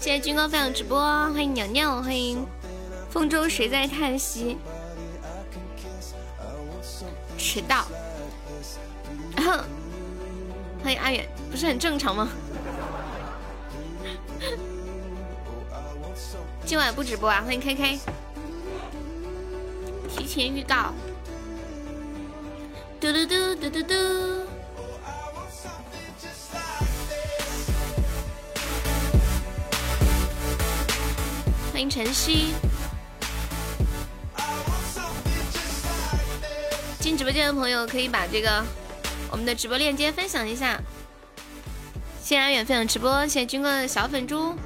谢谢军哥分享直播，欢迎娘娘，欢迎丰州谁在叹息，迟到，欢迎阿远，不是很正常吗？今晚不直播啊，欢迎 K K，提前预告，嘟嘟嘟嘟嘟嘟。欢迎晨曦，进直播间的朋友可以把这个我们的直播链接分享一下。谢谢阿远分享直播，谢谢军哥的小粉猪。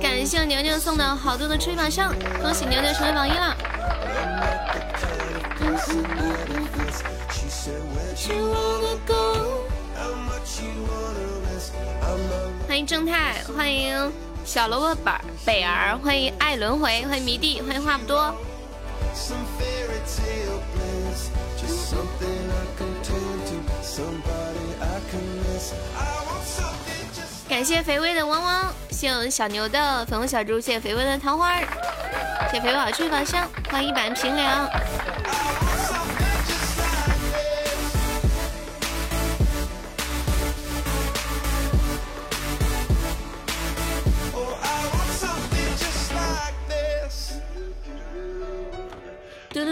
感谢牛牛送的好多的吹榜上，恭喜牛牛成为榜一了。欢迎正太，欢迎小萝卜本北儿，欢迎爱轮回，欢迎迷弟，欢迎话不多。感谢肥威的汪汪，谢谢我们小牛的粉红小猪，谢谢肥威的桃花，谢谢肥宝吹宝箱，欢迎一板平凉。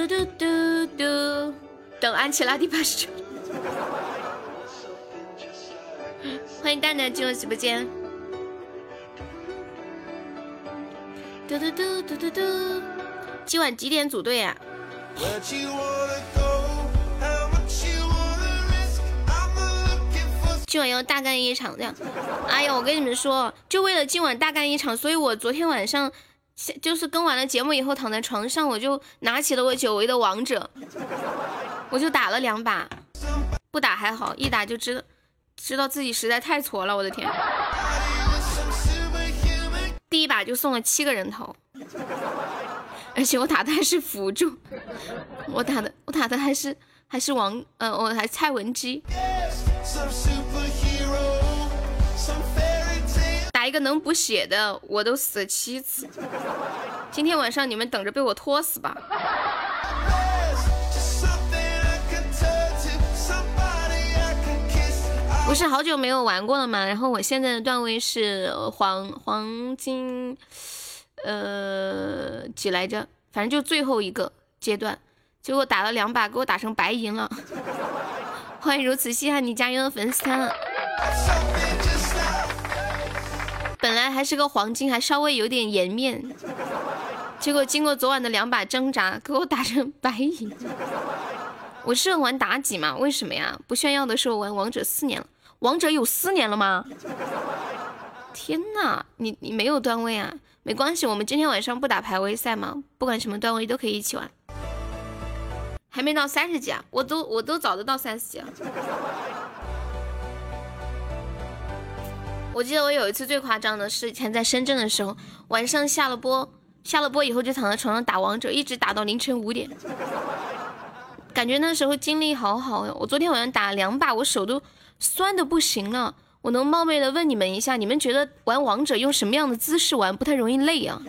嘟嘟嘟，等安琪拉第八十九。欢迎蛋蛋进入直播间。嘟嘟嘟嘟嘟嘟，今晚几点组队呀？今晚要大干一场，这样。哎呀，我跟你们说，就为了今晚大干一场，所以我昨天晚上，就是更完了节目以后，躺在床上，我就拿起了我久违的王者，我就打了两把，不打还好，一打就知道。知道自己实在太挫了，我的天！第一把就送了七个人头，而且我打的还是辅助，我打的我打的还是还是王，呃，我还蔡文姬，打一个能补血的，我都死了七次。今天晚上你们等着被我拖死吧！不是好久没有玩过了吗？然后我现在的段位是黄黄金，呃几来着？反正就最后一个阶段，结果打了两把，给我打成白银了。欢迎如此稀罕你加油的粉丝团。本来还是个黄金，还稍微有点颜面，结果经过昨晚的两把挣扎，给我打成白银。我是玩妲己嘛？为什么呀？不炫耀的时候玩王者四年了。王者有四年了吗？天呐，你你没有段位啊？没关系，我们今天晚上不打排位赛吗？不管什么段位都可以一起玩。还没到三十级啊？我都我都早就到三十级了。我记得我有一次最夸张的是以前在深圳的时候，晚上下了播，下了播以后就躺在床上打王者，一直打到凌晨五点，感觉那时候精力好好哟。我昨天晚上打了两把，我手都。酸的不行了，我能冒昧的问你们一下，你们觉得玩王者用什么样的姿势玩不太容易累啊？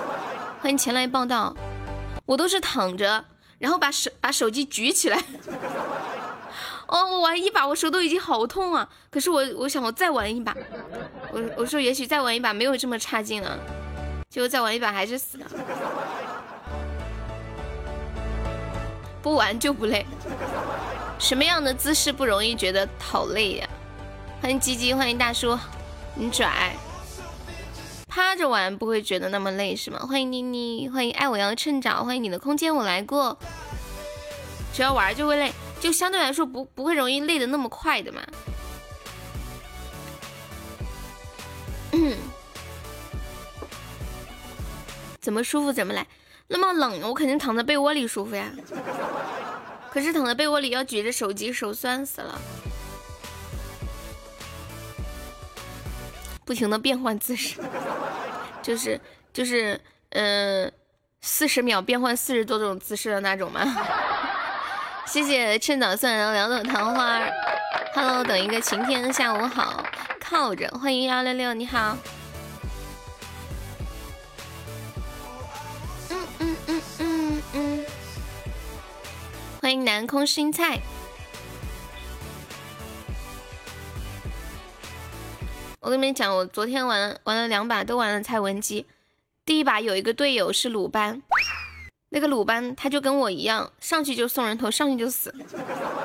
欢迎前来报道，我都是躺着，然后把手把手机举起来。哦，我玩一把，我手都已经好痛啊！可是我我想我再玩一把，我我说也许再玩一把没有这么差劲了，结果再玩一把还是死了。不玩就不累。什么样的姿势不容易觉得好累呀？欢迎吉吉，欢迎大叔，你拽，趴着玩不会觉得那么累是吗？欢迎妮妮，欢迎爱我要趁早，欢迎你的空间我来过。只要玩就会累，就相对来说不不会容易累的那么快的嘛。嗯，怎么舒服怎么来。那么冷，我肯定躺在被窝里舒服呀。可是躺在被窝里要举着手机，手酸死了。不停的变换姿势，就是就是，嗯，四十秒变换四十多种姿势的那种吗？谢谢趁早送来两朵桃花。Hello，等一个晴天，下午好，靠着，欢迎幺六六，你好。嗯嗯嗯嗯嗯，欢迎南空心菜。我跟你们讲，我昨天玩玩了两把，都玩了蔡文姬。第一把有一个队友是鲁班，那个鲁班他就跟我一样，上去就送人头，上去就死。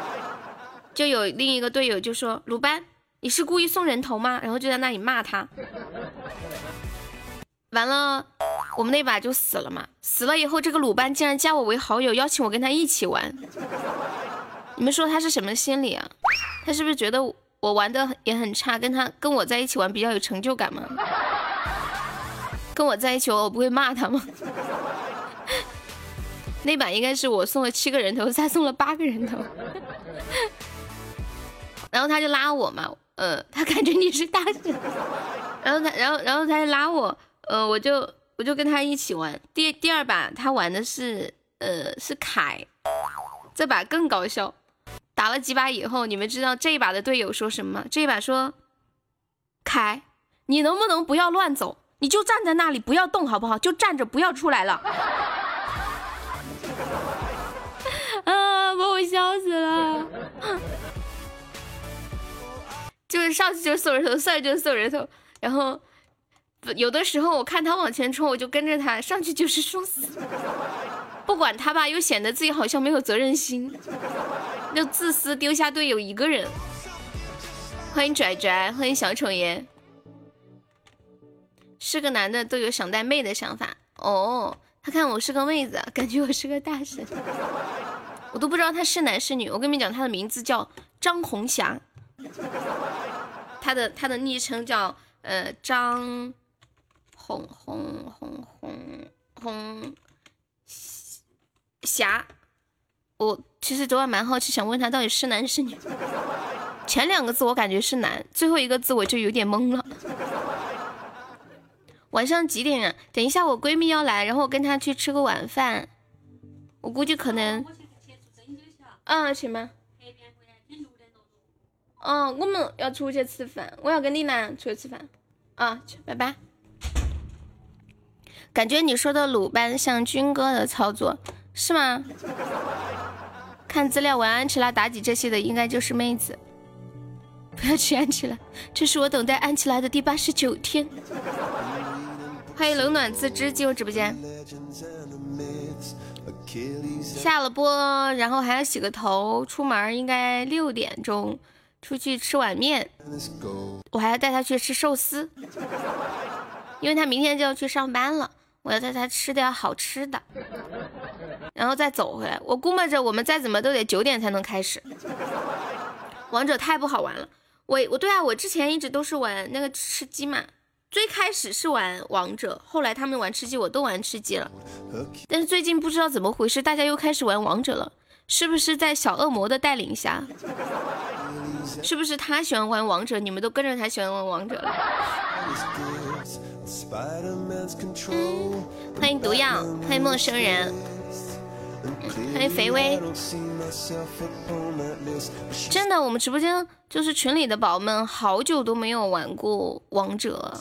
就有另一个队友就说：“鲁班，你是故意送人头吗？”然后就在那里骂他。完了，我们那把就死了嘛。死了以后，这个鲁班竟然加我为好友，邀请我跟他一起玩。你们说他是什么心理啊？他是不是觉得？我玩的也很差，跟他跟我在一起玩比较有成就感吗？跟我在一起我不会骂他吗？那把应该是我送了七个人头，他送了八个人头，然后他就拉我嘛，呃，他感觉你是大神，然后他，然后，然后他就拉我，呃，我就我就跟他一起玩。第第二把他玩的是呃是凯，这把更搞笑。打了几把以后，你们知道这一把的队友说什么吗？这一把说：“凯，你能不能不要乱走？你就站在那里，不要动，好不好？就站着，不要出来了。”就是上去就送人头，上去就送人头。然后有的时候我看他往前冲，我就跟着他上去就是送死。不管他吧，又显得自己好像没有责任心，又自私，丢下队友一个人。欢迎拽拽，欢迎小丑爷。是个男的都有想带妹的想法哦。他看我是个妹子，感觉我是个大神。我都不知道他是男是女。我跟你们讲，他的名字叫张红霞，他的他的昵称叫呃张红红红红红。霞，我其实昨晚蛮好奇，想问他到底是男是女。前两个字我感觉是男，最后一个字我就有点懵了。晚上几点啊？等一下我闺蜜要来，然后我跟她去吃个晚饭。我估计可能……嗯，行吧。哦，我们要出去吃饭，我要跟你俩出去吃饭。啊，去，拜拜。感觉你说的鲁班像军哥的操作。是吗？看资料，玩安琪拉妲己这些的应该就是妹子。不要去安琪拉，这是我等待安琪拉的第八十九天。欢迎冷暖自知进入直播间。下了播，然后还要洗个头，出门应该六点钟出去吃碗面。我还要带他去吃寿司，因为他明天就要去上班了。我要带他吃点好吃的，然后再走回来。我估摸着我们再怎么都得九点才能开始。王者太不好玩了，我我对啊，我之前一直都是玩那个吃鸡嘛。最开始是玩王者，后来他们玩吃鸡，我都玩吃鸡了。但是最近不知道怎么回事，大家又开始玩王者了，是不是在小恶魔的带领下？是不是他喜欢玩王者，你们都跟着他喜欢玩王者了？欢迎毒药，欢迎陌生人，欢迎肥威。真的，我们直播间就是群里的宝宝们，好久都没有玩过王者。了。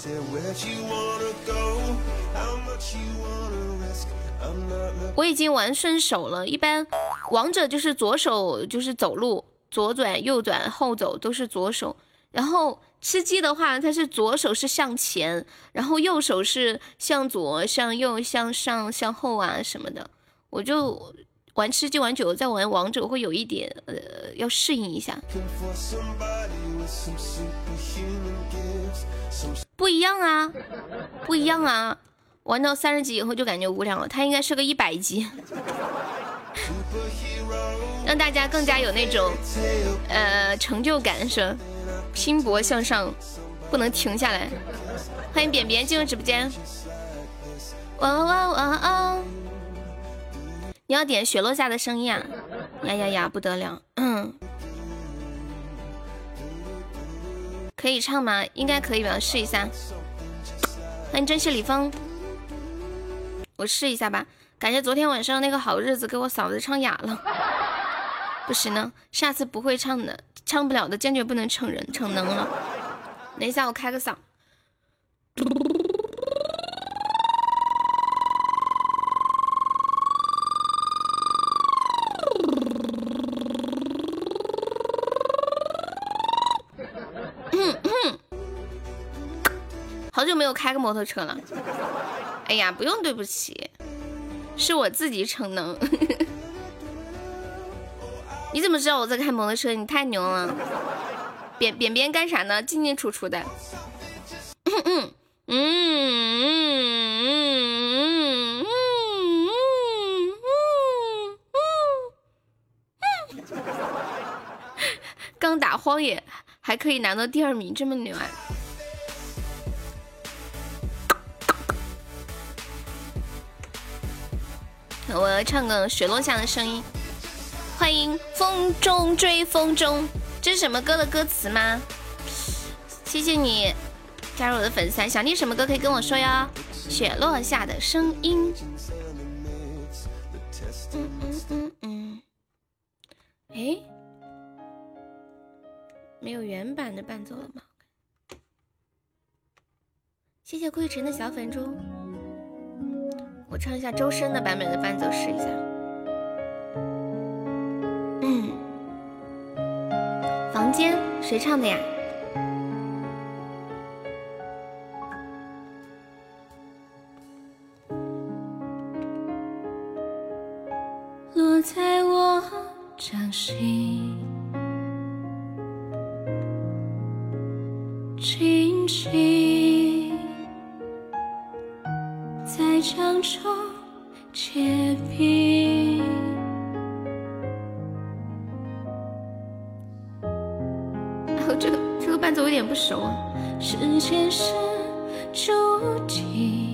我已经玩顺手了，一般王者就是左手就是走路，左转右转后走都是左手，然后。吃鸡的话，它是左手是向前，然后右手是向左、向右、向上、向后啊什么的。我就玩吃鸡玩久了，再玩王者会有一点呃，要适应一下。不一样啊，不一样啊！玩到三十级以后就感觉无聊了，他应该是个一百级，让大家更加有那种呃成就感，是拼搏向上，不能停下来。欢迎扁扁进入直播间，哇哇哇哦！你要点雪落下的声音啊！呀呀呀，不得了！嗯，可以唱吗？应该可以吧，试一下。欢迎珍惜李峰。我试一下吧，感谢昨天晚上那个好日子给我嫂子唱哑了，不行呢，下次不会唱的，唱不了的坚决不能逞人逞能了。等一下我开个嗓。好久没有开个摩托车了。哎呀，不用对不起，是我自己逞能。你怎么知道我在开摩托车？你太牛了！扁扁扁干啥呢？进进出出的。嗯嗯嗯嗯嗯嗯嗯。刚打荒野还可以拿到第二名，这么牛啊！我要唱个雪落下的声音。欢迎风中追风中，这是什么歌的歌词吗？谢谢你加入我的粉丝，想听什么歌可以跟我说哟。雪落下的声音。嗯嗯嗯嗯。哎，没有原版的伴奏了吗？谢谢桂晨的小粉猪。我唱一下周深的版本的伴奏，试一下。嗯，房间谁唱的呀？落在我掌心，轻轻。在掌中结冰。然后这个这个伴奏有点不熟啊。时间是注定，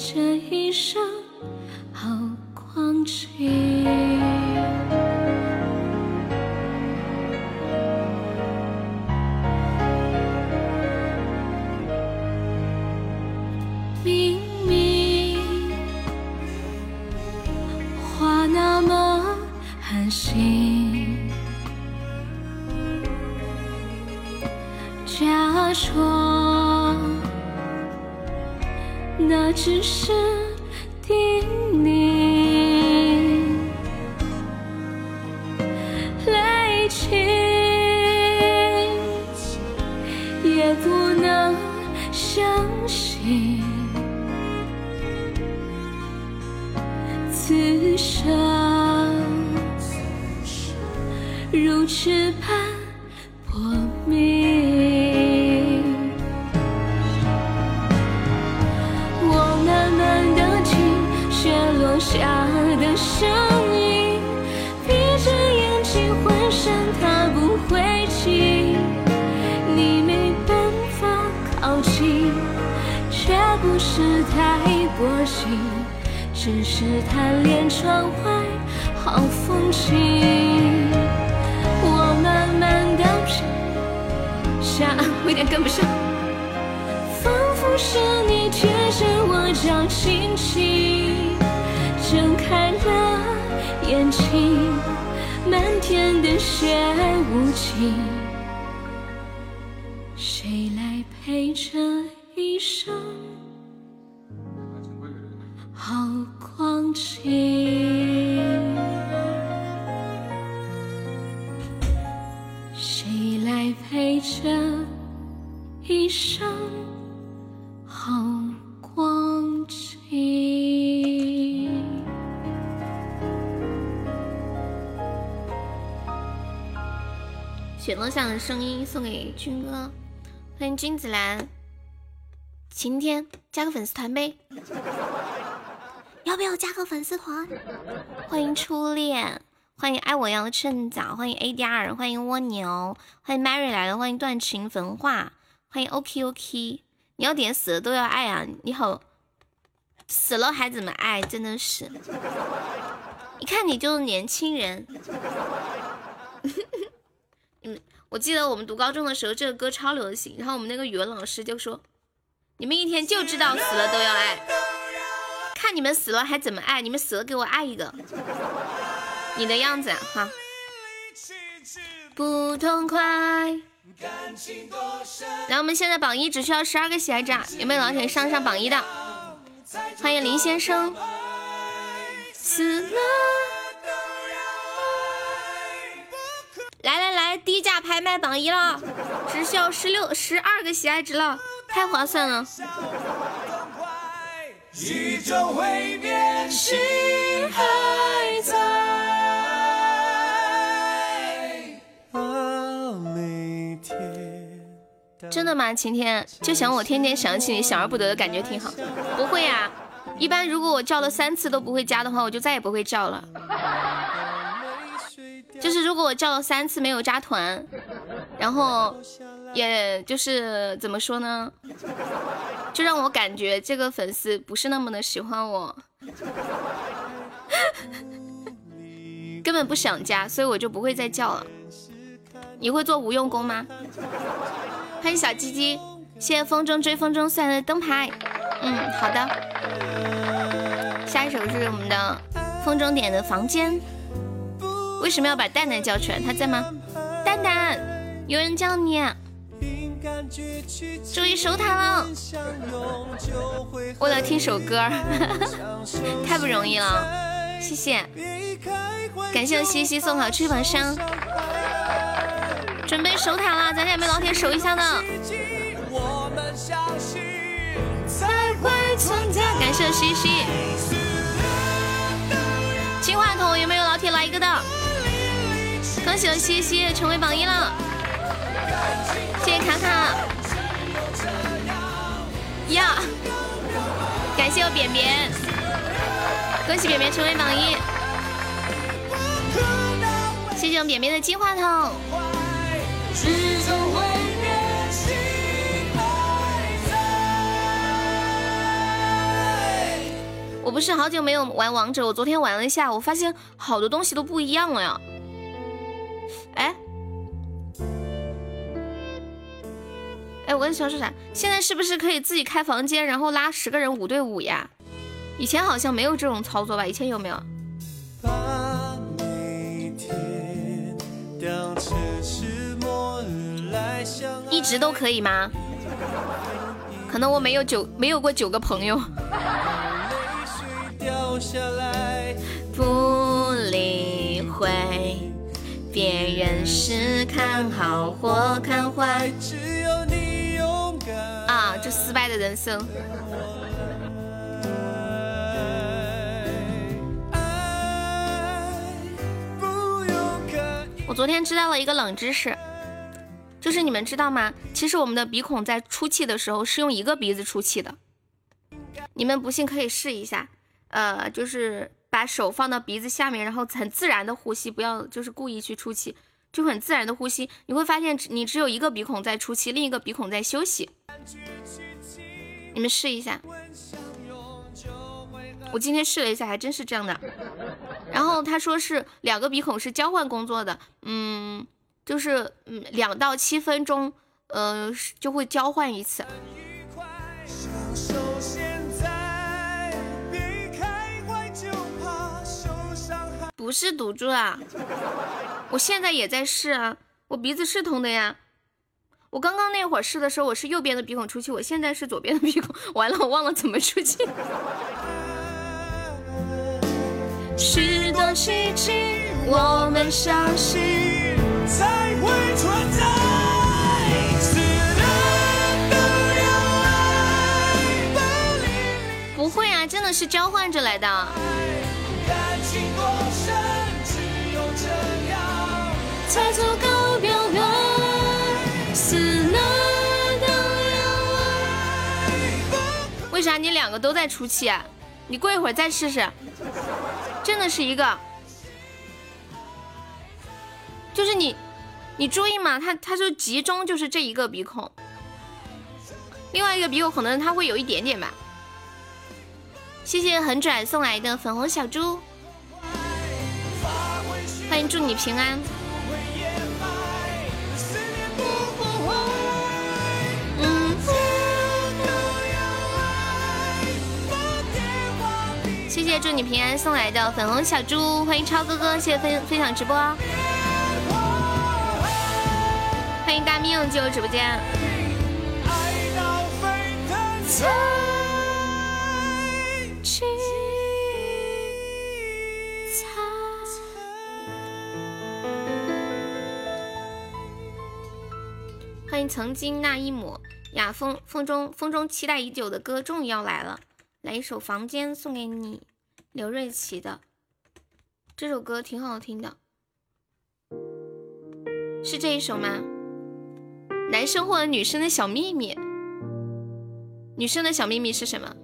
这一生好光景？声音送给军哥，欢迎君子兰。晴天加个粉丝团呗。要不要加个粉丝团？欢迎初恋，欢迎爱我一样的趁早，欢迎 ADR，欢迎蜗牛，欢迎 Mary 来了，欢迎断情焚化，欢迎 OK OK。你要点死了都要爱啊！你好，死了还怎么爱？真的是，一看你就是年轻人。嗯，我记得我们读高中的时候，这个歌超流行，然后我们那个语文老师就说：“你们一天就知道死了都要爱。”看你们死了还怎么爱？你们死了给我爱一个，你的样子哈。不痛快。然后我们现在榜一只需要十二个喜爱值，有没有老铁上上榜一的？欢迎林先生。死了。来来来，低价拍卖榜一了，只需要十六十二个喜爱值了，太划算了。宇宙会变，心还在。真的吗？晴天就想我天天想起你，想而不得的感觉挺好。不会呀，一般如果我叫了三次都不会加的话，我就再也不会叫了。就是如果我叫了三次没有加团，然后也就是怎么说呢？就让我感觉这个粉丝不是那么的喜欢我，根本不想加，所以我就不会再叫了。你会做无用功吗？欢迎小鸡鸡，谢谢风中追风中送来的灯牌。嗯，好的。下一首是我们的风中点的房间。为什么要把蛋蛋叫出来？他在吗？蛋蛋，有人叫你。注意收塔了！为了听首歌，太不容易了，谢谢，感谢我西西送好翅膀霜，准备守塔了，咱家有没有老铁守一下的？感谢西西，金话筒有没有老铁来一个的？恭喜我西西成为榜一了。谢谢卡卡呀！感谢我扁扁，恭喜扁扁成为榜一。谢谢我扁扁的金话筒。我不是好久没有玩王者，我昨天玩了一下，我发现好多东西都不一样了呀。哎。哎，我想说啥？现在是不是可以自己开房间，然后拉十个人五对五呀？以前好像没有这种操作吧？以前有没有？一直都可以吗？可能我没有九，没有过九个朋友。不理会别人是看好或看坏。只有你勇敢啊，这失败的人生。我昨天知道了一个冷知识，就是你们知道吗？其实我们的鼻孔在出气的时候是用一个鼻子出气的。你们不信可以试一下，呃，就是把手放到鼻子下面，然后很自然的呼吸，不要就是故意去出气。就很自然的呼吸，你会发现你只有一个鼻孔在出气，另一个鼻孔在休息。你们试一下，我今天试了一下，还真是这样的。然后他说是两个鼻孔是交换工作的，嗯，就是嗯两到七分钟，呃就会交换一次。不是堵住啊，我现在也在试啊，我鼻子是通的呀。我刚刚那会儿试的时候，我是右边的鼻孔出气，我现在是左边的鼻孔，完了，我忘了怎么出气。是多奇迹，我们相信才会存在。不会啊，真的是交换着来的。才足够表白。为啥你两个都在出气？你过一会儿再试试。真的是一个，就是你，你注意嘛，它它就集中就是这一个鼻孔，另外一个鼻孔可能它会有一点点吧。谢谢很拽送来的粉红小猪，欢迎祝你平安。谢谢祝你平安送来的粉红小猪，欢迎超哥哥，谢谢分分享直播，欢迎大命进入直播间。欢迎曾经那一抹呀，风风中风中期待已久的歌终于要来了，来一首《房间》送给你。刘瑞琦的这首歌挺好听的，是这一首吗？男生或者女生的小秘密，女生的小秘密是什么？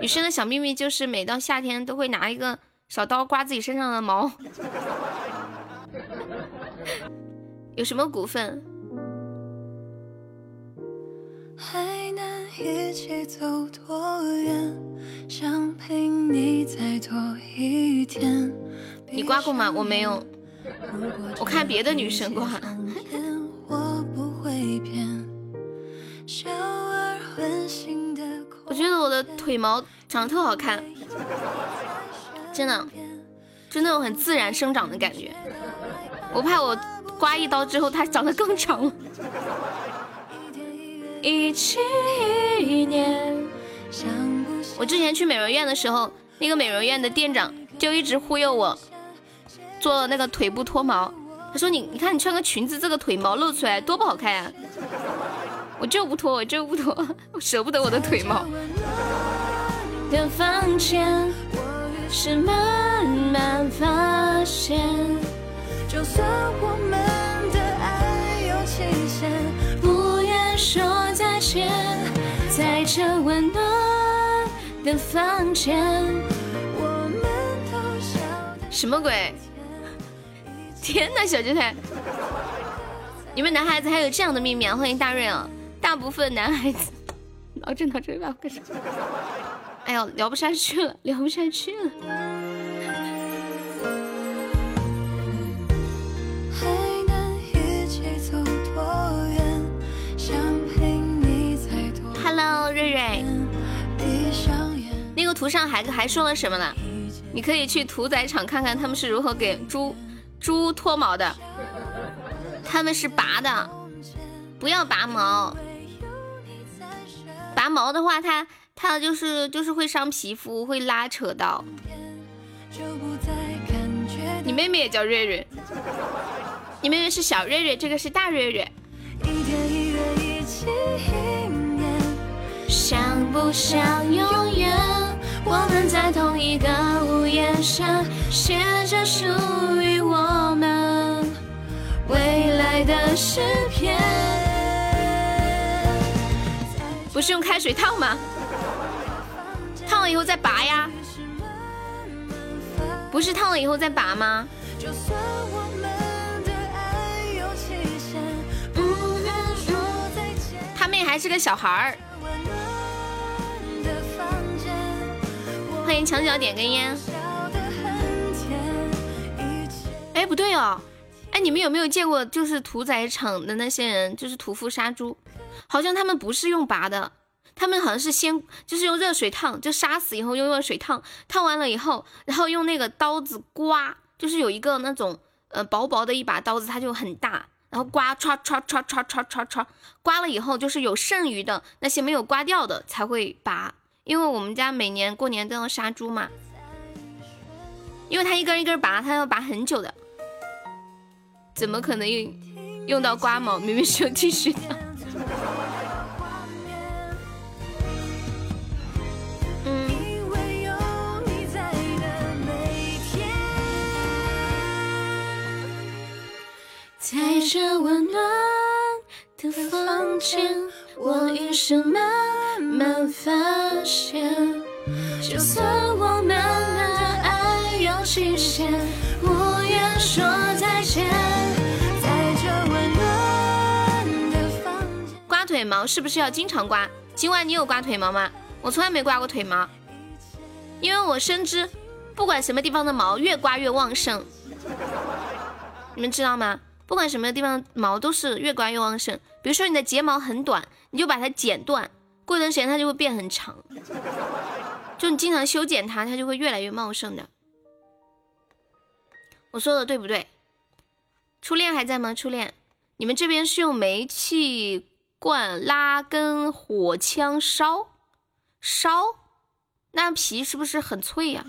女生的小秘密就是每到夏天都会拿一个小刀刮自己身上的毛。有什么股份？还能一起走多远？想陪你再多一天。你刮过吗？我没有。我看别的女生刮。我觉得我的腿毛长得特好看，真的，就那种很自然生长的感觉。我怕我刮一刀之后它长得更长了。一起一年。我之前去美容院的时候，那个美容院的店长就一直忽悠我做那个腿部脱毛。他说：“你你看你穿个裙子，这个腿毛露出来多不好看呀！” 我就不脱，我就不脱，我舍不得我的腿毛。是慢慢发现，就算我们的爱有期限。说再见，在这温暖的房间。什么鬼？天哪，小鸡腿！你们男孩子还有这样的秘密啊？欢迎大瑞啊！大部分男孩子，老整到这把干啥？哎呦，聊不下去了，聊不下去了。图上还还说了什么呢？你可以去屠宰场看看他们是如何给猪猪脱毛的，他们是拔的，不要拔毛，拔毛的话，它它就是就是会伤皮肤，会拉扯到。你妹妹也叫瑞瑞，你妹妹是小瑞瑞，这个是大瑞瑞。想不想永远？我们在同一个屋檐下，写着属于我们未来的诗篇。不是用开水烫吗？烫了以后再拔呀？不是烫了以后再拔吗？他妹还是个小孩儿。欢迎墙角点根烟。哎，不对哦，哎，你们有没有见过就是屠宰场的那些人，就是屠夫杀猪，好像他们不是用拔的，他们好像是先就是用热水烫，就杀死以后用热水烫，烫完了以后，然后用那个刀子刮，就是有一个那种呃薄薄的一把刀子，它就很大，然后刮唰唰唰唰唰唰唰，刮了以后就是有剩余的那些没有刮掉的才会拔，因为我们家每年过年都要杀猪嘛，因为它一根一根拔，它要拔很久的。怎么可能用用到刮毛？明明是用剃须的。嗯。在这温暖的房间，我于是慢慢发现，就算我们的爱有期限，不愿说再见。在这温暖的房间。刮腿毛是不是要经常刮？今晚你有刮腿毛吗？我从来没刮过腿毛，因为我深知，不管什么地方的毛越刮越旺盛，你们知道吗？不管什么地方毛都是越刮越旺盛。比如说你的睫毛很短，你就把它剪断，过一段时间它就会变很长。就你经常修剪它，它就会越来越茂盛的。我说的对不对？初恋还在吗？初恋，你们这边是用煤气？罐拉根火枪烧烧，那皮是不是很脆呀？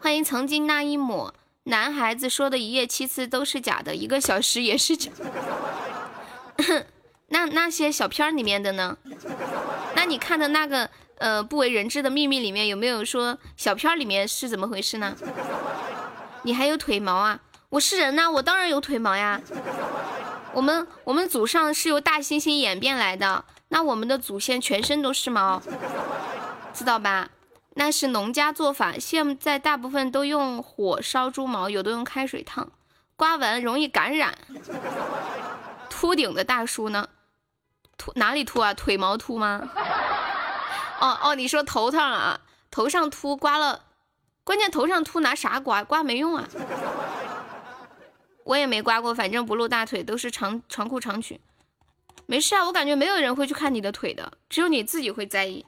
欢迎曾经那一抹男孩子说的一夜七次都是假的，一个小时也是假。那那些小片里面的呢？那你看的那个呃不为人知的秘密里面有没有说小片里面是怎么回事呢？你还有腿毛啊？我是人呐，我当然有腿毛呀。我们我们祖上是由大猩猩演变来的，那我们的祖先全身都是毛，知道吧？那是农家做法，现在大部分都用火烧猪毛，有的用开水烫，刮完容易感染。秃顶的大叔呢？秃哪里秃啊？腿毛秃吗？哦哦，你说头上啊？头上秃刮了，关键头上秃拿啥刮？刮没用啊。我也没刮过，反正不露大腿，都是长长裤长裙。没事啊，我感觉没有人会去看你的腿的，只有你自己会在意。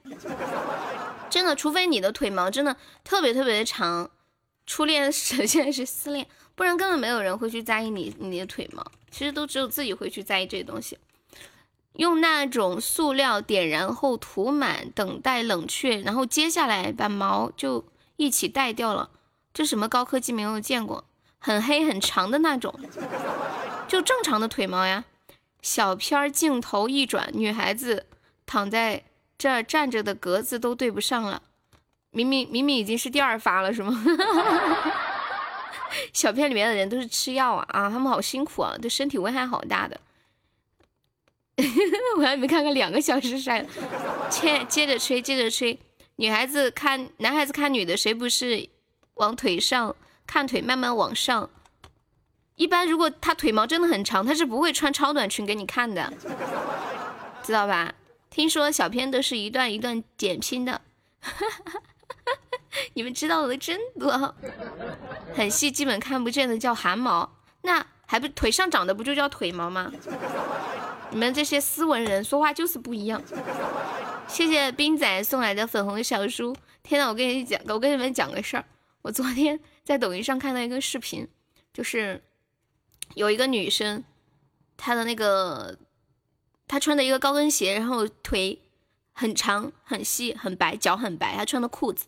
真的，除非你的腿毛真的特别特别的长，初恋首先是失恋，不然根本没有人会去在意你你的腿毛。其实都只有自己会去在意这些东西。用那种塑料点燃后涂满，等待冷却，然后接下来把毛就一起带掉了。这什么高科技没有见过？很黑很长的那种，就正常的腿毛呀。小片镜头一转，女孩子躺在这站着的格子都对不上了。明明明明已经是第二发了，是吗？小片里面的人都是吃药啊啊，他们好辛苦啊，对身体危害好大的。我还没看看两个小时晒，切，接着吹，接着吹。女孩子看男孩子看女的，谁不是往腿上？看腿慢慢往上，一般如果他腿毛真的很长，他是不会穿超短裙给你看的，知道吧？听说小片都是一段一段剪拼的，你们知道的真多。很细基本看不见的叫汗毛，那还不腿上长的不就叫腿毛吗？你们这些斯文人说话就是不一样。谢谢冰仔送来的粉红小书。天呐，我跟你讲，我跟你们讲个事儿，我昨天。在抖音上看到一个视频，就是有一个女生，她的那个她穿的一个高跟鞋，然后腿很长、很细、很白，脚很白。她穿的裤子，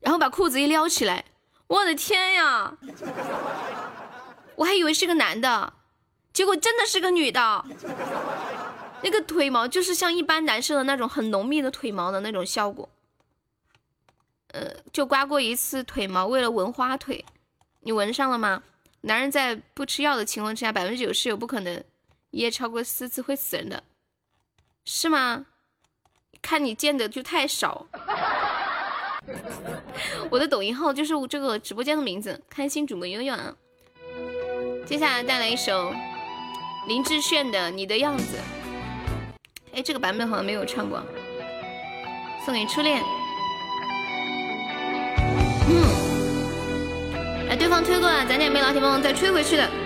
然后把裤子一撩起来，我的天呀！我还以为是个男的，结果真的是个女的。那个腿毛就是像一般男生的那种很浓密的腿毛的那种效果。呃，就刮过一次腿毛，为了纹花腿，你纹上了吗？男人在不吃药的情况之下，百分之九十有不可能夜超过四次会死人的，是吗？看你见的就太少。我的抖音号就是我这个直播间的名字，开心主播悠悠啊。接下来带来一首林志炫的《你的样子》。哎，这个版本好像没有唱过，送给初恋。嗯，哎，对方推过来，咱家也没老铁帮忙再吹回去的。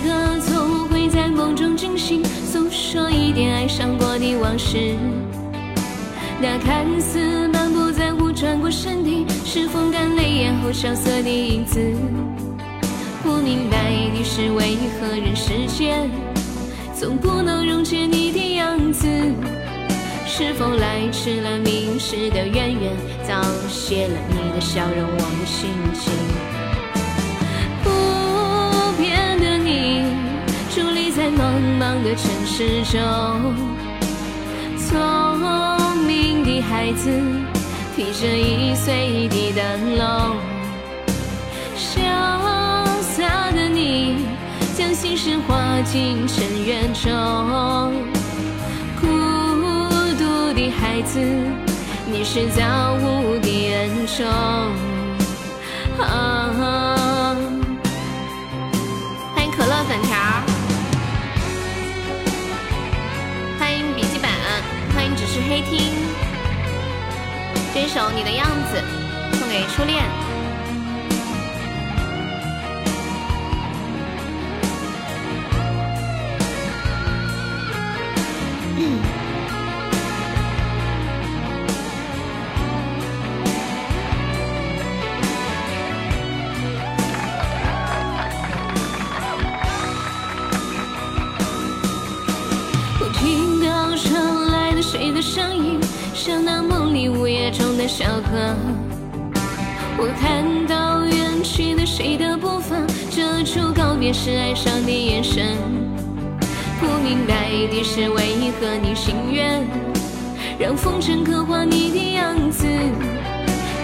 会中惊醒，诉说一点爱上过的往事。那看似满不在乎转过身的，是风干泪眼后萧瑟的影子。不明白的是为何人世间总不能溶解你的样子。是否来迟了，明时的渊源早谢了你的笑容，我的心情。茫的城市中，聪明的孩子提着易碎的灯笼，潇洒的你将心事化进尘缘中。孤独的孩子，你是造物的恩宠。啊欢迎可乐粉黑听。这首《你的样子》送给初恋。小河，我看到远去的谁的步伐，这处告别是哀伤的眼神。不明白的是为何你心愿让风尘刻画你的样子，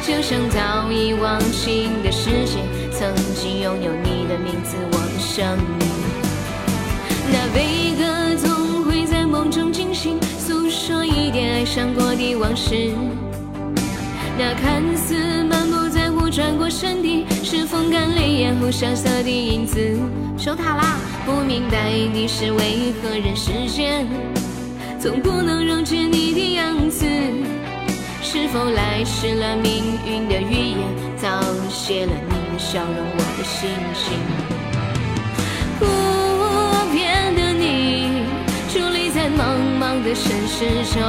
就像早已忘情的世界，曾经拥有你的名字，我的生命。那悲歌总会在梦中惊醒。诉说一点爱上过的往事，那看似满不在乎转过身的，是风干泪眼后萧瑟的影子。守塔啦！不明白的是为何人世间总不能溶解你的样子？是否来迟了命运的预言，早谢了你的笑容，我的心情。不变的你，伫立在茫茫。的尘世中，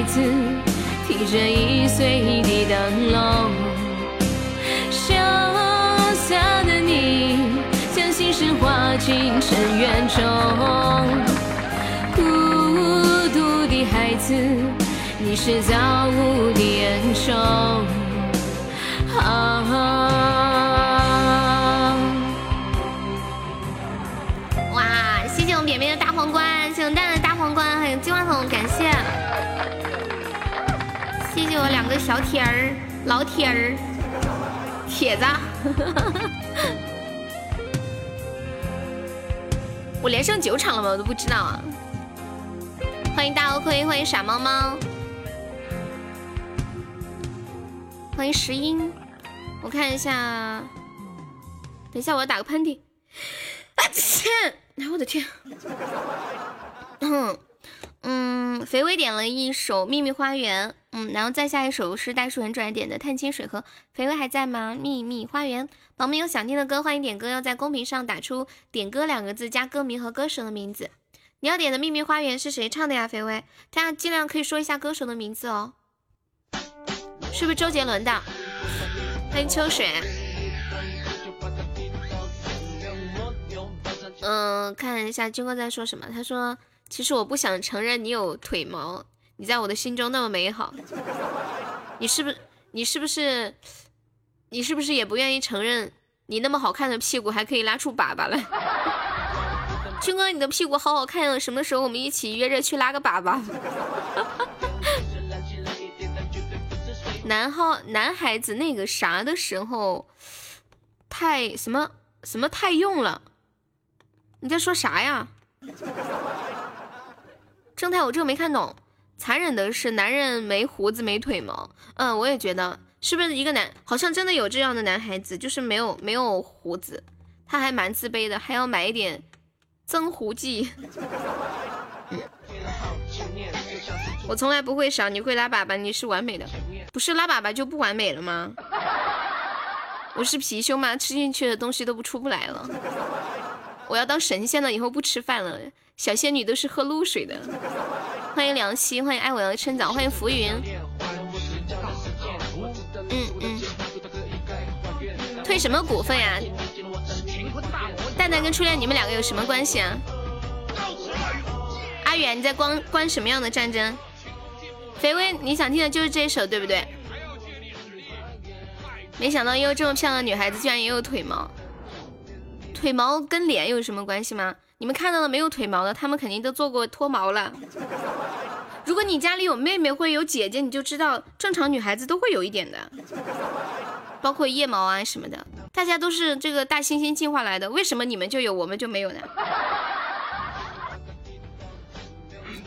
孩子提着易碎的灯笼，潇洒的你将心事化进尘缘中，孤独的孩子，你是造物的恩宠。啊小铁儿，老铁儿，铁子，我连胜九场了吗？我都不知道啊！欢迎大欧盔，欢迎傻猫猫，欢迎石英，我看一下，等一下我要打个喷嚏，啊天！哎，我的天！嗯嗯，肥微点了一首《秘密花园》，嗯，然后再下一首是袋鼠很拽点的《探清水河》。肥微还在吗？《秘密花园》，宝宝们有想听的歌，欢迎点歌，要在公屏上打出“点歌”两个字，加歌名和歌手的名字。你要点的《秘密花园》是谁唱的呀？肥微，大家尽量可以说一下歌手的名字哦。是不是周杰伦的？欢迎秋水。嗯，看一下军哥在说什么。他说：“其实我不想承认你有腿毛，你在我的心中那么美好。你是不是？你是不是？你是不是也不愿意承认你那么好看的屁股还可以拉出粑粑来？军哥，你的屁股好好看啊！什么时候我们一起约着去拉个粑粑？” 男号男孩子那个啥的时候，太什么什么太用了？你在说啥呀？正太，我这个没看懂。残忍的是，男人没胡子没腿毛。嗯，我也觉得，是不是一个男？好像真的有这样的男孩子，就是没有没有胡子，他还蛮自卑的，还要买一点增胡剂。我从来不会少，你会拉粑粑，你是完美的，不是拉粑粑就不完美了吗？我是貔貅吗？吃进去的东西都不出不来了。我要当神仙了，以后不吃饭了。小仙女都是喝露水的。欢迎凉溪，欢迎爱我的趁早，欢迎浮云。嗯嗯。退什么股份呀？蛋蛋跟初恋，你们两个有什么关系啊？阿远，你在关关什么样的战争？肥威，你想听的就是这首，对不对？没想到也有这么漂亮的女孩子，居然也有腿毛。腿毛跟脸有什么关系吗？你们看到了没有腿毛的，他们肯定都做过脱毛了。如果你家里有妹妹或有姐姐，你就知道正常女孩子都会有一点的，包括腋毛啊什么的。大家都是这个大猩猩进化来的，为什么你们就有，我们就没有呢？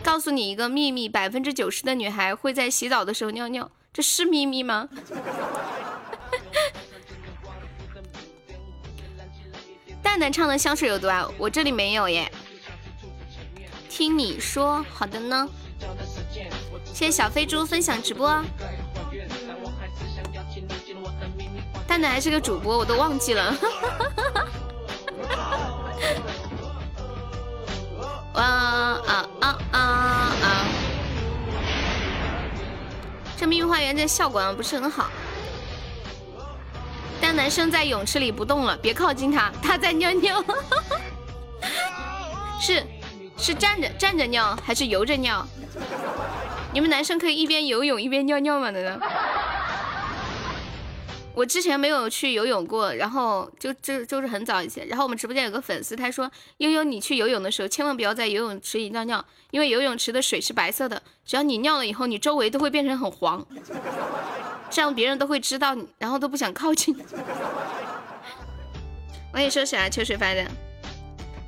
告诉你一个秘密，百分之九十的女孩会在洗澡的时候尿尿，这是秘密吗？蛋蛋唱的香水有毒啊？我这里没有耶。听你说，好的呢。谢谢小飞猪分享直播。蛋蛋还是个主播，我都忘记了。哇啊啊啊啊！这秘密花园这效果不是很好。但男生在泳池里不动了，别靠近他，他在尿尿。是是站着站着尿还是游着尿？你们男生可以一边游泳一边尿尿吗？难道？我之前没有去游泳过，然后就就就是很早以前，然后我们直播间有个粉丝，他说悠悠你去游泳的时候千万不要在游泳池里尿尿，因为游泳池的水是白色的，只要你尿了以后，你周围都会变成很黄。这样别人都会知道你，然后都不想靠近。我跟你说啥？秋水发的，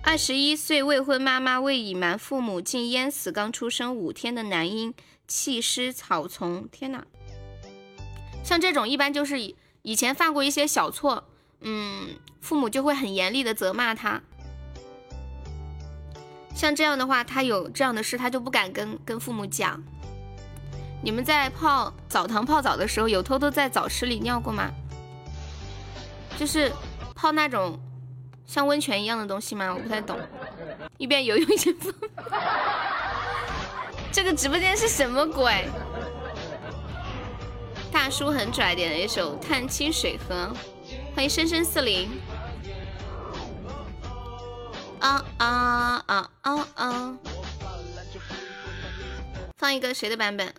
二十一岁未婚妈妈为隐瞒父母竟淹死刚出生五天的男婴，弃尸草丛。天哪！像这种一般就是以以前犯过一些小错，嗯，父母就会很严厉的责骂他。像这样的话，他有这样的事，他就不敢跟跟父母讲。你们在泡澡堂泡澡的时候，有偷偷在澡池里尿过吗？就是泡那种像温泉一样的东西吗？我不太懂。一边游泳一边放。这个直播间是什么鬼？大叔很拽点的一首《探清水河》，欢迎深深四零。啊啊啊啊啊！放一个谁的版本？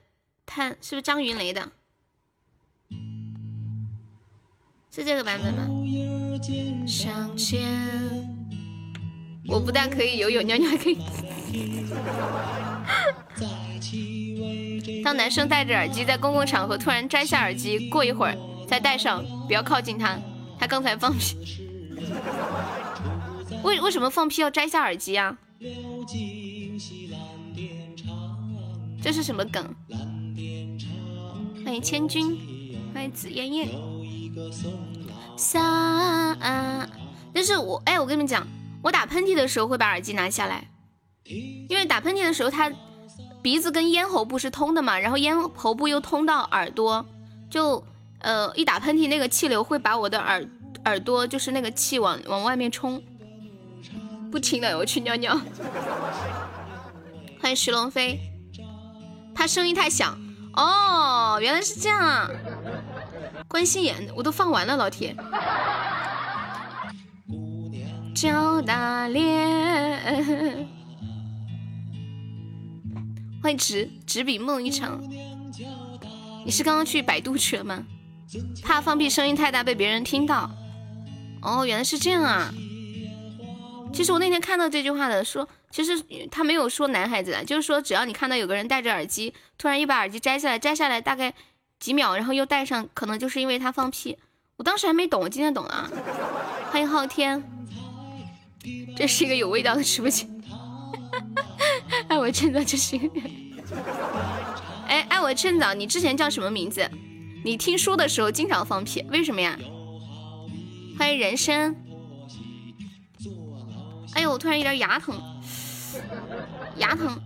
探是不是张云雷的？是这个版本吗？我不但可以游泳尿尿，还可以。当男生戴着耳机在公共场合突然摘下耳机，过一会儿再戴上，不要靠近他。他刚才放屁。为为什么放屁要摘下耳机啊？这是什么梗？欢迎千军，欢迎紫艳艳。三，但是我哎，我跟你们讲，我打喷嚏的时候会把耳机拿下来，因为打喷嚏的时候，他鼻子跟咽喉部是通的嘛，然后咽喉部又通到耳朵，就呃一打喷嚏，那个气流会把我的耳耳朵就是那个气往往外面冲。不听了，我去尿尿。欢迎石龙飞，他声音太响。哦，原来是这样啊，关心妍，我都放完了，老铁。赵大脸，欢迎执执笔梦一场。你是刚刚去百度去了吗？怕放屁声音太大被别人听到。哦，原来是这样啊。其实我那天看到这句话的说。其实他没有说男孩子的，就是说只要你看到有个人戴着耳机，突然一把耳机摘下来，摘下来大概几秒，然后又戴上，可能就是因为他放屁。我当时还没懂，我今天懂了。欢迎昊天，这是一个有味道的直播间。我趁早就是。哎，爱我趁早，你之前叫什么名字？你听书的时候经常放屁，为什么呀？欢迎人生。哎呦，我突然有点牙疼，牙疼。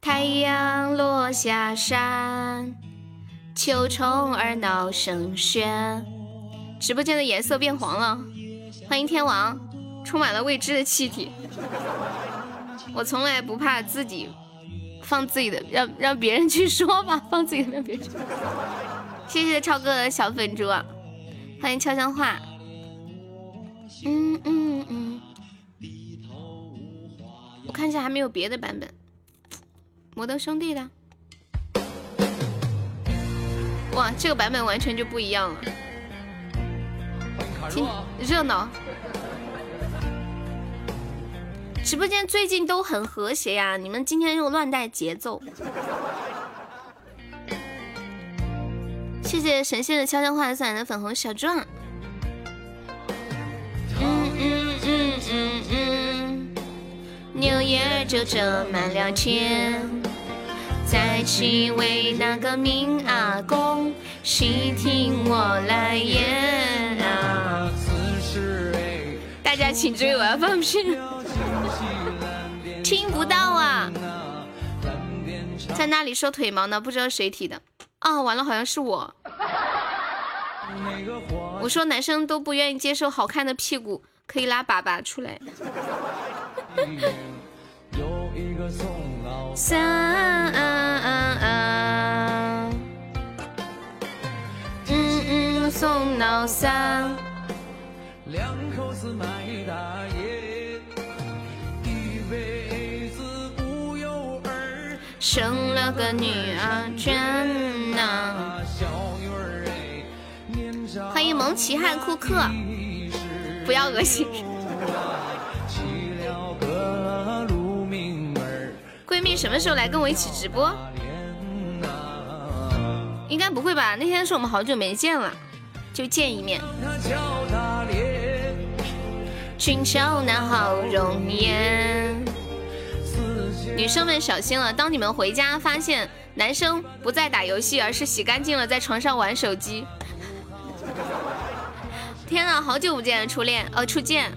太阳落下山，秋虫儿闹声喧。直播间的颜色变黄了。欢迎天王，充满了未知的气体。我从来不怕自己放自己的，让让别人去说吧，放自己的让别人去。谢谢超哥的小粉猪，欢迎悄悄话。嗯嗯嗯。我看一下还没有别的版本。摩登兄弟的，哇，这个版本完全就不一样了，挺热闹。直播间最近都很和谐呀，你们今天又乱带节奏。谢谢神仙的悄悄话送来的粉红小钻。嗯嗯嗯嗯嗯，牛眼就这满了天。再去为那个明阿公细听我来言！大家请注意，我要放屁，听不到啊！在那里说腿毛呢？不知道谁提的啊？完了，好像是我。我说男生都不愿意接受好看的屁股，可以拉粑粑出来。三，嗯嗯，送老三。两口子卖生了个女儿真呐。欢迎蒙奇汉库克，不要恶心。闺蜜什么时候来跟我一起直播？应该不会吧？那天是我们好久没见了，就见一面。俊俏那好容颜，女生们小心了！当你们回家发现男生不再打游戏，而是洗干净了在床上玩手机。天啊，好久不见，初恋哦，初见，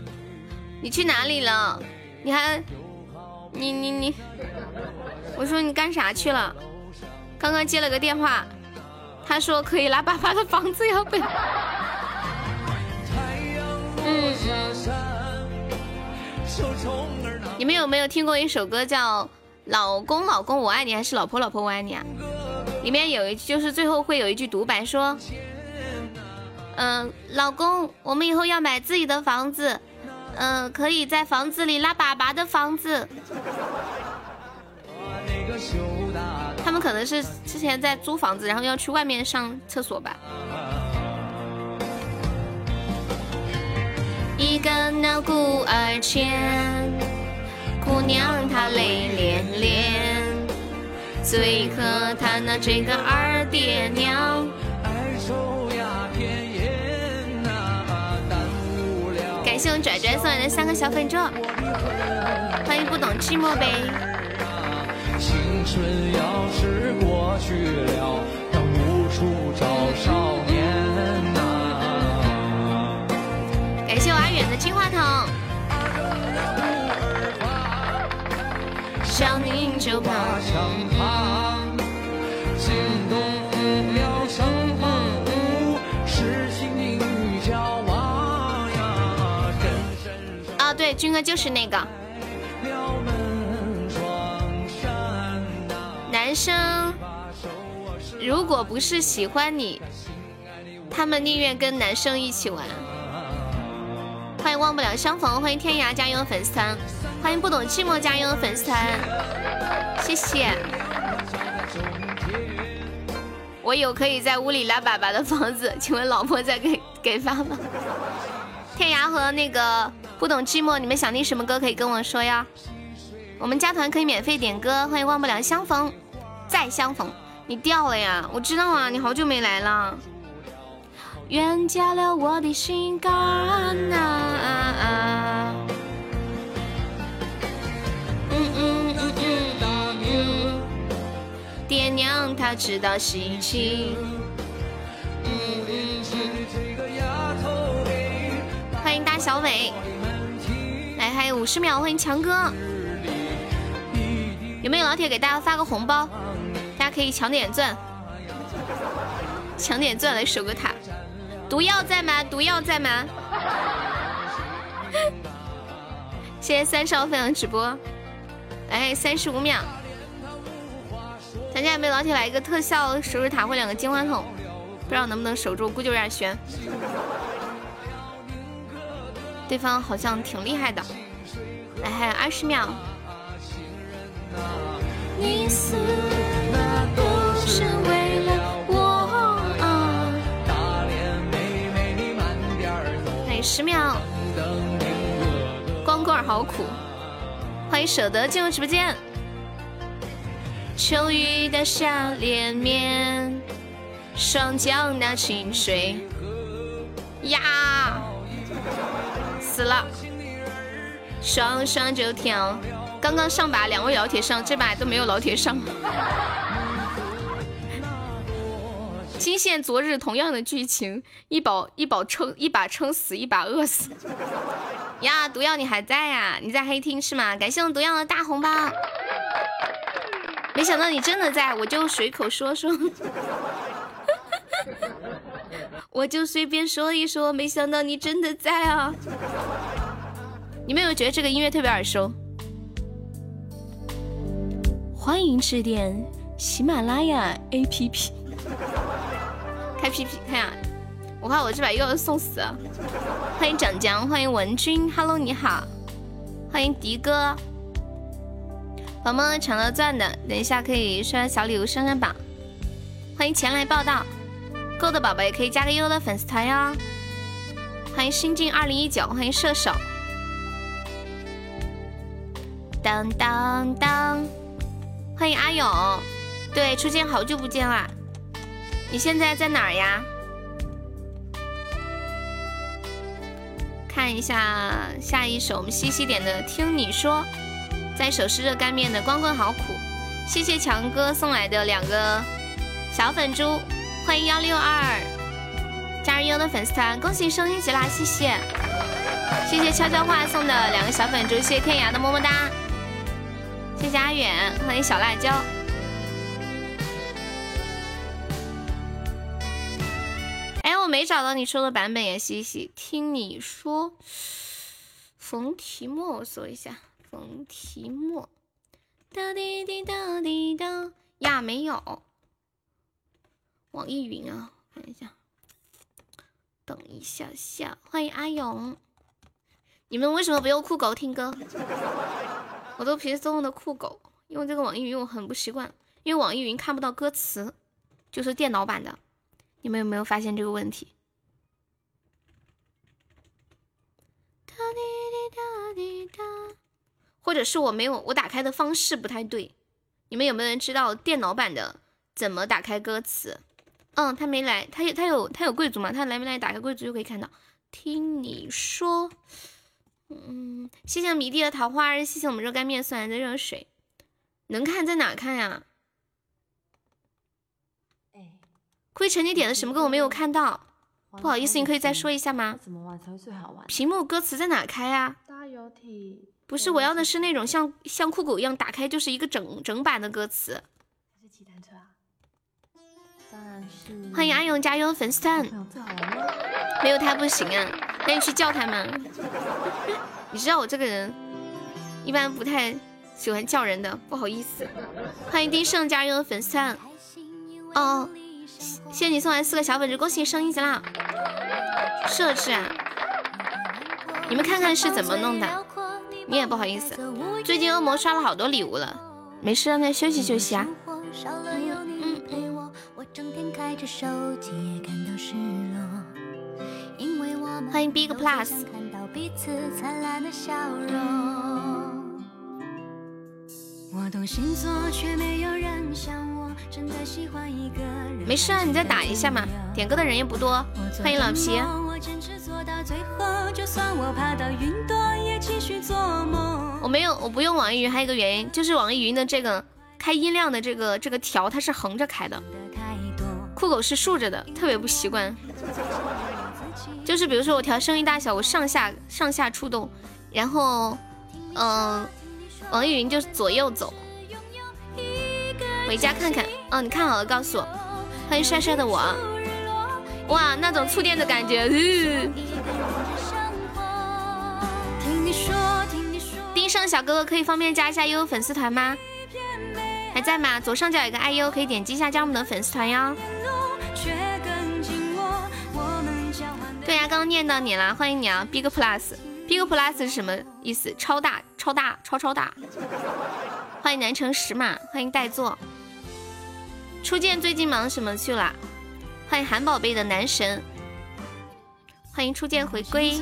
你去哪里了？你还，你你你。我说你干啥去了？刚刚接了个电话，他说可以拉粑粑的房子要不要？嗯你们有没有听过一首歌叫《老公老公我爱你》还是《老婆老婆我爱你》啊？里面有一句就是最后会有一句独白说，嗯，老公，我们以后要买自己的房子，嗯，可以在房子里拉粑粑的房子。他们可能是之前在租房子，然后要去外面上厕所吧。一个闹孤儿前，姑娘她泪涟涟，最可叹的这个二爹娘。感谢我拽拽送来的三个小粉钻，欢迎不懂寂寞呗。青春要是过去了，要无处找少年呐。感谢我阿远的金话筒。想你就怕伤疤，惊动了城府，痴情女娇娃呀。啊，对，军哥就是那个。男生如果不是喜欢你，他们宁愿跟男生一起玩。欢迎忘不了相逢，欢迎天涯加油粉丝团，欢迎不懂寂寞加油粉丝团，谢谢。我有可以在屋里拉粑粑的房子，请问老婆在给 给发吗？天涯和那个不懂寂寞，你们想听什么歌可以跟我说呀？我们加团可以免费点歌，欢迎忘不了相逢。再相逢。你掉了呀？我知道啊，你好久没来了。冤家了我的心肝啊！嗯嗯嗯嗯嗯，爹娘他知道心情。欢迎大小伟，来还有五十秒，欢迎强哥。有没有老铁给大家发个红包？大家可以抢点钻，抢点钻来守个塔。毒药在吗？毒药在吗？谢谢三少分享直播，哎三十五秒。咱家有没有老铁来一个特效守守塔或两个金话筒？不知道能不能守住，估计有点悬。对方好像挺厉害的，哎还有二十秒。你死十秒。光棍好苦。欢迎舍得进入直播间。秋雨的下连绵，双江那清水。呀，死了。双双就跳。刚刚上把两位老铁上，这把都没有老铁上。惊现昨日同样的剧情，一饱一饱撑一把撑死，一把饿死。呀，毒药你还在呀？你在黑厅是吗？感谢我毒药的大红包。没想到你真的在，我就随口说说，我就随便说一说，没想到你真的在啊！你们有觉得这个音乐特别耳熟？欢迎致电喜马拉雅 APP，开 PP 看呀！我怕我这把又要送死。欢迎蒋江，欢迎文君，Hello 你好，欢迎迪哥，宝宝们抢到钻的，等一下可以刷小礼物上上榜。欢迎前来报道，够的宝宝也可以加个优的粉丝团哟。欢迎新进二零一九，欢迎射手，当当当。欢迎阿勇，对，初见好久不见啦！你现在在哪儿呀？看一下下一首我们西西点的《听你说》，再一首是热干面的《光棍好苦》。谢谢强哥送来的两个小粉猪，欢迎幺六二加入优的粉丝团，恭喜升一级啦！谢谢，谢谢悄悄话送的两个小粉猪，谢谢天涯的么么哒。谢谢阿远，欢迎小辣椒。我没找到你说的版本呀，西西。听你说，冯提莫，我搜一下，冯提莫。哒滴滴哒滴哒呀，没有。网易云啊，看一下。等一下下，欢迎阿勇。你们为什么不用酷狗听歌？我都平时都用的酷狗，用这个网易云我很不习惯，因为网易云看不到歌词，就是电脑版的。你们有没有发现这个问题？或者是我没有我打开的方式不太对？你们有没有人知道电脑版的怎么打开歌词？嗯，他没来，他有他有他有贵族吗？他来没来？打开贵族就可以看到。听你说。嗯，谢谢迷弟的桃花，谢谢我们热干面送来的热水，能看在哪看呀？灰尘你点的什么歌我没有看到，不好意思，你可以再说一下吗？怎么玩才会最好玩？屏幕歌词在哪开呀？大游体不是，我要的是那种像像酷狗一样打开就是一个整整版的歌词。是骑单车啊？当然是。欢迎阿勇加油粉丝团。没有他不行啊。那你去叫他们。你知道我这个人一般不太喜欢叫人的，不好意思。欢迎丁胜加油粉丝团。哦，谢谢你送来四个小粉猪，恭喜升一级啦！设置啊，你们看看是怎么弄的。你也不好意思，最近恶魔刷了好多礼物了，没事让他休息休息啊。嗯嗯。欢迎 Big Plus。我懂星座，却没有人像我没事啊，你再打一下嘛，点歌的人也不多。欢迎老皮。我没有，我不用网易云，还有一个原因就是网易云的这个开音量的这个这个条它是横着开的，酷狗是竖着的，特别不习惯。就是比如说我调声音大小，我上下上下触动，然后嗯，网易云就是左右走。回家看看，哦，你看好了告诉我。欢迎帅帅的我，哇，那种触电的感觉。丁胜小哥哥可以方便加一下悠悠粉丝团吗？还在吗？左上角有个爱优，可以点击一下加我们的粉丝团哟。对呀，刚刚念到你了，欢迎你啊，Big Plus，Big Plus 是什么意思？超大，超大，超超大。欢迎南城石马，欢迎代座。初见最近忙什么去了？欢迎韩宝贝的男神，欢迎初见回归。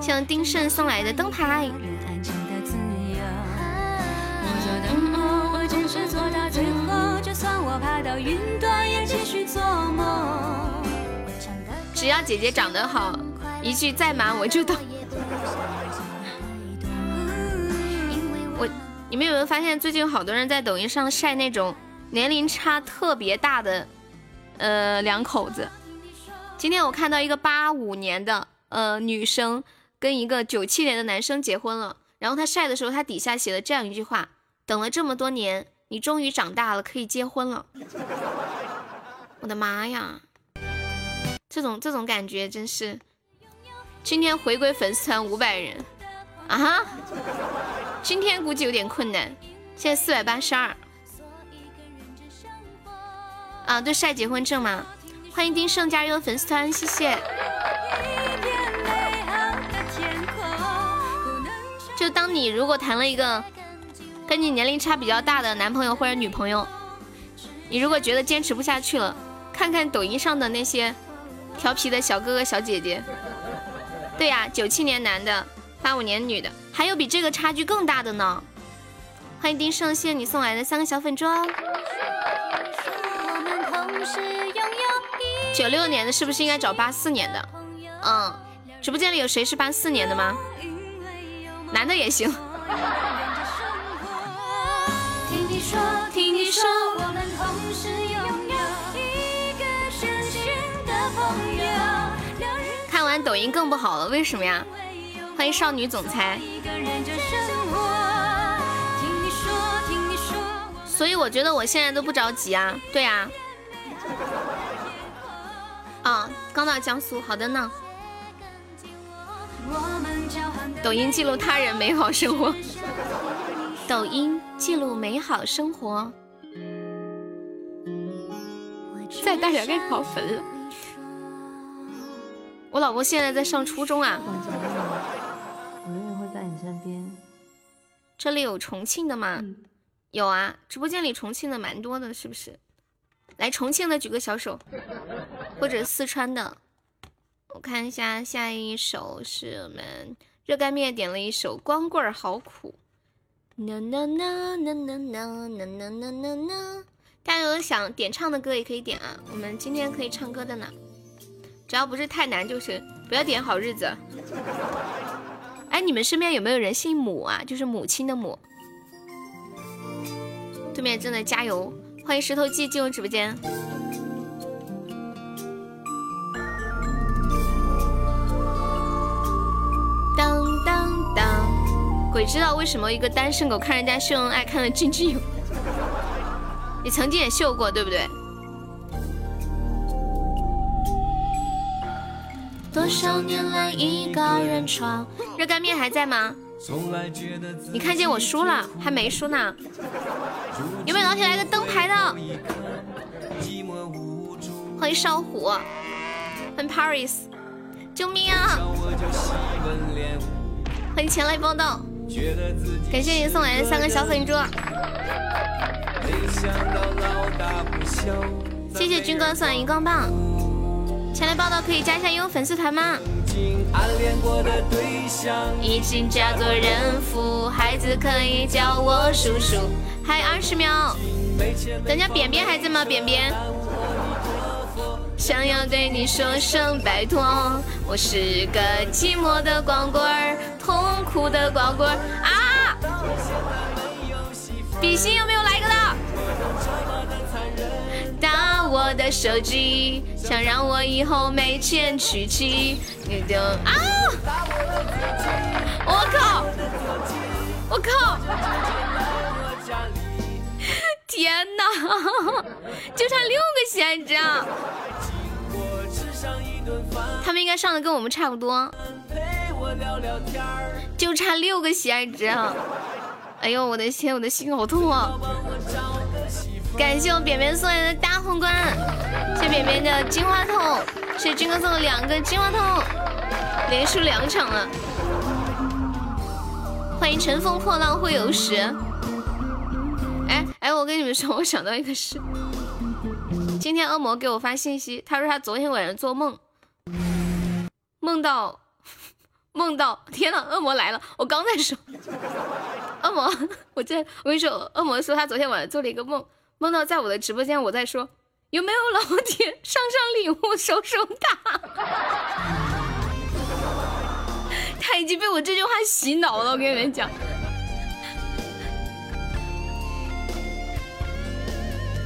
像丁胜送来的灯牌。只要姐姐长得好，一句再忙我就到。我，你们有没有发现最近有好多人在抖音上晒那种年龄差特别大的，呃，两口子？今天我看到一个八五年的呃女生跟一个九七年的男生结婚了，然后他晒的时候，他底下写了这样一句话：等了这么多年，你终于长大了，可以结婚了。我的妈呀！这种这种感觉真是，今天回归粉丝团五百人啊哈，今天估计有点困难，现在四百八十二。啊，对，晒结婚证吗？欢迎丁胜加入粉丝团，谢谢。就当你如果谈了一个跟你年龄差比较大的男朋友或者女朋友，你如果觉得坚持不下去了，看看抖音上的那些。调皮的小哥哥小姐姐，对呀，九七年男的，八五年女的，还有比这个差距更大的呢。欢迎丁胜，谢你送来的三个小粉猪。九六年的是不是应该找八四年的？嗯，直播间里有谁是八四年的吗？男的也行。听你说，听你说。看完抖音更不好了，为什么呀？欢迎少女总裁。所以我觉得我现在都不着急啊，对啊。啊，刚到江苏，好的呢。抖音记录他人美好生活，抖音记录美好生活。再大点该跑坟了。我老公现在在上初中啊。我永远会在你身边。这里有重庆的吗？有啊，直播间里重庆的蛮多的，是不是？来重庆的举个小手，或者四川的。我看一下，下一首是我们热干面点了一首《光棍好苦》。呐呐呐呐呐呐呐呐呐呐呐！大家有想点唱的歌也可以点啊，我们今天可以唱歌的呢。只要不是太难就行，不要点好日子。哎，你们身边有没有人姓母啊？就是母亲的母。对面正在加油，欢迎石头记进入直播间。当当当，鬼知道为什么一个单身狗看人家秀恩爱看得津津有味。你曾经也秀过，对不对？多少年来一个人闯。热干面还在吗？你看见我输了，还没输呢。有没有老铁来个灯牌的？欢迎少虎，欢迎 Paris，救命啊！欢迎前来报道，感谢您送来的三个小粉猪。谢谢军哥送来荧光棒。前来报道可以加一下悠悠粉丝团吗？已经嫁作人妇，孩子可以叫我叔叔。还有二十秒，咱家扁扁还在吗？扁扁，想要对你说声拜托，我是个寂寞的光棍儿，痛苦的光棍儿啊！比心有没有来我的手机，想让我以后没钱娶妻，你就啊！我靠！我靠！天哪，就差六个喜爱值啊！他们应该上的跟我们差不多，就差六个喜爱值啊！哎呦，我的天，我的心好痛啊！感谢我扁扁送来的大皇冠，谢扁扁的金话筒，谢军哥送的两个金话筒，连输两场了。欢迎乘风破浪会有时。哎哎，我跟你们说，我想到一个事。今天恶魔给我发信息，他说他昨天晚上做梦，梦到 梦到，天呐，恶魔来了！我刚在说，恶魔，我在我跟你说，恶魔说他昨天晚上做了一个梦，梦到在我的直播间，我在说有没有老铁上上礼物，手手大。他已经被我这句话洗脑了，我跟你们讲。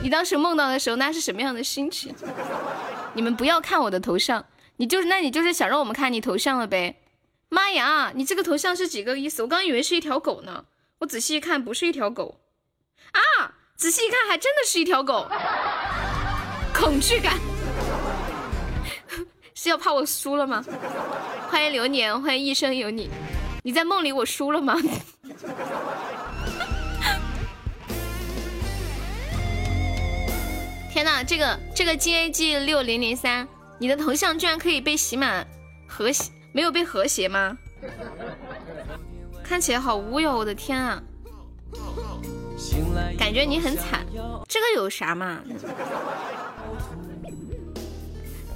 你当时梦到的时候，那是什么样的心情？你们不要看我的头像，你就是，那你就是想让我们看你头像了呗？妈呀，你这个头像是几个意思？我刚以为是一条狗呢，我仔细一看，不是一条狗啊！仔细一看，还真的是一条狗，恐惧感。是要怕我输了吗？欢迎流年，欢迎一生有你。你在梦里我输了吗？天哪，这个这个 G A G 六零零三，你的头像居然可以被洗满和谐，没有被和谐吗？看起来好污哟，我的天啊！感觉你很惨，这个有啥嘛？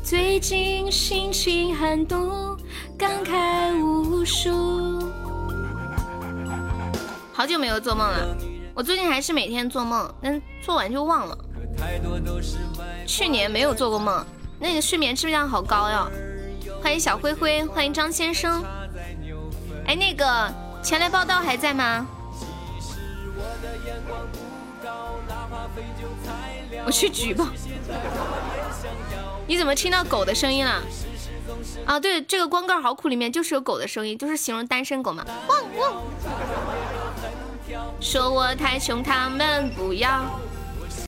最近心情很堵，感慨无数。好久没有做梦了，我最近还是每天做梦，但做完就忘了。去年没有做过梦，那个睡眠质量好高呀。欢迎小灰灰，欢迎张先生。哎，那个前来报道还在吗？我去举报。你怎么听到狗的声音了？啊，对，这个光棍好苦里面就是有狗的声音，就是形容单身狗嘛。汪汪！说我太穷，他们不要。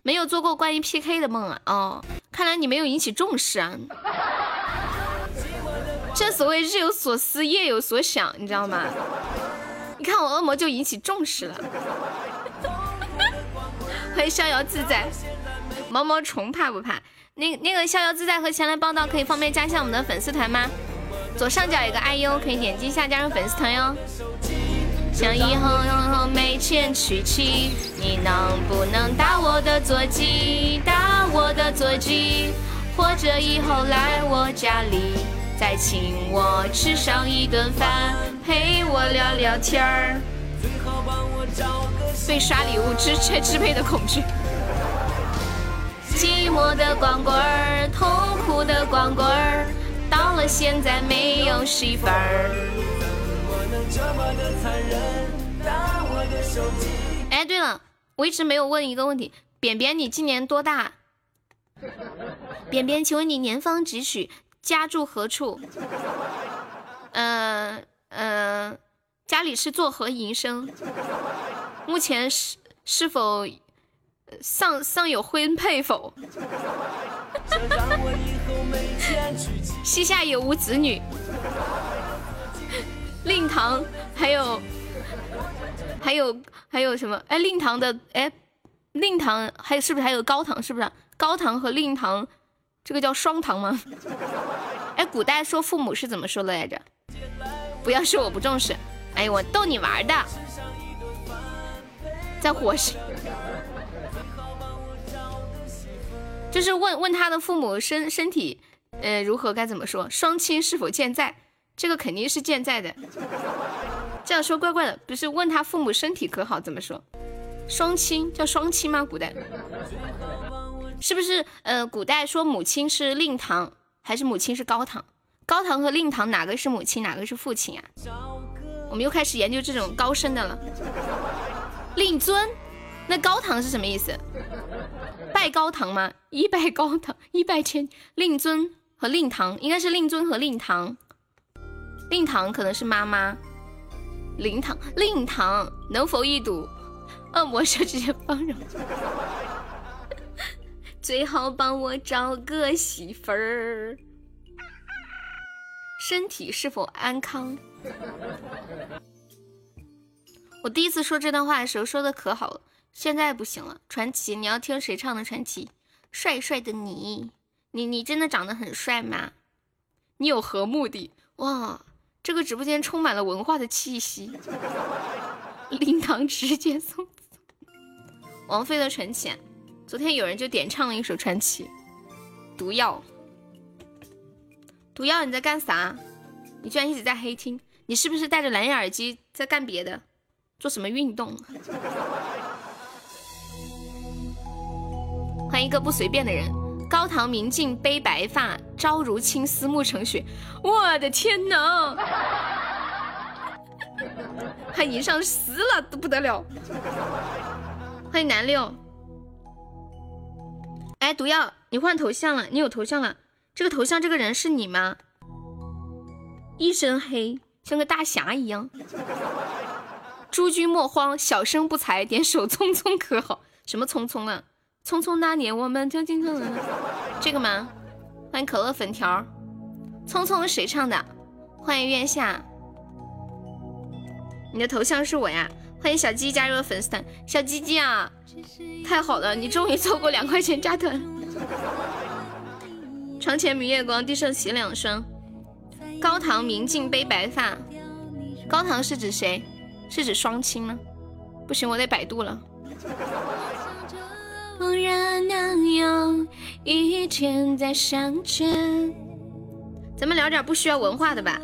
没有做过关于 PK 的梦啊？哦，看来你没有引起重视啊。正所谓日有所思，夜有所想，你知道吗？你看我恶魔就引起重视了。欢迎逍遥自在，毛毛虫怕不怕？那那个逍遥自在和前来报道可以方便加一下我们的粉丝团吗？左上角有个 IU，可以点击一下加入粉丝团哟。想以后以后没钱娶妻，你能不能打我的座机？打我的座机，或者以后来我家里再请我吃上一顿饭，陪我聊聊天儿。被刷礼物支支支配的恐惧。寂寞的光棍儿，痛苦的光棍儿，到了现在没有媳妇儿。哎，对了，我一直没有问一个问题，扁扁，你今年多大？扁扁，请问你年方几许？家住何处？嗯嗯，家里是做何营生？目前是是否？尚尚有婚配否？膝下有无子女？令堂还有还有还有什么？哎，令堂的哎，令堂还有是不是还有高堂？是不是高堂和令堂这个叫双堂吗？哎，古代说父母是怎么说的来着？不要说我不重视，哎，我逗你玩的，在火上。就是问问他的父母身身体，呃，如何该怎么说？双亲是否健在？这个肯定是健在的。这样说怪怪的，不是问他父母身体可好？怎么说？双亲叫双亲吗？古代是不是？呃，古代说母亲是令堂，还是母亲是高堂？高堂和令堂哪个是母亲，哪个是父亲啊？我们又开始研究这种高深的了。令尊，那高堂是什么意思？拜高堂吗？一拜高堂，一拜天。令尊和令堂应该是令尊和令堂，令堂可能是妈妈。灵堂，令堂能否一睹恶魔设计的芳容？最好帮我找个媳妇儿。身体是否安康？我第一次说这段话的时候说的可好了，现在不行了。传奇，你要听谁唱的传奇？帅帅的你，你你真的长得很帅吗？你有何目的？哇，这个直播间充满了文化的气息。灵堂直接送。王菲的传奇，昨天有人就点唱了一首传奇。毒药，毒药，你在干啥？你居然一直在黑听，你是不是戴着蓝牙耳机在干别的？做什么运动？欢迎一个不随便的人。高堂明镜悲白发，朝如青丝暮成雪。我的天哪！还迎上十了都不得了。欢迎南六。哎，毒药，你换头像了，你有头像了。这个头像这个人是你吗？一身黑，像个大侠一样。诸君莫慌，小生不才，点首匆匆可好？什么匆匆啊？匆匆那年，我们就经常这个吗？欢迎可乐粉条。匆匆谁唱的？欢迎月下。你的头像是我呀？欢迎小鸡加入了粉丝团。小鸡鸡啊，太好了，你终于凑够两块钱加团。床前明月光，地上鞋两双。高堂明镜悲白发。高堂是指谁？是指双亲吗？不行，我得百度了。忽然能有一天再相见。咱们聊点不需要文化的吧。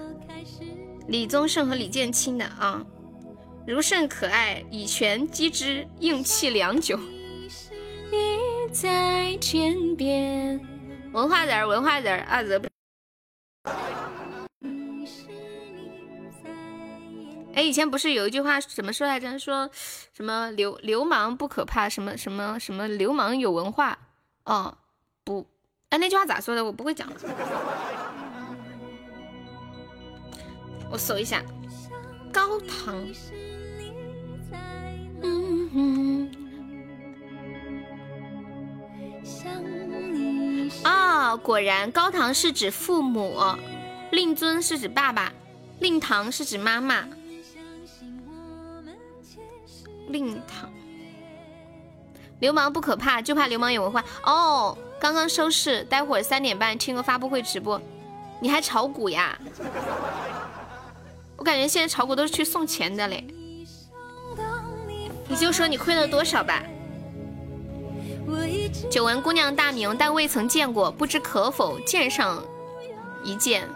李宗盛和李建清的啊，如甚可爱，以拳击之，硬气良久。你在天边。文化人，文化人啊，惹哎，以前不是有一句话怎么说来着？说什么流流氓不可怕，什么什么什么流氓有文化？哦，不，哎，那句话咋说的？我不会讲。我搜一下，高堂。嗯嗯。啊，果然，高堂是指父母，令尊是指爸爸，令堂是指妈妈。令堂，流氓不可怕，就怕流氓有文化。哦，刚刚收视，待会儿三点半听个发布会直播，你还炒股呀？我感觉现在炒股都是去送钱的嘞。你就说你亏了多少吧。久闻姑娘大名，但未曾见过，不知可否见上一见？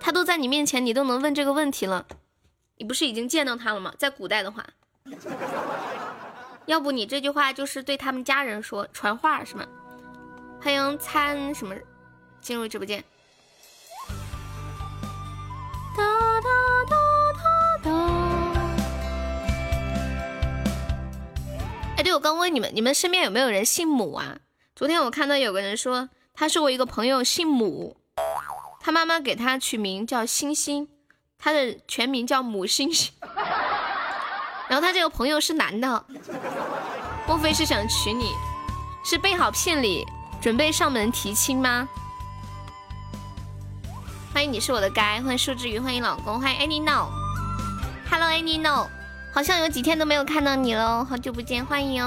他都在你面前，你都能问这个问题了。你不是已经见到他了吗？在古代的话，要不你这句话就是对他们家人说传话是吗？欢迎参什么进入直播间。哒哒哒哒哒。哎，对，我刚问你们，你们身边有没有人姓母啊？昨天我看到有个人说，他是我一个朋友，姓母，他妈妈给他取名叫星星。他的全名叫母星星，然后他这个朋友是男的，莫非是想娶你？是备好聘礼，准备上门提亲吗？欢迎你是我的该，欢迎树之鱼，欢迎老公，欢迎 Any No，Hello Any No，好像有几天都没有看到你喽，好久不见，欢迎。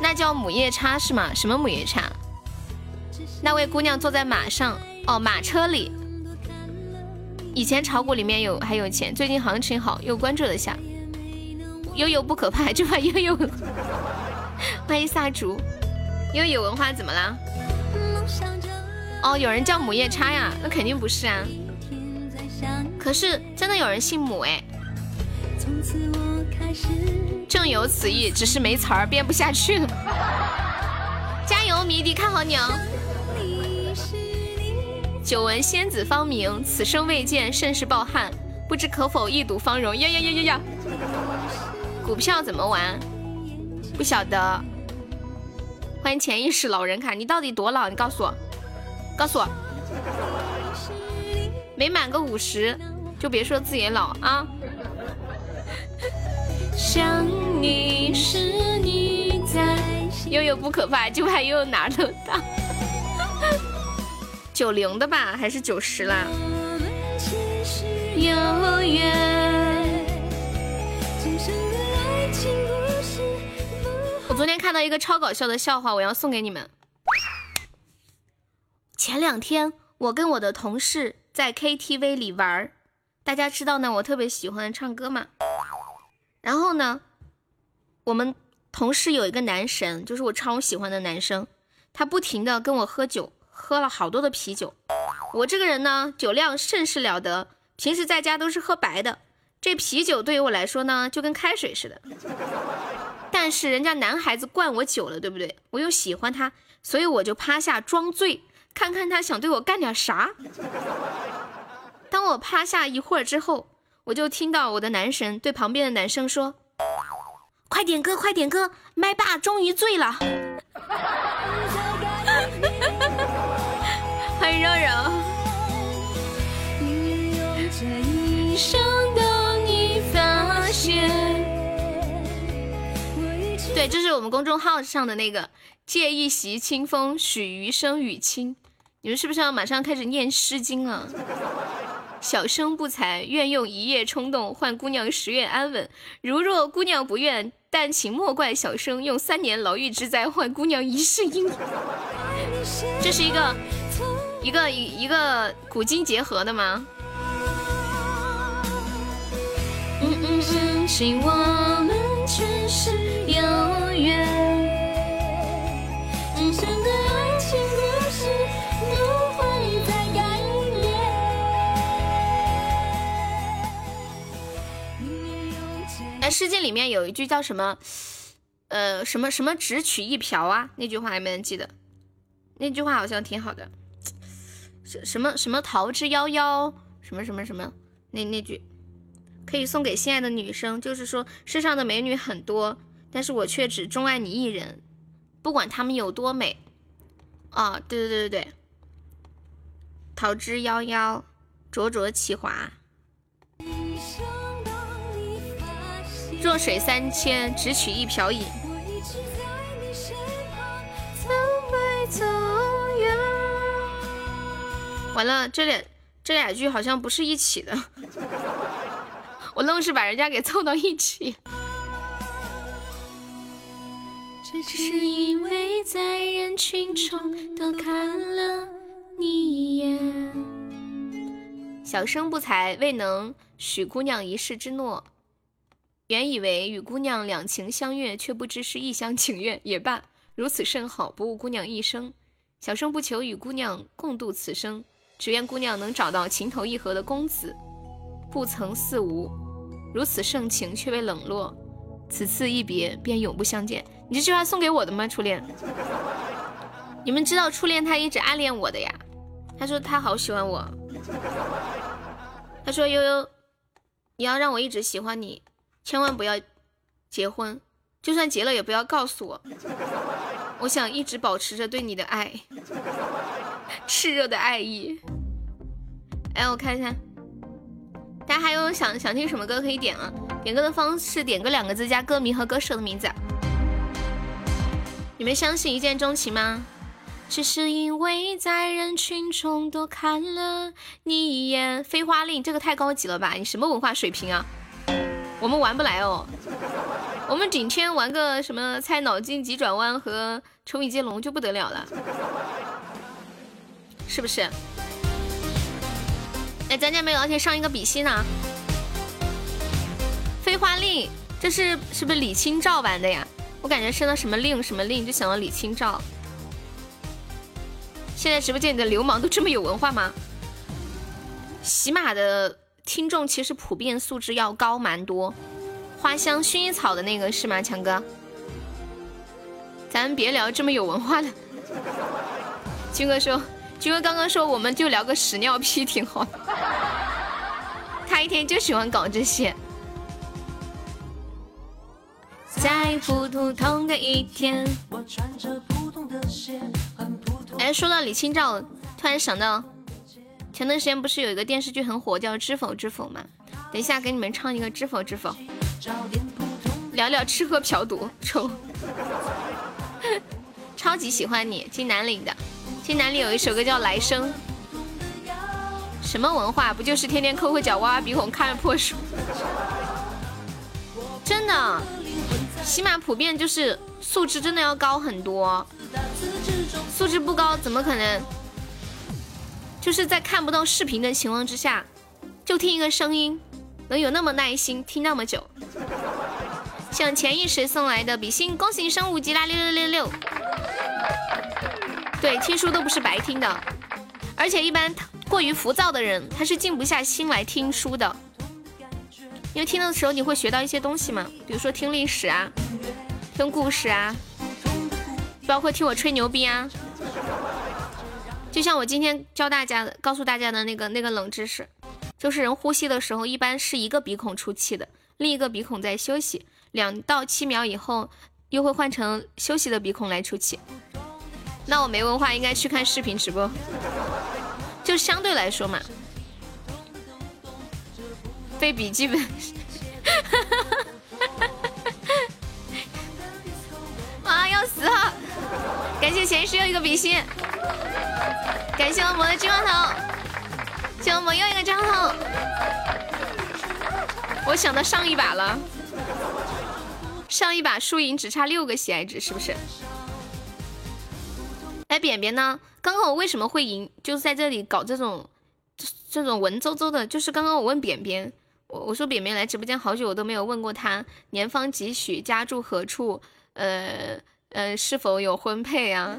那叫母夜叉是吗？什么母夜叉？那位姑娘坐在马上。哦，马车里，以前炒股里面有还有钱，最近行情好，又关注了下。悠悠不可怕，就怕悠悠。欢迎萨竹，悠悠有文化怎么啦？哦，有人叫母夜叉呀，那肯定不是啊。可是真的有人姓母哎。正有此意，只是没词儿编不下去了。加油，迷弟，看好你哦！久闻仙子芳名，此生未见，甚是抱憾。不知可否一睹芳容？呀呀呀呀呀！股票怎么玩？不晓得。欢迎潜意识老人卡，你到底多老？你告诉我，告诉我。没满个五十，就别说自己老啊。想你是你在，悠悠不可怕，就怕悠悠哪都到。九零的吧，还是九十啦？我昨天看到一个超搞笑的笑话，我要送给你们。前两天我跟我的同事在 KTV 里玩儿大家知道呢，我特别喜欢唱歌嘛。然后呢，我们同事有一个男神，就是我超喜欢的男生，他不停的跟我喝酒，喝了好多的啤酒。我这个人呢，酒量甚是了得，平时在家都是喝白的，这啤酒对于我来说呢，就跟开水似的。但是人家男孩子灌我酒了，对不对？我又喜欢他，所以我就趴下装醉，看看他想对我干点啥。当我趴下一会儿之后。我就听到我的男神对旁边的男生说：“快点歌，快点歌，麦霸终于醉了。”欢柔柔。对，这是我们公众号上的那个“借一袭清风，许余生与卿”。你们是不是要马上开始念《诗经》了？小生不才，愿用一夜冲动换姑娘十月安稳。如若姑娘不愿，但请莫怪小生用三年牢狱之灾换姑娘一世英。这是一个一个一一个古今结合的吗？嗯嗯嗯，请我们前世有缘。今生的爱情故事不会再。《诗经》里面有一句叫什么？呃，什么什么只取一瓢啊？那句话还没人记得。那句话好像挺好的。什什么什么桃之夭夭？什么什么什么？那那句可以送给心爱的女生，就是说世上的美女很多，但是我却只钟爱你一人，不管她们有多美。哦，对对对对对。桃之夭夭，灼灼其华。弱水三千，只取一瓢饮。完了，这俩这俩句好像不是一起的，我愣是把人家给凑到一起。只是因为在人群中多看了你一眼，小生不才，未能许姑娘一世之诺。原以为与姑娘两情相悦，却不知是一厢情愿。也罢，如此甚好，不误姑娘一生。小生不求与姑娘共度此生，只愿姑娘能找到情投意合的公子，不曾似无。如此盛情却被冷落，此次一别便永不相见。你这句话送给我的吗，初恋？你们知道初恋他一直暗恋我的呀？他说他好喜欢我。他说悠悠，你要让我一直喜欢你。千万不要结婚，就算结了也不要告诉我。我想一直保持着对你的爱，炽热的爱意。哎，我看一下，大家还有想想听什么歌可以点啊？点歌的方式，点歌两个字加歌名和歌手的名字。你们相信一见钟情吗？只是因为在人群中多看了你一眼。飞花令这个太高级了吧？你什么文化水平啊？我们玩不来哦，我们顶天玩个什么猜脑筋急转弯和成语接龙就不得了了，是不是？哎，咱家没有，而且上一个比心呢。飞花令，这是是不是李清照玩的呀？我感觉升了什么令什么令，就想到李清照。现在直播间里的流氓都这么有文化吗？喜马的。听众其实普遍素质要高蛮多。花香薰衣草的那个是吗，强哥？咱别聊这么有文化的。军哥说，军哥刚刚说我们就聊个屎尿屁挺好的。他一天就喜欢搞这些。在普通的一天。我穿着不同的鞋，很不哎，说到李清照，突然想到，前段时间不是有一个电视剧很火，叫《知否知否》吗？等一下给你们唱一个《知否知否》，聊聊吃喝嫖赌抽。超级喜欢你，金南岭的，金南里有一首歌叫《来生》。什么文化？不就是天天抠抠脚、挖挖鼻孔、看着破书？真的，起码普遍就是素质真的要高很多。素质不高，怎么可能？就是在看不到视频的情况之下，就听一个声音，能有那么耐心听那么久？像潜意识送来的比心，恭喜你升五级啦！六六六六。对，听书都不是白听的，而且一般过于浮躁的人，他是静不下心来听书的。因为听的时候你会学到一些东西嘛，比如说听历史啊，听故事啊，包括听我吹牛逼啊。就像我今天教大家，告诉大家的那个那个冷知识，就是人呼吸的时候一般是一个鼻孔出气的，另一个鼻孔在休息，两到七秒以后又会换成休息的鼻孔来出气。那我没文化，应该去看视频直播。就相对来说嘛。背笔记本，啊要死了！感谢前世又一个比心，感谢我们的金话筒，谢我们又一个账号。我想到上一把了，上一把输赢只差六个喜爱值，是不是？哎，扁扁呢？刚刚我为什么会赢？就是在这里搞这种这种文绉绉的，就是刚刚我问扁扁。我我说扁扁来直播间好久，我都没有问过他年方几许，家住何处，呃呃是否有婚配啊？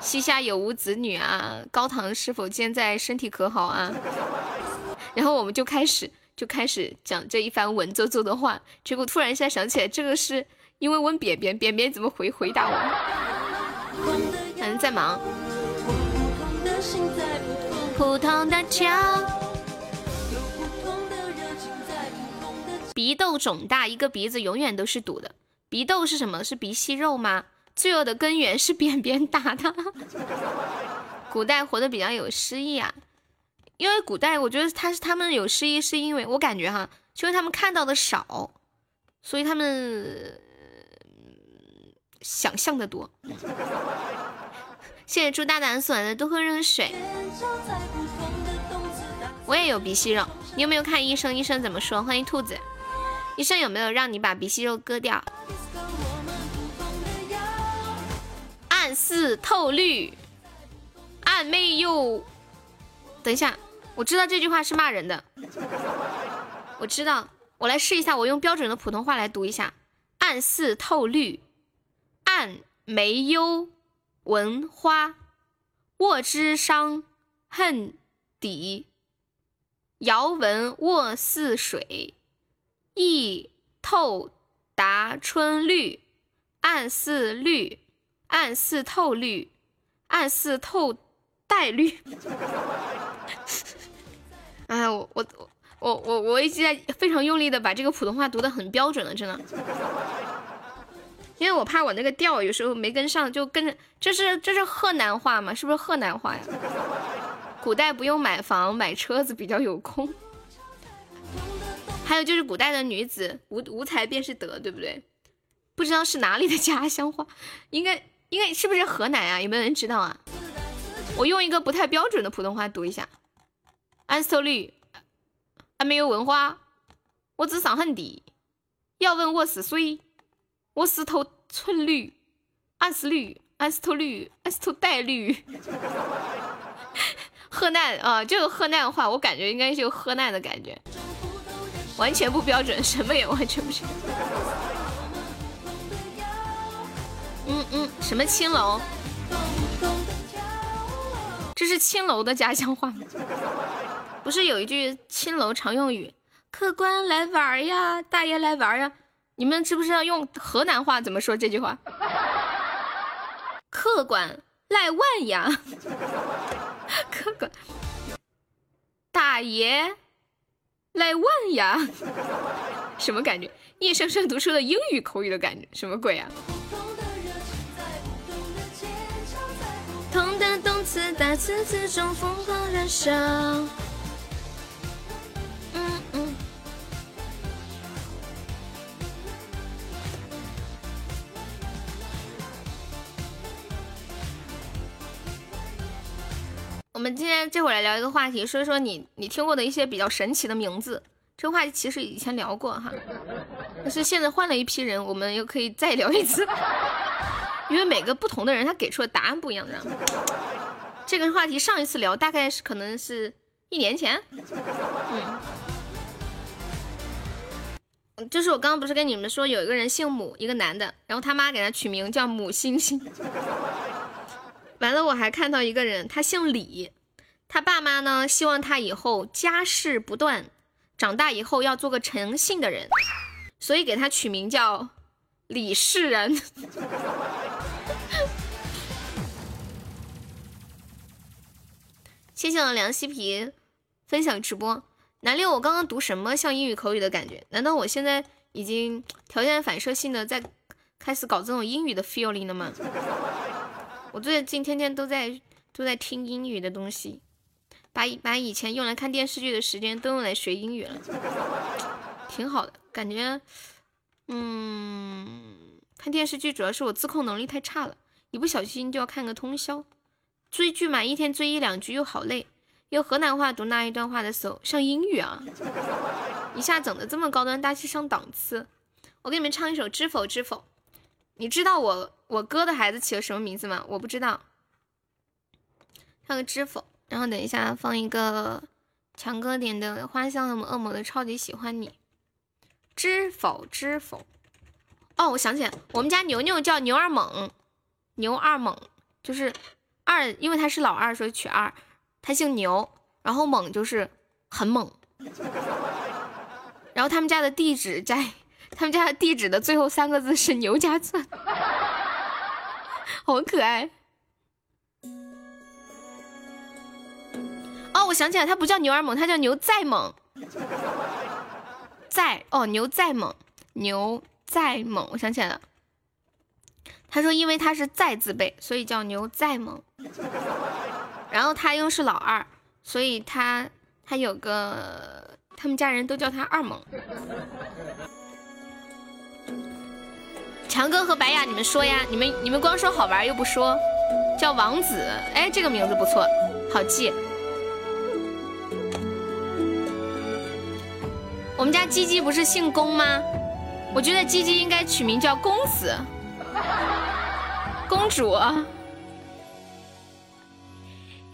膝下有无子女啊？高堂是否健在？身体可好啊？然后我们就开始就开始讲这一番文绉绉的话，结果突然一下想起来，这个是因为问扁扁，扁扁怎么回回答我？反正在忙。普通的桥。鼻窦肿大，一个鼻子永远都是堵的。鼻窦是什么？是鼻息肉吗？罪恶的根源是便便大的。古代活得比较有诗意啊，因为古代我觉得他是他们有诗意，是因为我感觉哈，因为他们看到的少，所以他们想象的多。谢谢猪大胆送来的多喝热水。我也有鼻息肉，你有没有看医生？医生怎么说？欢迎兔子。医生有没有让你把鼻息肉割掉？暗似透绿，暗媚又……等一下，我知道这句话是骂人的。我知道，我来试一下，我用标准的普通话来读一下：暗似透绿，暗没幽，闻花，卧之伤恨底，遥闻卧似水。意透达春绿，暗似绿，暗似透绿，暗似透带绿。哎，我我我我我一直在非常用力的把这个普通话读的很标准了，真的。因为我怕我那个调有时候没跟上，就跟着这是这是河南话吗？是不是河南话呀？古代不用买房买车子，比较有空。还有就是古代的女子无无才便是德，对不对？不知道是哪里的家乡话，应该应该是不是河南啊？有没有人知道啊？我用一个不太标准的普通话读一下：俺是头驴，俺没有文化，我只上很低。要问我是谁？我是头寸绿，俺是绿，俺是头驴，俺是头带驴。河南啊，这个河南话，我感觉应该就河南的感觉。完全不标准，什么也完全不是。嗯嗯，什么青楼？这是青楼的家乡话吗？不是有一句青楼常用语“客官来玩呀，大爷来玩呀”，你们知不知道用河南话怎么说这句话？客官赖万呀，客官大爷赖万呀，什么感觉？叶生生读出了英语口语的感觉，什么鬼啊？同的动词大词词中疯狂燃烧。我们今天这会儿来聊一个话题，说一说你你听过的一些比较神奇的名字。这个话题其实以前聊过哈，但是现在换了一批人，我们又可以再聊一次。因为每个不同的人，他给出的答案不一样，知道吗？这个话题上一次聊大概是可能是一年前，嗯，就是我刚刚不是跟你们说有一个人姓母，一个男的，然后他妈给他取名叫母星星。完了，我还看到一个人，他姓李，他爸妈呢希望他以后家世不断，长大以后要做个诚信的人，所以给他取名叫李世仁。谢谢我凉西皮分享直播。南六，我刚刚读什么像英语口语的感觉？难道我现在已经条件反射性的在开始搞这种英语的 feeling 了吗？我最近天天都在都在听英语的东西，把把以前用来看电视剧的时间都用来学英语了，挺好的感觉。嗯，看电视剧主要是我自控能力太差了，一不小心就要看个通宵。追剧嘛，一天追一两句又好累。用河南话读那一段话的时候像英语啊，一下整的这么高端大气上档次。我给你们唱一首《知否知否》，你知道我我哥的孩子起了什么名字吗？我不知道。唱个《知否》，然后等一下放一个强哥点的《花香恶魔恶魔的超级喜欢你》。知否知否？哦，我想起来，我们家牛牛叫牛二猛，牛二猛就是。二，因为他是老二，所以取二。他姓牛，然后猛就是很猛。然后他们家的地址在他们家的地址的最后三个字是牛家村，好可爱。哦，我想起来，他不叫牛二猛，他叫牛再猛。再哦，牛再猛，牛再猛，我想起来了。他说：“因为他是再字辈，所以叫牛再猛。然后他又是老二，所以他他有个他们家人都叫他二猛。强哥和白雅，你们说呀？你们你们光说好玩又不说，叫王子。哎，这个名字不错，好记。我们家鸡鸡不是姓公吗？我觉得鸡鸡应该取名叫公子。”公主，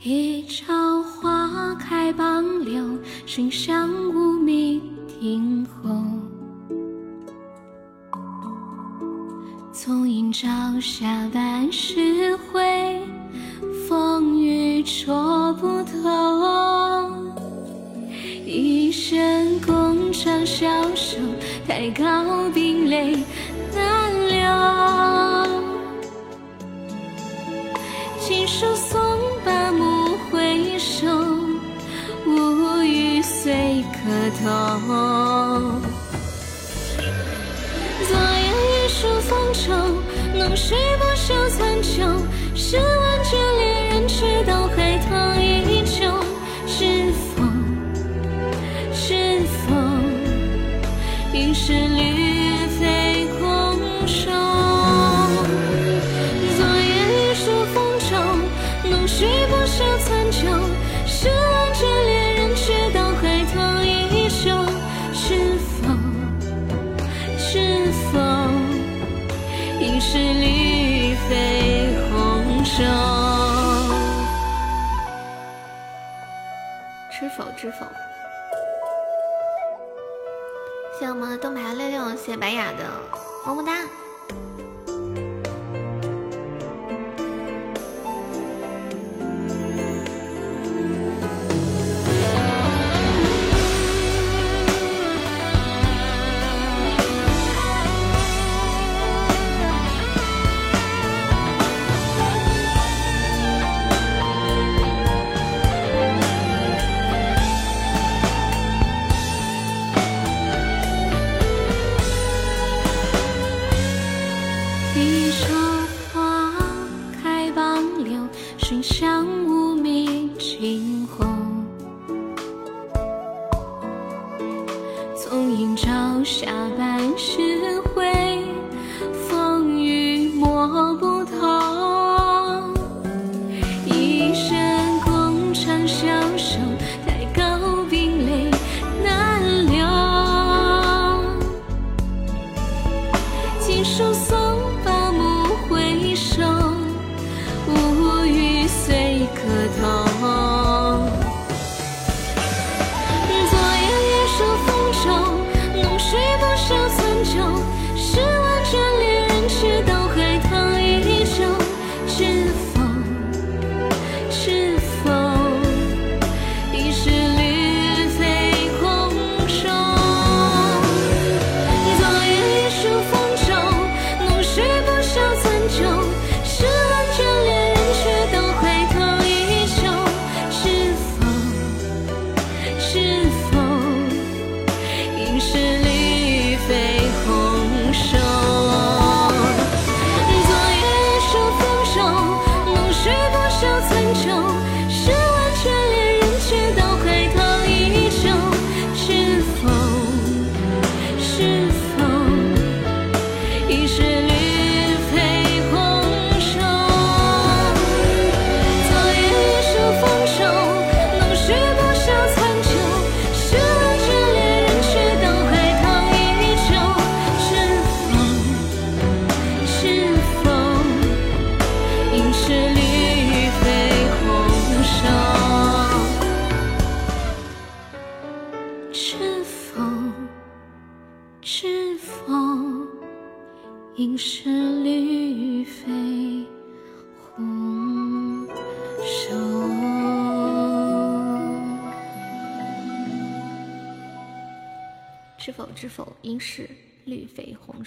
一朝花开傍柳，生香无觅听候。从迎朝下半世回，风雨戳不透。一身宫 trang 消瘦，太高冰泪难留。锦书送罢暮回首，无语随客头。一树风愁，浓睡不休残酒。试问这恋人，知道海棠依旧？是否，是否应是绿知否？谢我们的灯牌六六，谢谢白雅的么么哒。想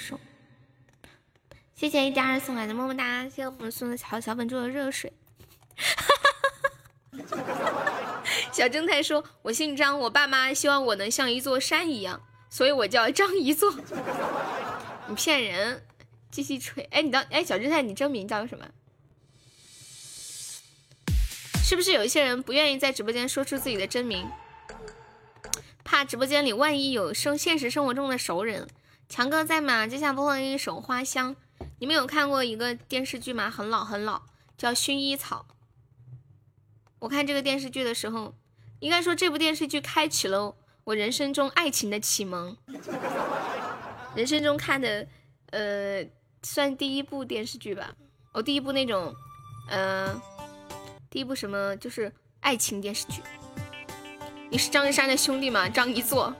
肥红瘦。谢谢一家人送来的么么哒，谢谢我们送的小小本猪的热水。小正太说：“我姓张，我爸妈希望我能像一座山一样，所以我叫张一座。”你骗人！继续吹。哎，你当哎，小正太，你真名叫什么？是不是有一些人不愿意在直播间说出自己的真名，怕直播间里万一有生现实生活中的熟人？强哥在吗？接下来播放一首《花香》。你们有看过一个电视剧吗？很老很老，叫《薰衣草》。我看这个电视剧的时候，应该说这部电视剧开启了我人生中爱情的启蒙。人生中看的，呃，算第一部电视剧吧。我第一部那种，呃，第一部什么就是爱情电视剧。你是张一山的兄弟吗？张一座。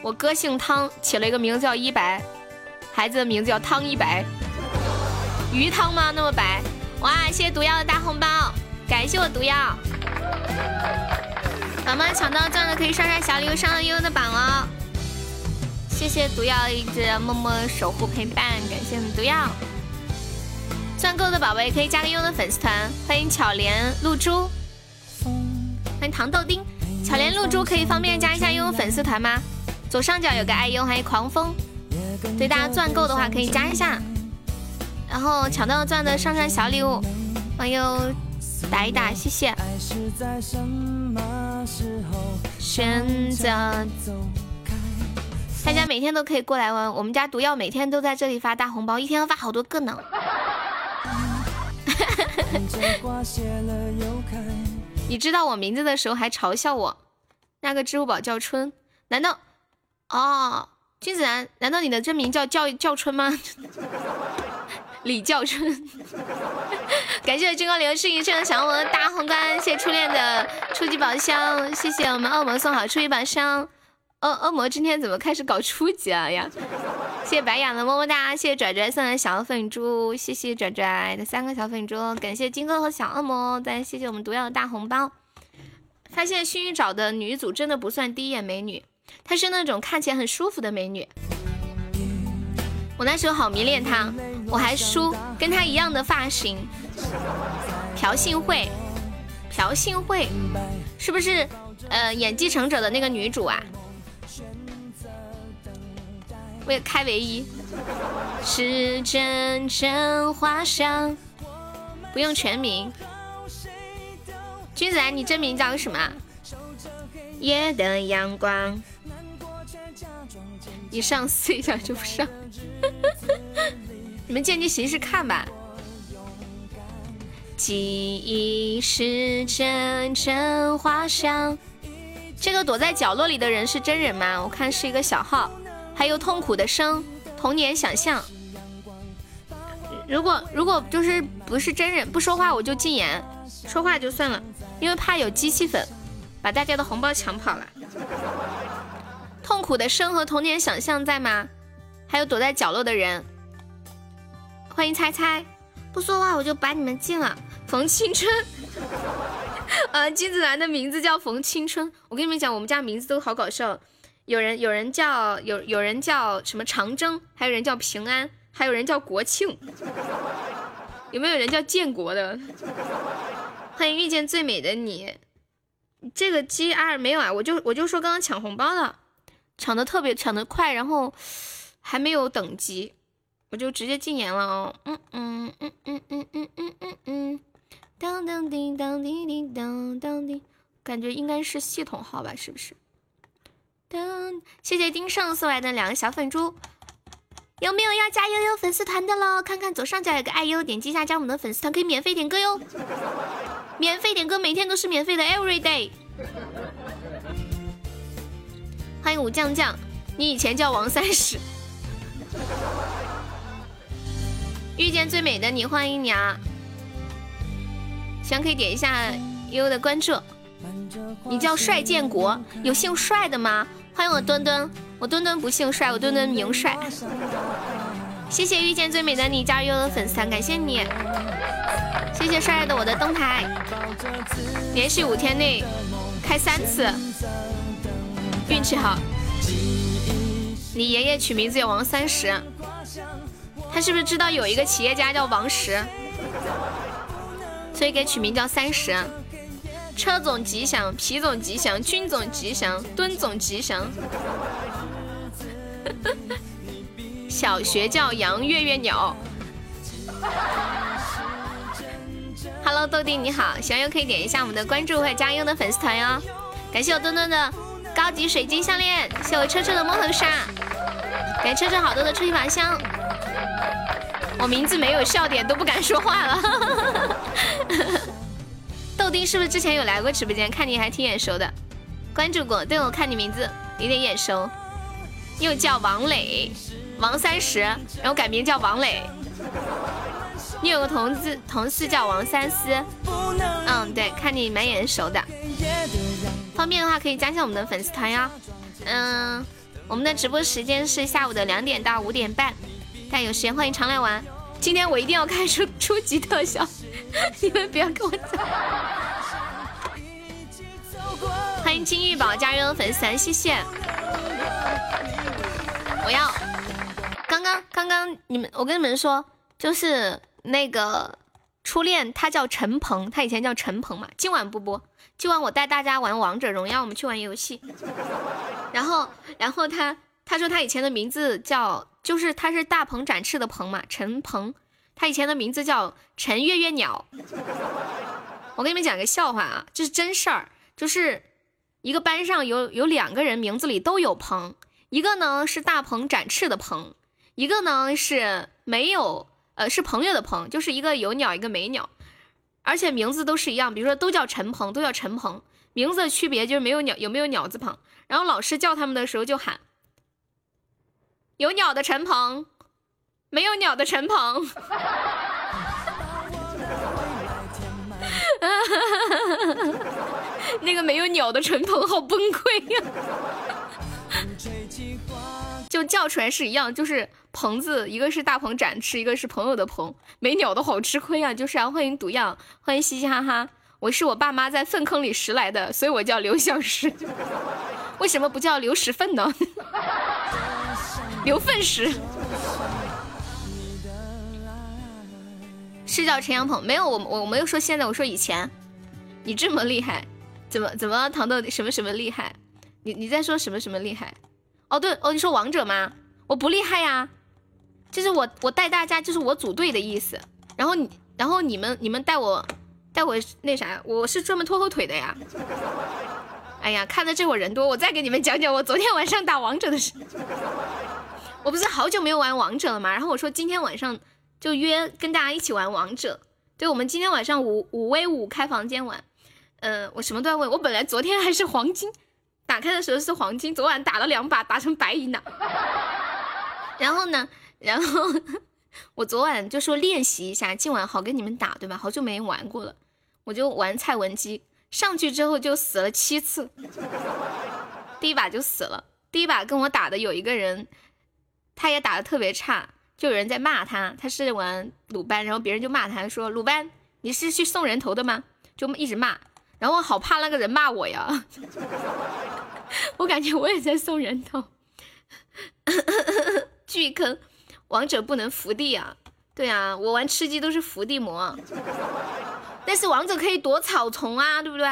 我哥姓汤，起了一个名字叫一白，孩子的名字叫汤一白。鱼汤吗？那么白？哇！谢谢毒药的大红包，感谢我毒药。宝宝抢到钻的可以上上小礼物，上了悠悠的榜哦。谢谢毒药一直默默守护陪伴，感谢我们毒药。钻够的宝贝可以加个悠悠的粉丝团，欢迎巧莲露珠，欢迎糖豆丁。巧莲露珠可以方便加一下悠悠粉丝团吗？左上角有个爱优，还有狂风。对大家钻够的话可以加一下，然后抢到钻的上上小礼物，欢迎打一打，谢谢。选择。大家每天都可以过来玩，我们家毒药每天都在这里发大红包，一天要发好多个呢。你知道我名字的时候还嘲笑我，那个支付宝叫春，难道？哦，君子兰，难道你的真名叫叫叫春吗？李叫春。感谢君高流是一生小恶魔的大红冠，谢谢初恋的初级宝箱，谢谢我们恶魔送好初级宝箱。恶恶魔今天怎么开始搞初级了呀？谢谢白养的么么哒，谢谢拽拽送的小粉猪，谢谢拽拽的三个小粉猪，感谢金哥和小恶魔，再谢谢我们毒药的大红包。发现薰衣找的女主真的不算第一眼美女，她是那种看起来很舒服的美女。我那时候好迷恋她，我还梳跟她一样的发型。朴信惠，朴信惠是不是呃演《继承者》的那个女主啊？为了开唯一，是阵阵花香，不用全名。君子兰，你真名叫什么？夜的阳光。你上撕一下就不上。你们见机行事看吧。记忆是阵阵花香。这个躲在角落里的人是真人吗？我看是一个小号。还有痛苦的声，童年想象。如果如果就是不是真人不说话，我就禁言，说话就算了，因为怕有机器粉把大家的红包抢跑了。痛苦的生和童年想象在吗？还有躲在角落的人，欢迎猜猜。不说话我就把你们禁了。冯青春，呃，金子兰的名字叫冯青春。我跟你们讲，我们家名字都好搞笑。有人有人叫有有人叫什么长征，还有人叫平安，还有人叫国庆。有没有人叫建国的？欢迎遇见最美的你。这个 G 二没有啊？我就我就说刚刚抢红包了，抢的特别抢的快，然后还没有等级，我就直接禁言了哦。嗯嗯嗯嗯嗯嗯嗯嗯嗯。当当叮当叮叮当当叮，感觉应该是系统号吧？是不是？当，谢谢丁胜送来的两个小粉猪，有没有要加悠悠粉丝团的喽？看看左上角有个爱优，点击一下加我们的粉丝团，可以免费点歌哟！免费点歌，每天都是免费的，every day。欢迎武将将，你以前叫王三十。遇见最美的你，欢迎你啊！喜欢可以点一下悠悠的关注。你叫帅建国，有姓帅的吗？欢迎我墩墩，我墩墩不姓帅，我墩墩名帅。谢谢遇见最美的你加入悠悠的粉丝团，感谢你。谢谢帅帅的我的灯牌，连续五天内开三次，运气好。你爷爷取名字叫王三十，他是不是知道有一个企业家叫王石？所以给取名叫三十，车总吉祥，皮总吉祥，军总吉祥，墩总吉祥。小学叫杨月月鸟。Hello，豆丁你好，喜欢可以点一下我们的关注或者加优的粉丝团哟。感谢我墩墩的高级水晶项链，谢我车车的摸头杀，给车车好多的初级宝箱。我名字没有笑点都不敢说话了。豆丁是不是之前有来过直播间？看你还挺眼熟的，关注过。对，我看你名字有点眼熟。又叫王磊，王三十，然后改名叫王磊。你有个同事同事叫王三思。嗯，对，看你蛮眼熟的。方便的话可以加一下我们的粉丝团呀。嗯，我们的直播时间是下午的两点到五点半。大家有时间欢迎常来玩，今天我一定要开出初级特效，你们不要跟我走。欢迎金玉宝加入粉丝团，谢谢。我要，刚刚刚刚你们，我跟你们说，就是那个初恋，他叫陈鹏，他以前叫陈鹏嘛。今晚不播，今晚我带大家玩王者荣耀，我们去玩游戏。然后，然后他他说他以前的名字叫。就是他是大鹏展翅的鹏嘛，陈鹏，他以前的名字叫陈月月鸟。我给你们讲个笑话啊，这是真事儿，就是一个班上有有两个人名字里都有鹏，一个呢是大鹏展翅的鹏，一个呢是没有呃是朋友的朋，就是一个有鸟一个没鸟，而且名字都是一样，比如说都叫陈鹏，都叫陈鹏，名字的区别就是没有鸟有没有鸟字旁，然后老师叫他们的时候就喊。有鸟的陈鹏，没有鸟的陈鹏。那个没有鸟的陈鹏好崩溃呀！就叫出来是一样，就是鹏字，一个是大鹏展翅，一个是朋友的鹏。没鸟的好吃亏啊！就是啊，欢迎毒样，欢迎嘻嘻哈哈。我是我爸妈在粪坑里拾来的，所以我叫刘小石。为什么不叫刘石粪呢？刘粪石是叫陈阳鹏？没有，我我没有说现在，我说以前。你这么厉害，怎么怎么糖豆什么什么厉害？你你在说什么什么厉害？哦对哦，你说王者吗？我不厉害呀，就是我我带大家，就是我组队的意思。然后你然后你们你们带我。带我那啥，我是专门拖后腿的呀。哎呀，看着这会人多，我再给你们讲讲我昨天晚上打王者的事。我不是好久没有玩王者了吗？然后我说今天晚上就约跟大家一起玩王者。对，我们今天晚上五五 v 五开房间玩。嗯，我什么段位。我本来昨天还是黄金，打开的时候是黄金，昨晚打了两把，打成白银了。然后呢，然后 我昨晚就说练习一下，今晚好跟你们打，对吧？好久没玩过了，我就玩蔡文姬，上去之后就死了七次，第一把就死了。第一把跟我打的有一个人，他也打的特别差，就有人在骂他，他是玩鲁班，然后别人就骂他说鲁班你是去送人头的吗？就一直骂。然后好怕那个人骂我呀，我感觉我也在送人头，巨坑，王者不能伏地啊，对啊，我玩吃鸡都是伏地魔，但是王者可以躲草丛啊，对不对？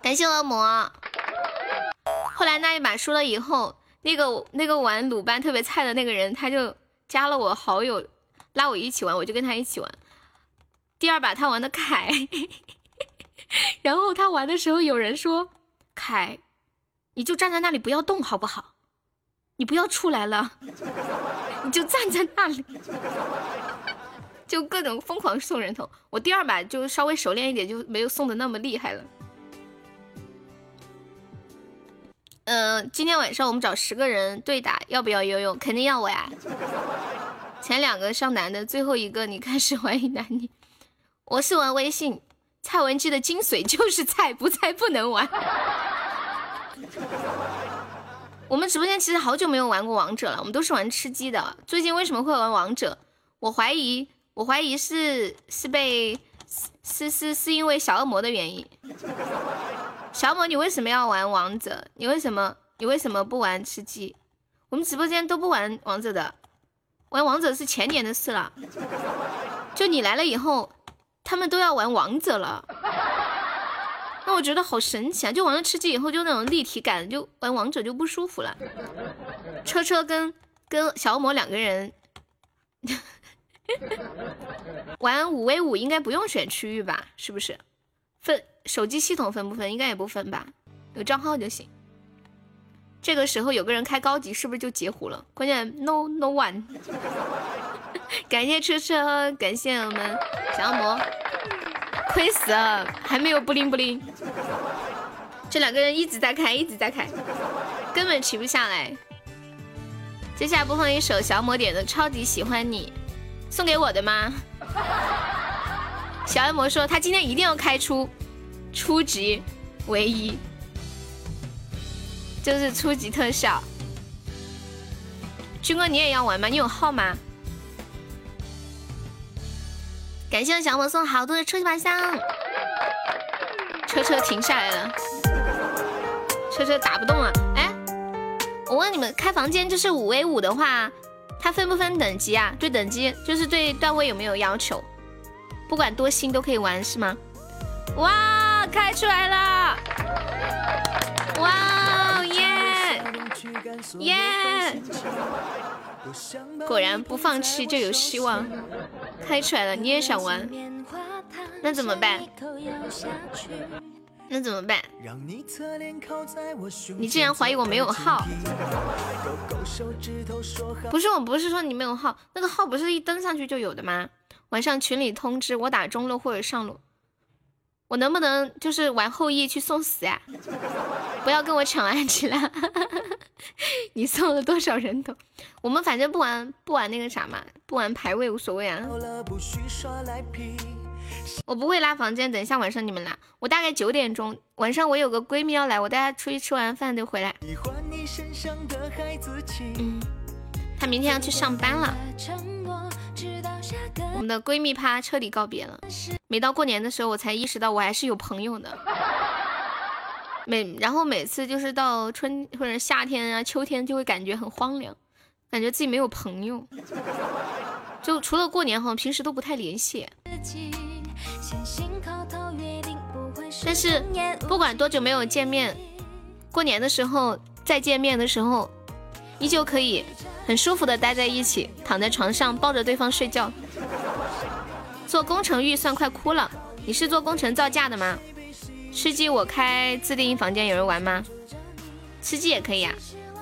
感谢恶魔。后来那一把输了以后，那个那个玩鲁班特别菜的那个人，他就加了我好友，拉我一起玩，我就跟他一起玩。第二把他玩的凯。然后他玩的时候，有人说：“凯，你就站在那里不要动，好不好？你不要出来了，你就站在那里，就各种疯狂送人头。我第二把就稍微熟练一点，就没有送的那么厉害了。嗯，今天晚上我们找十个人对打，要不要游泳？肯定要我呀。前两个上男的，最后一个你开始玩一男女。我是玩微信。”蔡文姬的精髓就是菜，不菜不能玩。我们直播间其实好久没有玩过王者了，我们都是玩吃鸡的。最近为什么会玩王者？我怀疑，我怀疑是是被是是是因为小恶魔的原因。小恶魔，你为什么要玩王者？你为什么你为什么不玩吃鸡？我们直播间都不玩王者的，玩王者是前年的事了。就你来了以后。他们都要玩王者了，那我觉得好神奇啊！就玩了吃鸡以后，就那种立体感，就玩王者就不舒服了。车车跟跟小恶魔两个人 玩五 v 五，应该不用选区域吧？是不是？分手机系统分不分？应该也不分吧？有账号就行。这个时候有个人开高级，是不是就截胡了？关键 no no one。感谢车车，感谢我们小恶魔，亏死了，还没有不灵不灵。这两个人一直在开，一直在开，根本停不下来。接下来播放一首小魔点的《超级喜欢你》，送给我的吗？小恶魔说他今天一定要开出初级唯一。就是初级特效，军哥你也要玩吗？你有号吗？感谢小魔送好多的超级宝箱，车车停下来了，车车打不动了。哎，我问你们，开房间就是五 v 五的话，它分不分等级啊？对等级就是对段位有没有要求？不管多新都可以玩是吗？哇，开出来了！哇！耶！果然不放弃就有希望，开出来了，你也想玩？那怎么办？那怎么办？你竟然怀疑我没有号？不是，我不是说你没有号，那个号不是一登上去就有的吗？晚上群里通知我打中路或者上路。我能不能就是玩后羿去送死呀？不要跟我抢安琪拉！你送了多少人头？我们反正不玩不玩那个啥嘛，不玩排位无所谓啊。我不会拉房间，等一下晚上你们拉。我大概九点钟晚上我有个闺蜜要来，我带她出去吃完饭就回来。嗯，她明天要去上班了。我们的闺蜜趴彻底告别了。每到过年的时候，我才意识到我还是有朋友的。每然后每次就是到春或者夏天啊、秋天，就会感觉很荒凉，感觉自己没有朋友。就除了过年哈，平时都不太联系。但是不管多久没有见面，过年的时候再见面的时候，依旧可以很舒服的待在一起，躺在床上抱着对方睡觉。做工程预算快哭了。你是做工程造价的吗？吃鸡我开自定义房间，有人玩吗？吃鸡也可以啊，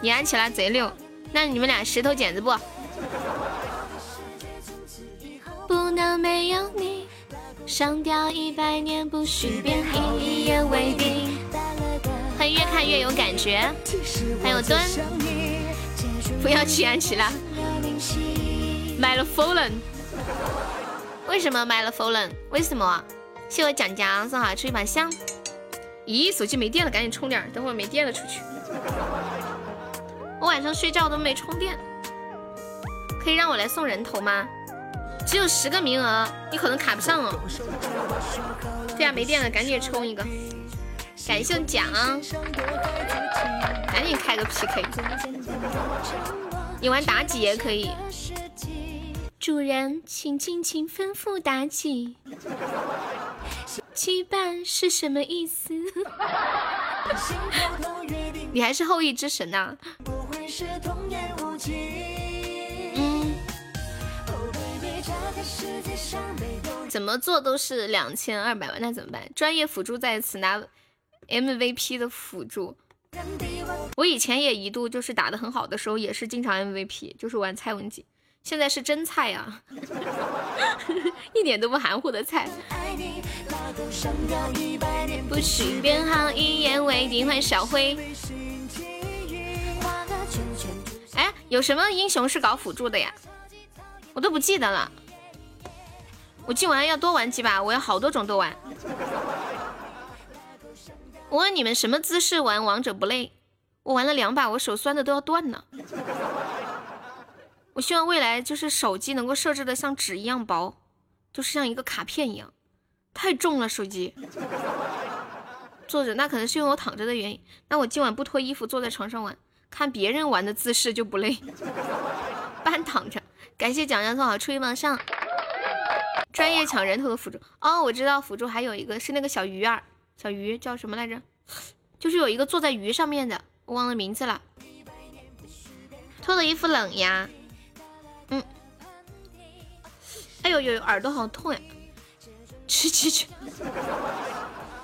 你安琪拉贼溜。那你们俩石头剪子布？不能没有你，上吊一百年不许变，一言为定。欢迎越看越有感觉。还有墩，不要去安琪拉，买了 Fallen。为什么买了 Fallen？为什么？谢我蒋蒋送好出一把香。咦，手机没电了，赶紧充点，等会没电了出去。我晚上睡觉都没充电，可以让我来送人头吗？只有十个名额，你可能卡不上哦。对呀，没电了，赶紧充一个。感谢奖，赶紧开个 PK。你玩妲己也可以。主人，请尽情吩咐妲己，羁绊是什么意思？你还是后羿之神呐？嗯。怎么做都是两千二百万，那怎么办？专业辅助在此拿 MVP 的辅助。我以前也一度就是打的很好的时候，也是经常 MVP，就是玩蔡文姬。现在是真菜呀，一点都不含糊的菜。不许编号，一言为定。欢迎小辉。哎，有什么英雄是搞辅助的呀？我都不记得了。我今晚要多玩几把，我要好多种都玩。我问你们，什么姿势玩王者不累？我玩了两把，我手酸的都要断了。我希望未来就是手机能够设置的像纸一样薄，就是像一个卡片一样。太重了手机。坐着那可能是因为我躺着的原因。那我今晚不脱衣服坐在床上玩，看别人玩的姿势就不累。半躺着。感谢蒋江送好初一晚上。专业抢人头的辅助哦，我知道辅助还有一个是那个小鱼儿，小鱼叫什么来着？就是有一个坐在鱼上面的，我忘了名字了。脱了衣服冷呀，嗯。哎呦呦，耳朵好痛呀！吃鸡去，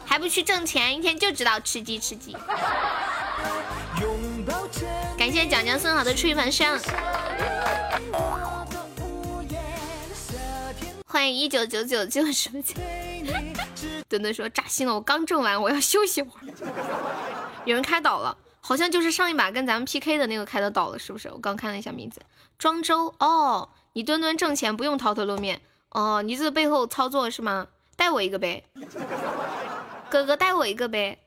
还不去挣钱，一天就知道吃鸡吃鸡。感谢蒋江送好的初一晚上。欢迎一九九九九什么九？墩墩说扎心了，我刚挣完，我要休息会儿。有人开倒了，好像就是上一把跟咱们 PK 的那个开的倒了，是不是？我刚看了一下名字，庄周。哦，你墩墩挣钱不用抛头露面哦，你这背后操作是吗？带我一个呗，哥哥带我一个呗。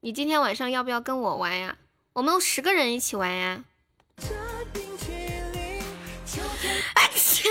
你今天晚上要不要跟我玩呀？我们十个人一起玩呀。哎钱。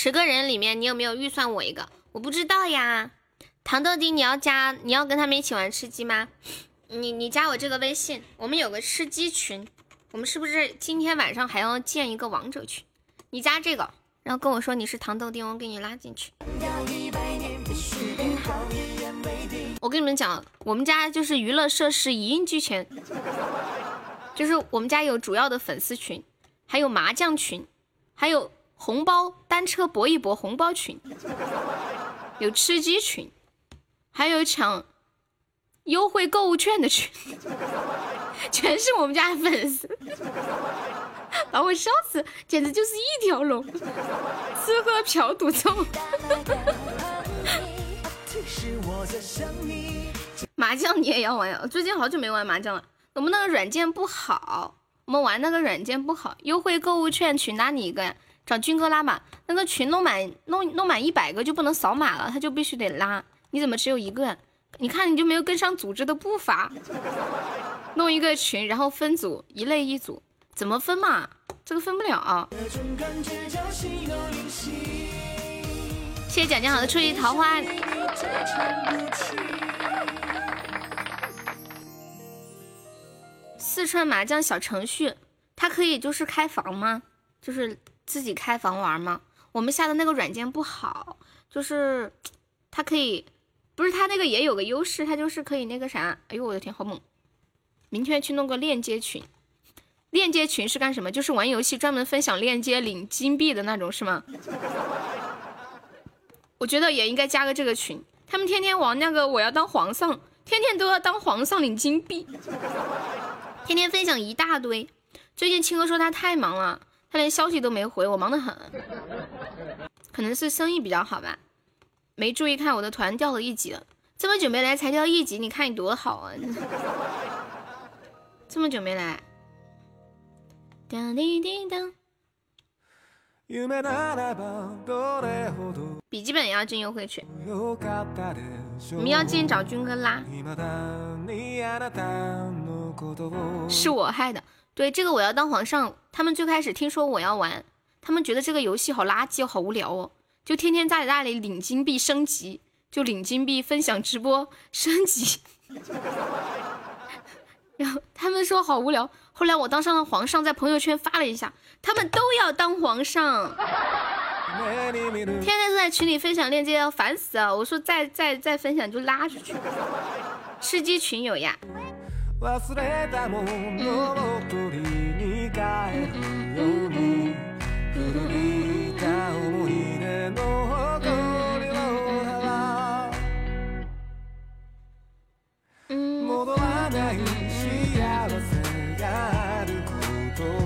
十个人里面，你有没有预算我一个？我不知道呀。糖豆丁，你要加，你要跟他们一起玩吃鸡吗？你你加我这个微信，我们有个吃鸡群。我们是不是今天晚上还要建一个王者群？你加这个，然后跟我说你是糖豆丁，我给你拉进去。我跟你们讲，我们家就是娱乐设施一应俱全，就是我们家有主要的粉丝群，还有麻将群，还有。红包单车搏一搏红包群，有吃鸡群，还有抢优惠购物券的群，全是我们家的粉丝，把我笑死，简直就是一条龙，吃喝嫖赌抽。麻将你也要玩呀？最近好久没玩麻将了，我们那个软件不好，我们玩那个软件不好，优惠购物券群拉你一个呀？找军哥拉满，那个群弄满弄弄满一百个就不能扫码了，他就必须得拉。你怎么只有一个？你看你就没有跟上组织的步伐。弄一个群，然后分组，一类一组，怎么分嘛？这个分不了啊。谢谢蒋江好的初级桃花。四川麻将小程序，它可以就是开房吗？就是自己开房玩吗？我们下的那个软件不好，就是它可以，不是它那个也有个优势，它就是可以那个啥。哎呦我的天，好猛！明天去弄个链接群，链接群是干什么？就是玩游戏专门分享链接领金币的那种是吗？我觉得也应该加个这个群。他们天天玩那个我要当皇上，天天都要当皇上领金币，天天分享一大堆。最近青哥说他太忙了，他连消息都没回，我忙得很。可能是生意比较好吧，没注意看我的团掉了一级了。这么久没来才掉一级，你看你多好啊！这么久没来。当滴滴当。笔记本也要进优惠券，你们要进找军哥拉。是我害的，对这个我要当皇上。他们最开始听说我要玩，他们觉得这个游戏好垃圾，好无聊哦，就天天在那里领金币升级，就领金币分享直播升级。然后他们说好无聊，后来我当上了皇上，在朋友圈发了一下，他们都要当皇上，天天都在群里分享链接，要烦死了。我说再再再分享就拉出去，吃鸡群友呀。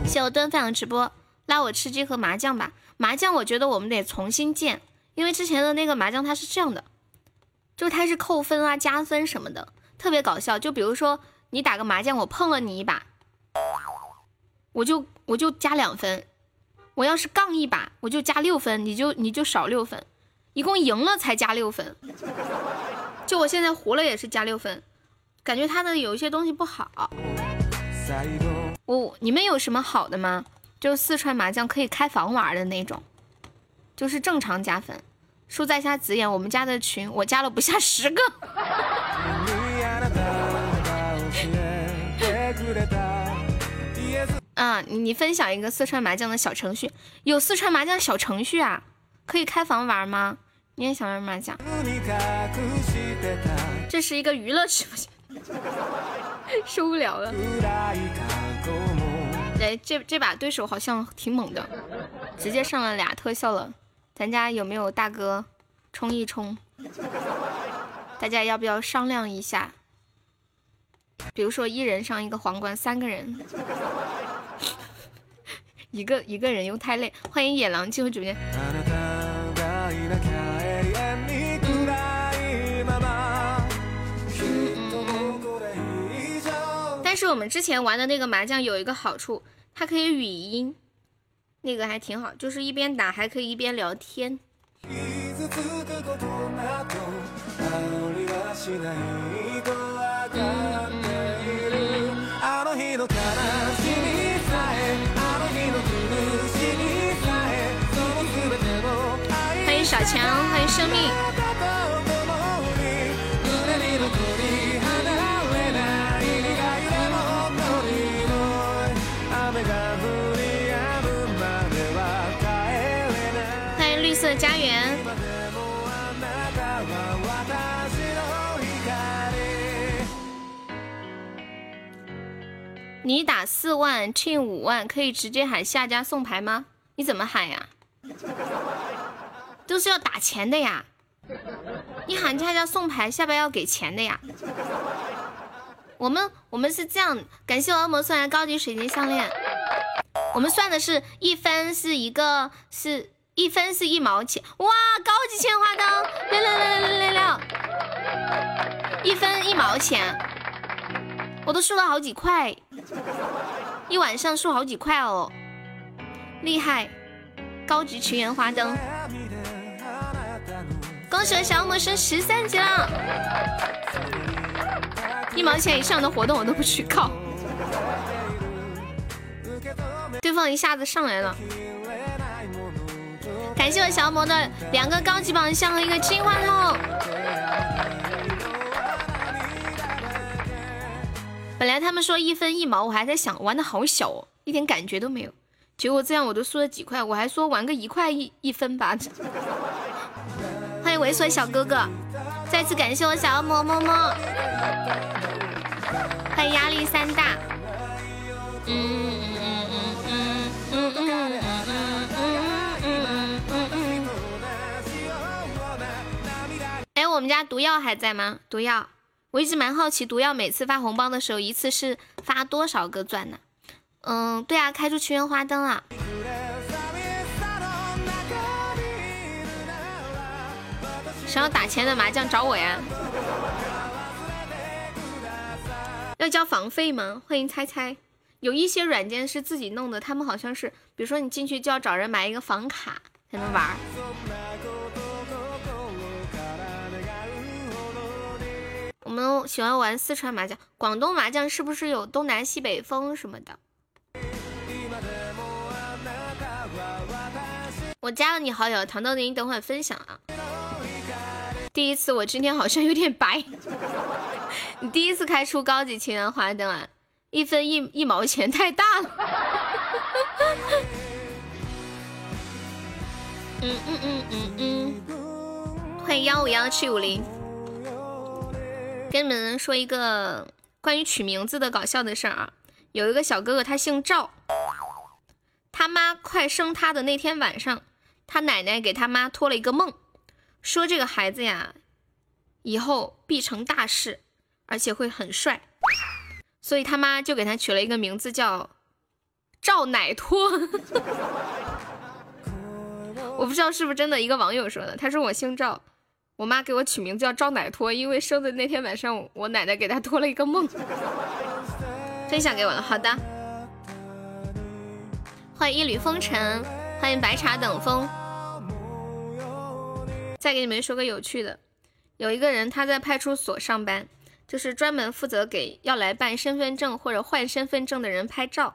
谢我端分享直播，拉我吃鸡和麻将吧。麻将我觉得我们得重新建，因为之前的那个麻将它是这样的，就它是扣分啊、加分什么的，特别搞笑。就比如说你打个麻将，我碰了你一把，我就我就加两分；我要是杠一把，我就加六分，你就你就少六分，一共赢了才加六分。就我现在胡了也是加六分，感觉他的有一些东西不好。我你们有什么好的吗？就四川麻将可以开房玩的那种，就是正常加分。输在下子眼，我们家的群我加了不下十个。啊，你你分享一个四川麻将的小程序，有四川麻将小程序啊？可以开房玩吗？你也想玩麻将？这是一个娱乐直播间。受不了了！哎，这这把对手好像挺猛的，直接上了俩特效了。咱家有没有大哥冲一冲？大家要不要商量一下？比如说一人上一个皇冠，三个人，一个一个人又太累。欢迎野狼进入直播间。但是我们之前玩的那个麻将有一个好处，它可以语音，那个还挺好，就是一边打还可以一边聊天。欢小强，欢迎生命。家园，你打四万，Chin 五万，可以直接喊下家送牌吗？你怎么喊呀？都是要打钱的呀！你喊下家送牌，下边要给钱的呀！我们我们是这样，感谢恶魔送来高级水晶项链，我们算的是一分是一个是。一分是一毛钱，哇，高级千花灯，六六六六六六六，一分一毛钱，我都输了好几块，一晚上输好几块哦，厉害，高级群缘花灯，恭喜我小恶魔升十三级了，一毛钱以上的活动我都不去靠。对方一下子上来了。感谢我小恶魔的两个高级宝箱和一个金话筒。本来他们说一分一毛，我还在想玩的好小哦，一点感觉都没有。结果这样我都输了几块，我还说玩个一块一一分吧。欢迎猥琐小哥哥，再次感谢我小恶魔么么。欢迎压力山大。嗯嗯嗯嗯嗯嗯嗯嗯嗯嗯嗯。哎，我们家毒药还在吗？毒药，我一直蛮好奇，毒药每次发红包的时候，一次是发多少个钻呢？嗯，对啊，开出奇缘花灯了。想要打钱的麻将找我呀。要交房费吗？欢迎猜猜。有一些软件是自己弄的，他们好像是，比如说你进去就要找人买一个房卡才能玩。我们喜欢玩四川麻将，广东麻将是不是有东南西北风什么的？我加了你好友，糖豆你等会分享啊。第一次，我今天好像有点白。你第一次开出高级情人花灯啊？一分一一毛钱太大了。嗯嗯嗯嗯嗯。欢迎幺五幺七五零。跟你们说一个关于取名字的搞笑的事儿啊，有一个小哥哥，他姓赵，他妈快生他的那天晚上。他奶奶给他妈托了一个梦，说这个孩子呀，以后必成大事，而且会很帅，所以他妈就给他取了一个名字叫赵乃托。我不知道是不是真的，一个网友说的。他说我姓赵，我妈给我取名字叫赵乃托，因为生的那天晚上我奶奶给他托了一个梦。分享给我了，好的。欢迎一缕风尘，欢迎白茶等风。再给你们说个有趣的，有一个人他在派出所上班，就是专门负责给要来办身份证或者换身份证的人拍照。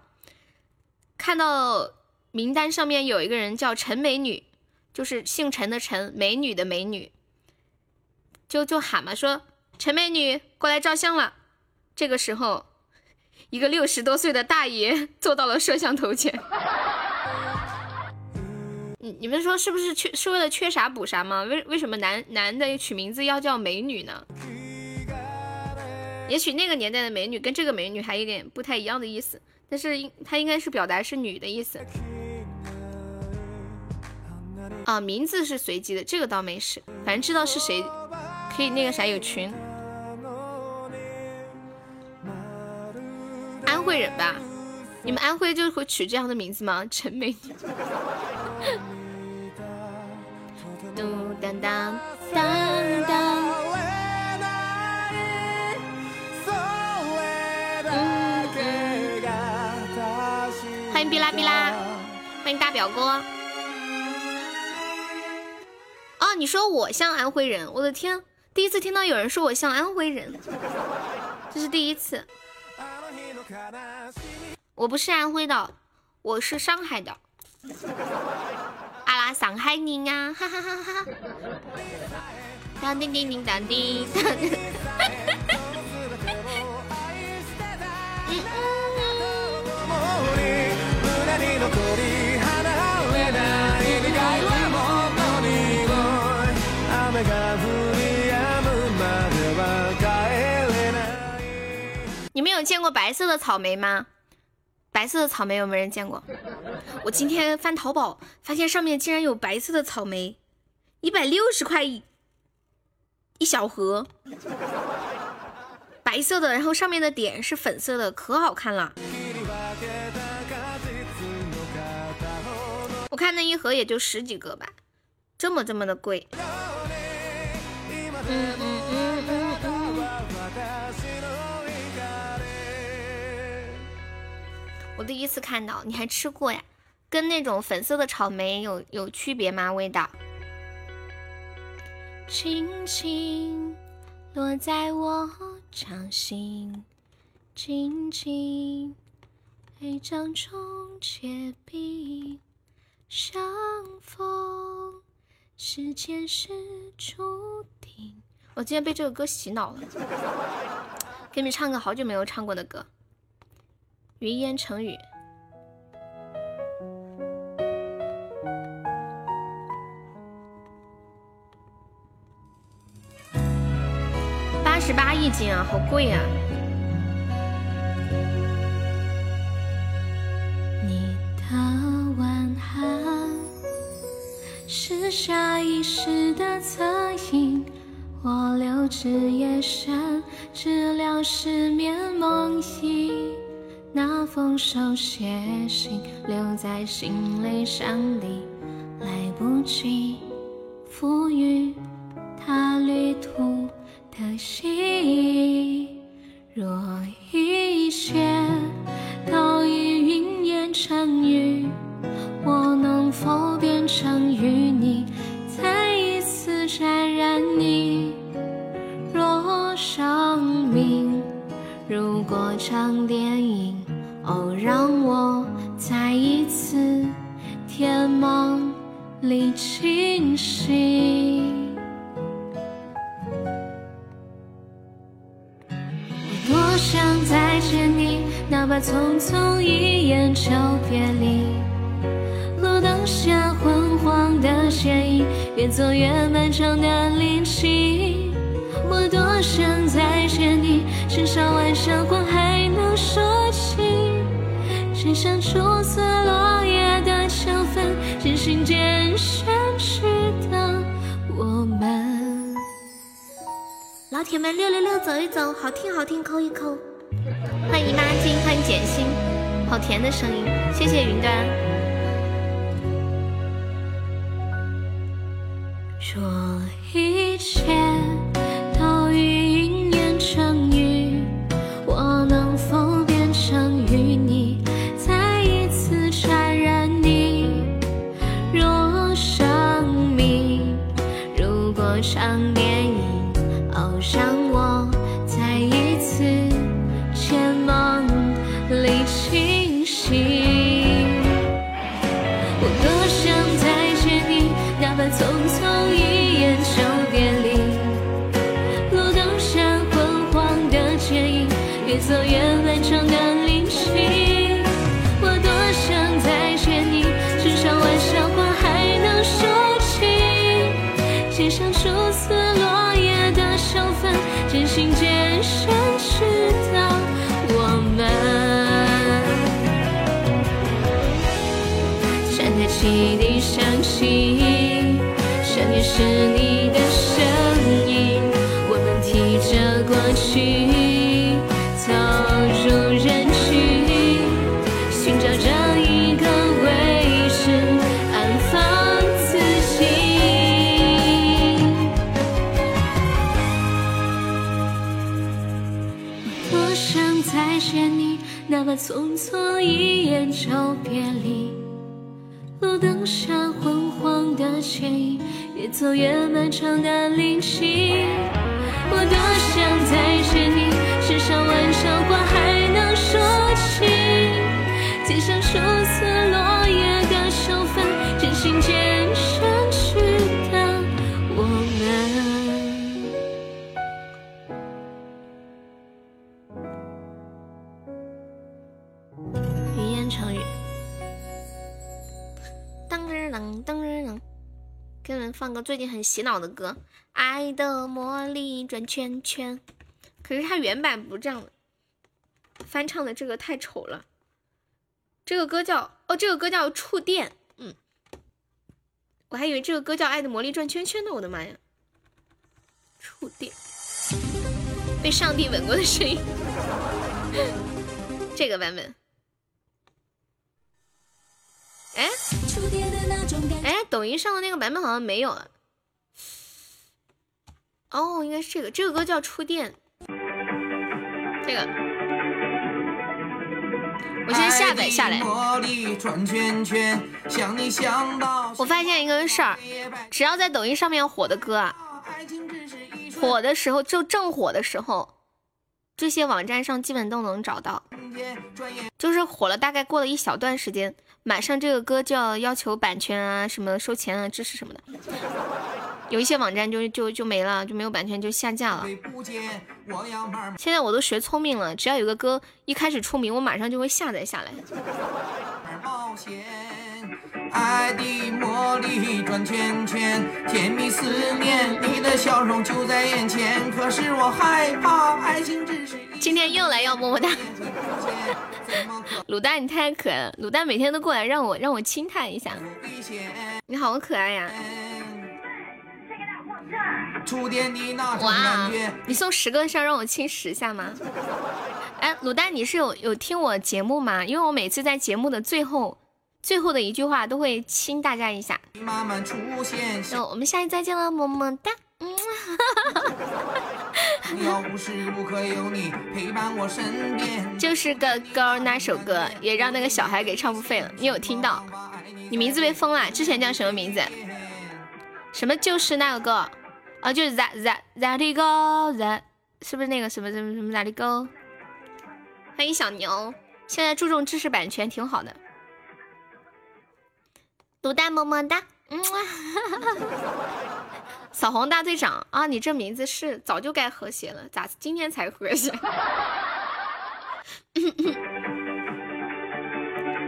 看到名单上面有一个人叫陈美女，就是姓陈的陈，美女的美女，就就喊嘛，说陈美女过来照相了。这个时候，一个六十多岁的大爷坐到了摄像头前。你们说是不是缺是为了缺啥补啥吗？为为什么男男的取名字要叫美女呢？也许那个年代的美女跟这个美女还有点不太一样的意思，但是应她应该是表达是女的意思。啊，名字是随机的，这个倒没事，反正知道是谁，可以那个啥有群。安徽人吧？你们安徽就会取这样的名字吗？陈美女。嘟当当当当。欢迎哔啦哔啦，欢迎大表哥。哦，你说我像安徽人，我的天，第一次听到有人说我像安徽人，这是第一次。我不是安徽的，我是上海的。阿拉上海人啊，哈哈哈哈！当叮叮叮当叮。你们有见过白色的草莓吗？白色的草莓有没有人见过？我今天翻淘宝，发现上面竟然有白色的草莓，一百六十块一一小盒，白色的，然后上面的点是粉色的，可好看了。我看那一盒也就十几个吧，这么这么的贵。嗯嗯。我第一次看到，你还吃过呀？跟那种粉色的草莓有有区别吗？味道？轻轻落在我掌心，轻轻黑帐中结冰，相逢是前世注定。我今天被这个歌洗脑了，给你们唱个好久没有唱过的歌，《云烟成雨》。八十八一斤啊，好贵啊！你的晚安是下意识的侧影，我留至夜深，治疗失眠梦呓。那封手写信留在行李箱里，来不及赋予它旅途。的心，若一切都已云烟成雨，我能否变成与你再一次沾染你？若生命如果场电影，哦，让我再一次天梦里清醒。多想再见你，哪怕匆匆一眼就别离。路灯下昏黄的剪影，越走越漫长的林径。我多想再见你，身上晚霞光还能说起。只想初次落叶的秋分，渐行渐远去的我们。老铁们，六六六，走一走，好听好听，扣一扣。欢迎姨妈巾，欢迎简心，好甜的声音，谢谢云端。若一切是你的声音，我们提着过去走入人群，寻找着一个位置安放自己。多想再见你，哪怕匆匆一眼就别越走越漫长的林径。我多想再见你，至少玩笑话还能说起。街上初次落最近很洗脑的歌，《爱的魔力转圈圈》。可是它原版不这样，翻唱的这个太丑了。这个歌叫哦，这个歌叫《触电》。嗯，我还以为这个歌叫《爱的魔力转圈圈》呢。我的妈呀，触电，被上帝吻过的声音。这个版本。哎，哎，抖音上的那个版本好像没有啊。哦，应该是这个，这个歌叫《触电》。这个，我先下载下来。我发现一个事儿，只要在抖音上面火的歌啊，火的时候就正火的时候，这些网站上基本都能找到。就是火了，大概过了一小段时间，马上这个歌就要要求版权啊，什么收钱啊，支持什么的。有一些网站就就就没了，就没有版权就下架了。现在我都学聪明了，只要有个歌一开始出名，我马上就会下载下来。爱的魔力转圈圈，甜蜜思念，你的笑容就在眼前。可是我害怕，爱情只是……今天又来要么么哒。卤蛋你太可爱了，卤蛋每天都过来让我让我亲他一下。你好可爱呀！哇，你送十个上让我亲十下吗？哎，卤蛋你是有有听我节目吗？因为我每次在节目的最后。最后的一句话都会亲大家一下。那我们下期再见了，么么哒。嗯，就是个歌，那首歌也让那个小孩给唱不废了。你有听到？你名字被封了，之前叫什么名字？什么就是那个歌？啊，就是 that that that it go that，是不是那个什么什么什么 that it go？欢迎小牛，现在注重知识版权挺好的。卤蛋么么哒，嗯，扫黄大队长啊，你这名字是早就该和谐了，咋今天才和谐？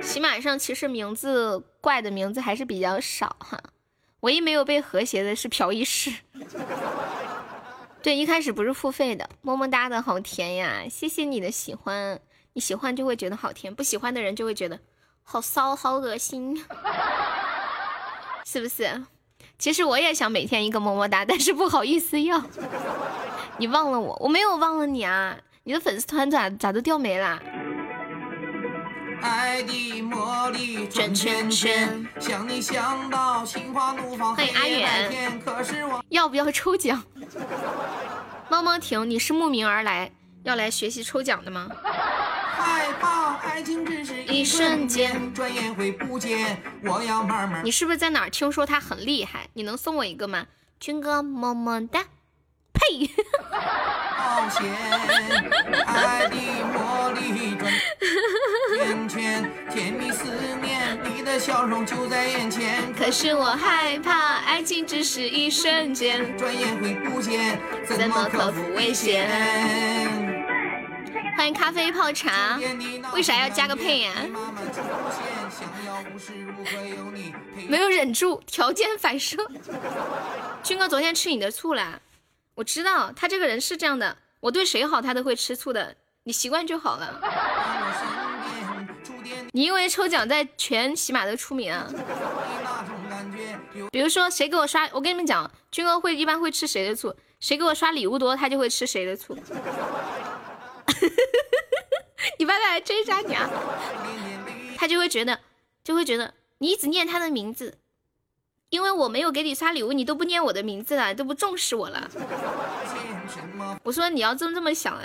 喜马上其实名字怪的名字还是比较少哈，唯一没有被和谐的是朴一世。对，一开始不是付费的，么么哒的好甜呀，谢谢你的喜欢，你喜欢就会觉得好甜，不喜欢的人就会觉得好骚，好恶心。是不是？其实我也想每天一个么么哒，但是不好意思要。你忘了我？我没有忘了你啊！你的粉丝团咋咋都掉没了？转圈圈，欢迎阿远。要不要抽奖？猫猫婷，你是慕名而来要来学习抽奖的吗？害怕爱情只是一瞬间，转眼会不见。我要慢慢。你是不是在哪儿听说他很厉害？你能送我一个吗？军哥么么哒。呸！冒险，爱的魔力转圈圈，甜蜜思念，你的笑容就在眼前。可是我害怕，爱情只是一瞬间，转眼会不见，怎么克服危险？欢迎咖啡泡茶，为啥要加个配呀？没有忍住，条件反射。军哥昨天吃你的醋了，我知道他这个人是这样的，我对谁好他都会吃醋的，你习惯就好了。你因为抽奖在全喜马都出名啊。比如说谁给我刷，我跟你们讲，军哥会一般会吃谁的醋，谁给我刷礼物多，他就会吃谁的醋。你爸爸来追杀你啊！他就会觉得，就会觉得你一直念他的名字，因为我没有给你刷礼物，你都不念我的名字了，都不重视我了。我说你要真这么想啊，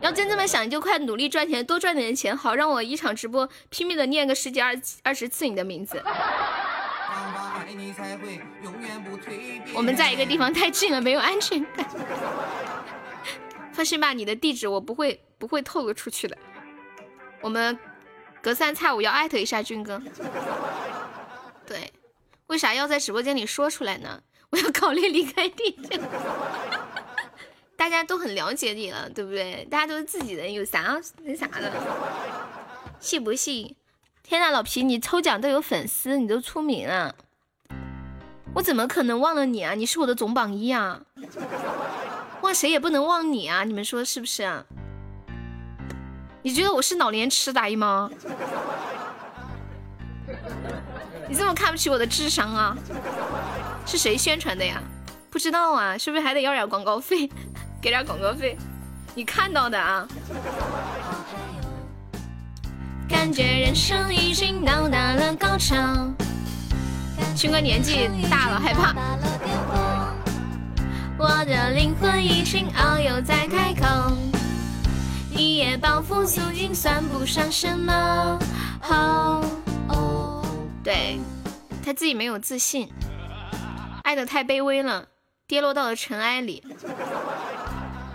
要真这么想，你就快努力赚钱，多赚点钱，好让我一场直播拼命的念个十几二二十次你的名字。我们在一个地方太近了，没有安全感。放心吧，你的地址我不会不会透露出去的。我们隔三差五要艾特一下军哥。对，为啥要在直播间里说出来呢？我要考虑离开地址。大家都很了解你了，对不对？大家都是自己人，有啥那啥的？信不信？天呐，老皮，你抽奖都有粉丝，你都出名了，我怎么可能忘了你啊？你是我的总榜一啊！忘谁也不能忘你啊！你们说是不是啊？你觉得我是老年痴呆吗？你这么看不起我的智商啊？是谁宣传的呀？不知道啊，是不是还得要点广告费？给点广告费？你看到的啊？感觉人生已经到达了高潮。军哥年纪大了，害怕。我的灵魂已经遨游在太空，一夜暴富速经算不上什么。对，他自己没有自信，爱的太卑微了，跌落到了尘埃里。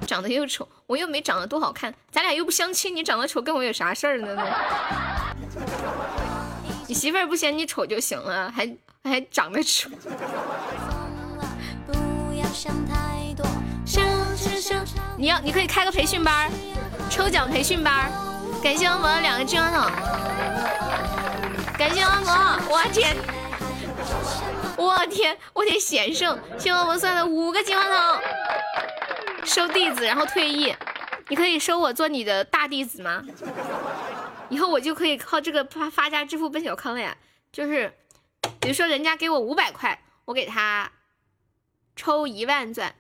长得又丑，我又没长得多好看，咱俩又不相亲，你长得丑跟我有啥事儿呢？你媳妇儿不嫌你丑就行了，还还长得丑。你要你可以开个培训班，抽奖培训班。感谢恶魔的两个金话筒，感谢恶魔，我天，我天，我天险胜，谢恶魔送的五个金话筒，收弟子然后退役，你可以收我做你的大弟子吗？以后我就可以靠这个发发家致富奔小康了呀！就是，比如说人家给我五百块，我给他抽一万钻，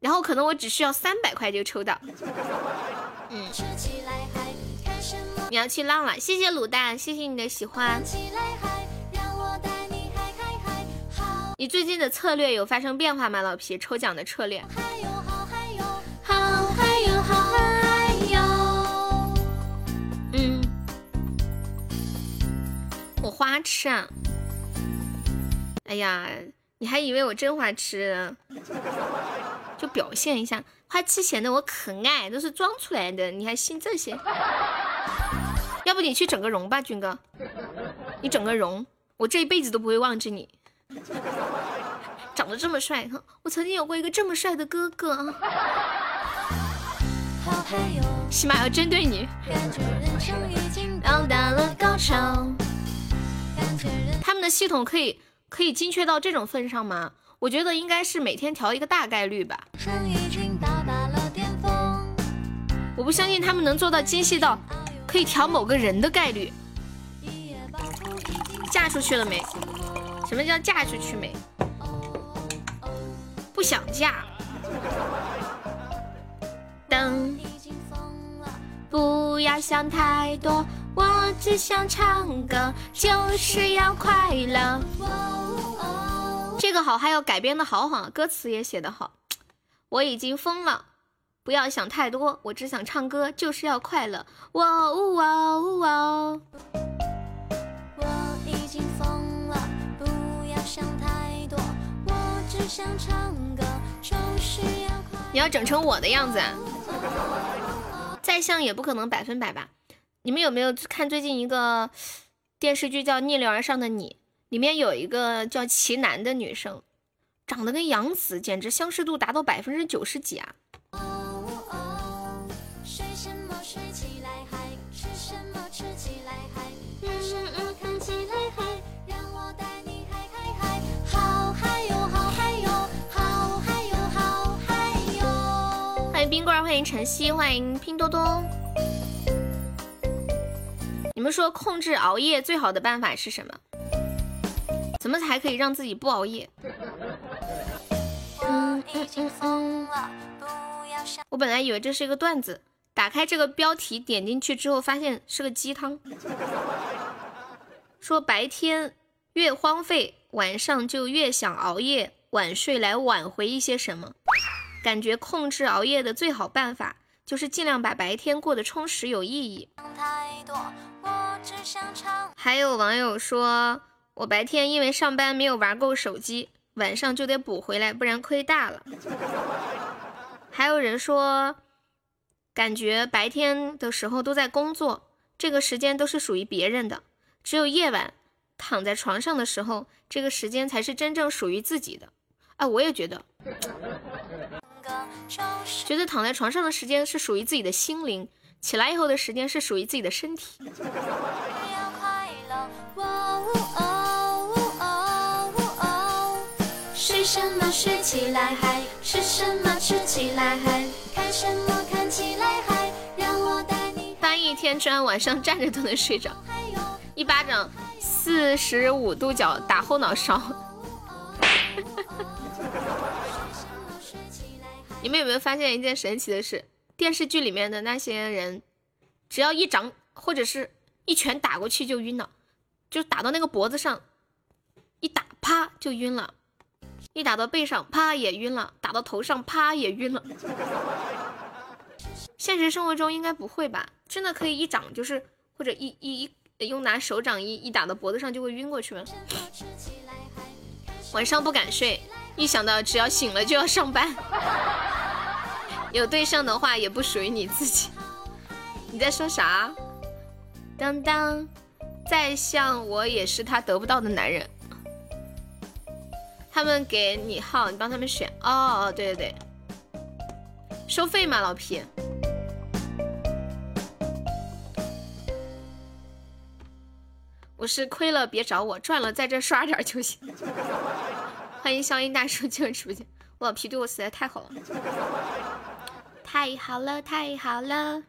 然后可能我只需要三百块就抽到。嗯，你要去浪了，谢谢卤蛋，谢谢你的喜欢。你最近的策略有发生变化吗，老皮？抽奖的策略。嗯我花痴啊！哎呀，你还以为我真花痴？就表现一下，花痴显得我可爱，都是装出来的。你还信这些？要不你去整个容吧，军哥，你整个容，我这一辈子都不会忘记你。长得这么帅，我曾经有过一个这么帅的哥哥。起码要针对你。到了高潮。他们的系统可以可以精确到这种份上吗？我觉得应该是每天调一个大概率吧。我不相信他们能做到精细到可以调某个人的概率。嫁出去了没？什么叫嫁出去没？不想嫁。等。不要想太多。我只想唱歌，就是要快乐。这个好，还有改编的好好，歌词也写得好。我已经疯了，不要想太多，我只想唱歌，就是要快乐。哇呜哇呜哇。我已经疯了，不要想太多，我只想唱歌，就是要快乐。你要整成我的样子啊，再像也不可能百分百吧。你们有没有看最近一个电视剧叫《逆流而上的你》？里面有一个叫齐楠的女生，长得跟杨紫，简直相似度达到百分之九十几啊！欢迎冰棍，欢迎晨曦，欢迎拼多多。你们说控制熬夜最好的办法是什么？怎么才可以让自己不熬夜？我本来以为这是一个段子，打开这个标题点进去之后，发现是个鸡汤。说白天越荒废，晚上就越想熬夜晚睡来挽回一些什么。感觉控制熬夜的最好办法。就是尽量把白天过得充实有意义。还有网友说，我白天因为上班没有玩够手机，晚上就得补回来，不然亏大了。还有人说，感觉白天的时候都在工作，这个时间都是属于别人的，只有夜晚躺在床上的时候，这个时间才是真正属于自己的。啊，我也觉得。觉得躺在床上的时间是属于自己的心灵，起来以后的时间是属于自己的身体。起来嗨？吃什么吃起来嗨？看什么看起来嗨？让我带你翻一天砖，晚上站着都能睡着。一巴掌四十五度角打后脑勺。你们有没有发现一件神奇的事？电视剧里面的那些人，只要一掌或者是一拳打过去就晕了，就打到那个脖子上，一打啪就晕了，一打到背上啪也晕了，打到头上啪也晕了。现实生活中应该不会吧？真的可以一掌就是或者一一一用拿手掌一一打到脖子上就会晕过去吗？晚上不敢睡，一想到只要醒了就要上班。有对象的话也不属于你自己。你在说啥？当当，再像我也是他得不到的男人。他们给你号，你帮他们选。哦，对对对，收费吗，老皮？我是亏了别找我，赚了在这刷点就行。欢迎消音大叔进入直播间，我老皮对我实在太好了，太好了，太好了。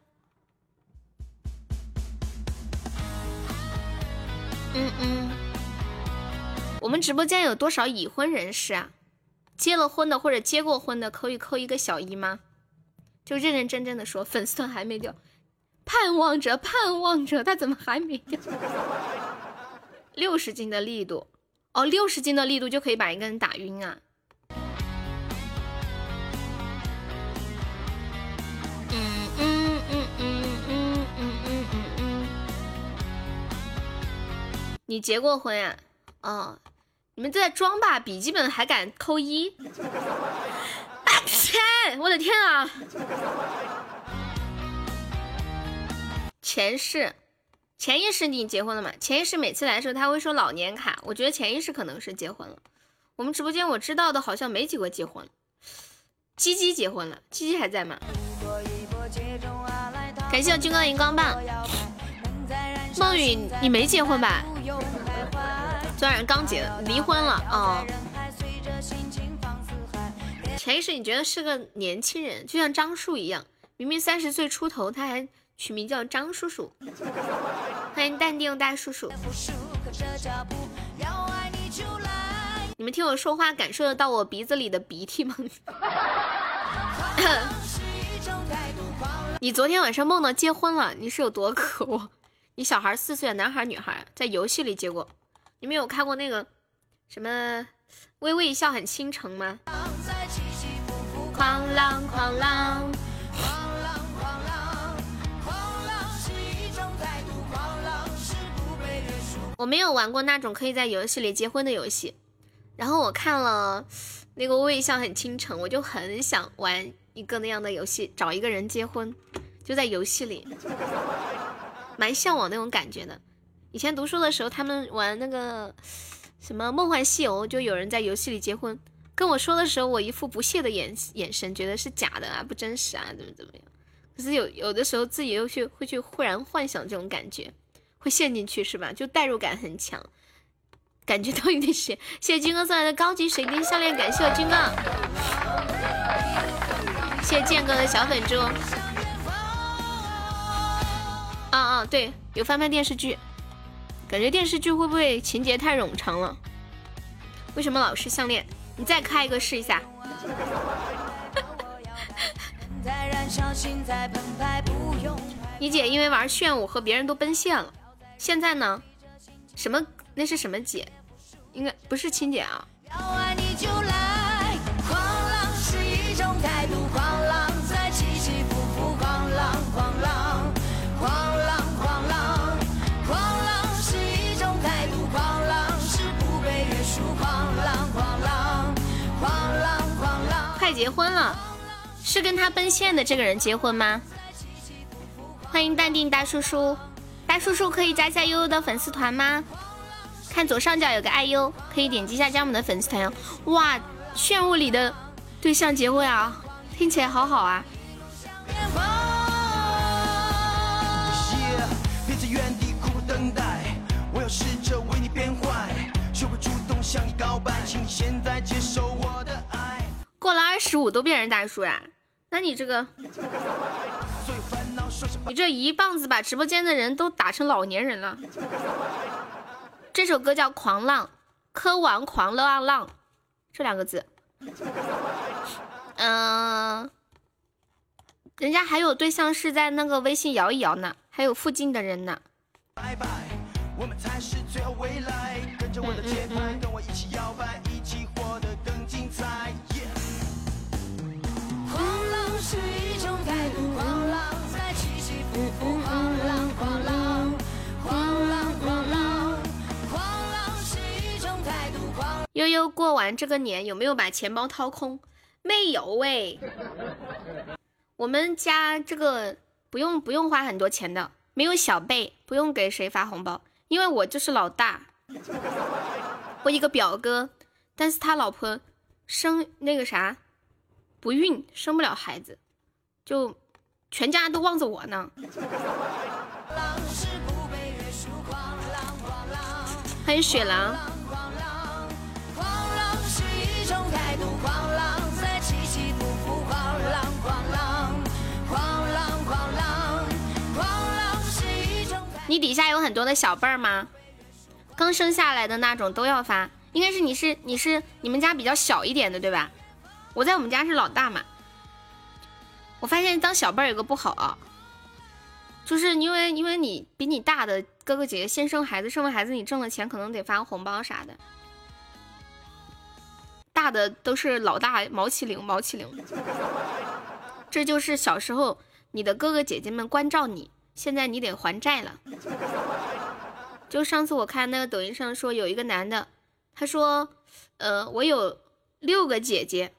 嗯嗯，我们直播间有多少已婚人士啊？结了婚的或者结过婚的，可以扣一个小一吗？就认认真真的说，粉丝团还没掉，盼望着，盼望着，他怎么还没掉？六十斤的力度，哦，六十斤的力度就可以把一个人打晕啊！嗯嗯嗯嗯嗯嗯嗯嗯嗯。你结过婚呀？哦，你们在装吧？笔记本还敢扣一？啊天！我的天啊！前世。潜意识你结婚了吗？潜意识每次来的时候他会说老年卡，我觉得潜意识可能是结婚了。我们直播间我知道的好像没几个结婚。鸡鸡结婚了，鸡鸡还在吗？感谢我军哥的荧光棒。梦雨，你没结婚吧？昨晚上刚结，离婚了哦。潜意识你觉得是个年轻人，就像张树一样，明明三十岁出头，他还。取名叫张叔叔，欢迎淡定大叔叔。你们听我说话，感受得到我鼻子里的鼻涕吗？你昨天晚上梦到结婚了，你是有多渴望？你小孩四岁，男孩女孩，在游戏里结果。你们有看过那个什么微微一笑很倾城吗？狂浪狂浪。我没有玩过那种可以在游戏里结婚的游戏，然后我看了那个微笑很倾城，我就很想玩一个那样的游戏，找一个人结婚，就在游戏里，蛮向往那种感觉的。以前读书的时候，他们玩那个什么梦幻西游，就有人在游戏里结婚，跟我说的时候，我一副不屑的眼眼神，觉得是假的啊，不真实啊，怎么怎么样。可是有有的时候自己又去会去忽然幻想这种感觉。会陷进去是吧？就代入感很强，感觉到有点邪。谢谢军哥送来的高级水晶项链，感谢我军哥。谢谢剑哥的小粉猪。啊啊，对，有翻拍电视剧，感觉电视剧会不会情节太冗长了？为什么老是项链？你再开一个试一下。你姐因为玩炫舞和别人都奔现了。现在呢？什么？那是什么姐？应该不是亲姐啊。快结婚了，是跟他奔现的这个人结婚吗？欢迎淡定大叔叔。大叔叔可以加一下悠悠的粉丝团吗？看左上角有个爱优，可以点击一下加我们的粉丝团哟。哇，炫舞里的对象结婚啊，听起来好好啊。十五都变成大叔呀？那你这个。你这一棒子把直播间的人都打成老年人了。这首歌叫《狂浪》，科王狂浪浪，这两个字。嗯，人家还有对象是在那个微信摇一摇呢，还有附近的人呢。拜拜，我们才是最后未来，跟着我的节奏是一种态度，狂浪在起起伏伏，狂浪狂浪狂浪狂浪悠悠过完这个年有没有把钱包掏空？没有喂。我们家这个不用不用花很多钱的，没有小辈，不用给谁发红包，因为我就是老大。我一个表哥，但是他老婆生那个啥不孕，生不了孩子，就全家都望着我呢。欢迎雪狼。你底下有很多的小辈儿吗？刚生下来的那种都要发，应该是你是你是你们家比较小一点的对吧？我在我们家是老大嘛。我发现当小辈儿有个不好啊，就是因为因为你比你大的哥哥姐姐先生孩子，生完孩子你挣了钱可能得发个红包啥的。大的都是老大毛起灵毛起灵，这就是小时候你的哥哥姐姐们关照你，现在你得还债了。就上次我看那个抖音上说有一个男的，他说，呃，我有六个姐姐，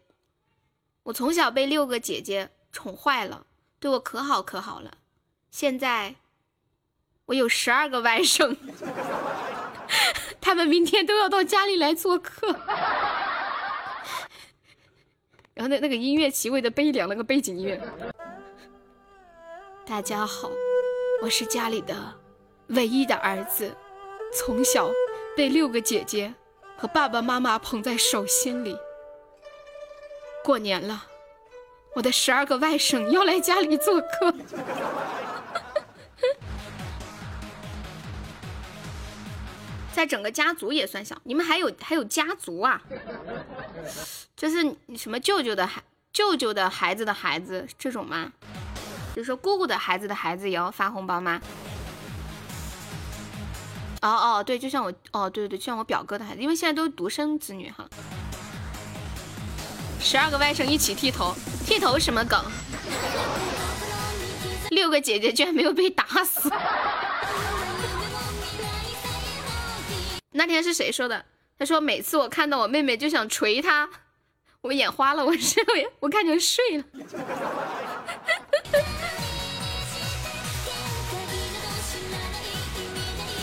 我从小被六个姐姐宠坏了，对我可好可好了，现在我有十二个外甥，他们明天都要到家里来做客。然后那那个音乐极为的悲凉，那个背景音乐。大家好，我是家里的唯一的儿子，从小被六个姐姐和爸爸妈妈捧在手心里。过年了，我的十二个外甥要来家里做客。在整个家族也算小，你们还有还有家族啊？就是什么舅舅的孩舅舅的孩子的孩子这种吗？就是说姑姑的孩子的孩子也要发红包吗？哦哦，对，就像我哦，对对对，就像我表哥的孩子，因为现在都是独生子女哈。十二个外甥一起剃头，剃头什么梗？六个姐姐居然没有被打死。那天是谁说的？他说每次我看到我妹妹就想捶她，我眼花了，我是我看见睡了。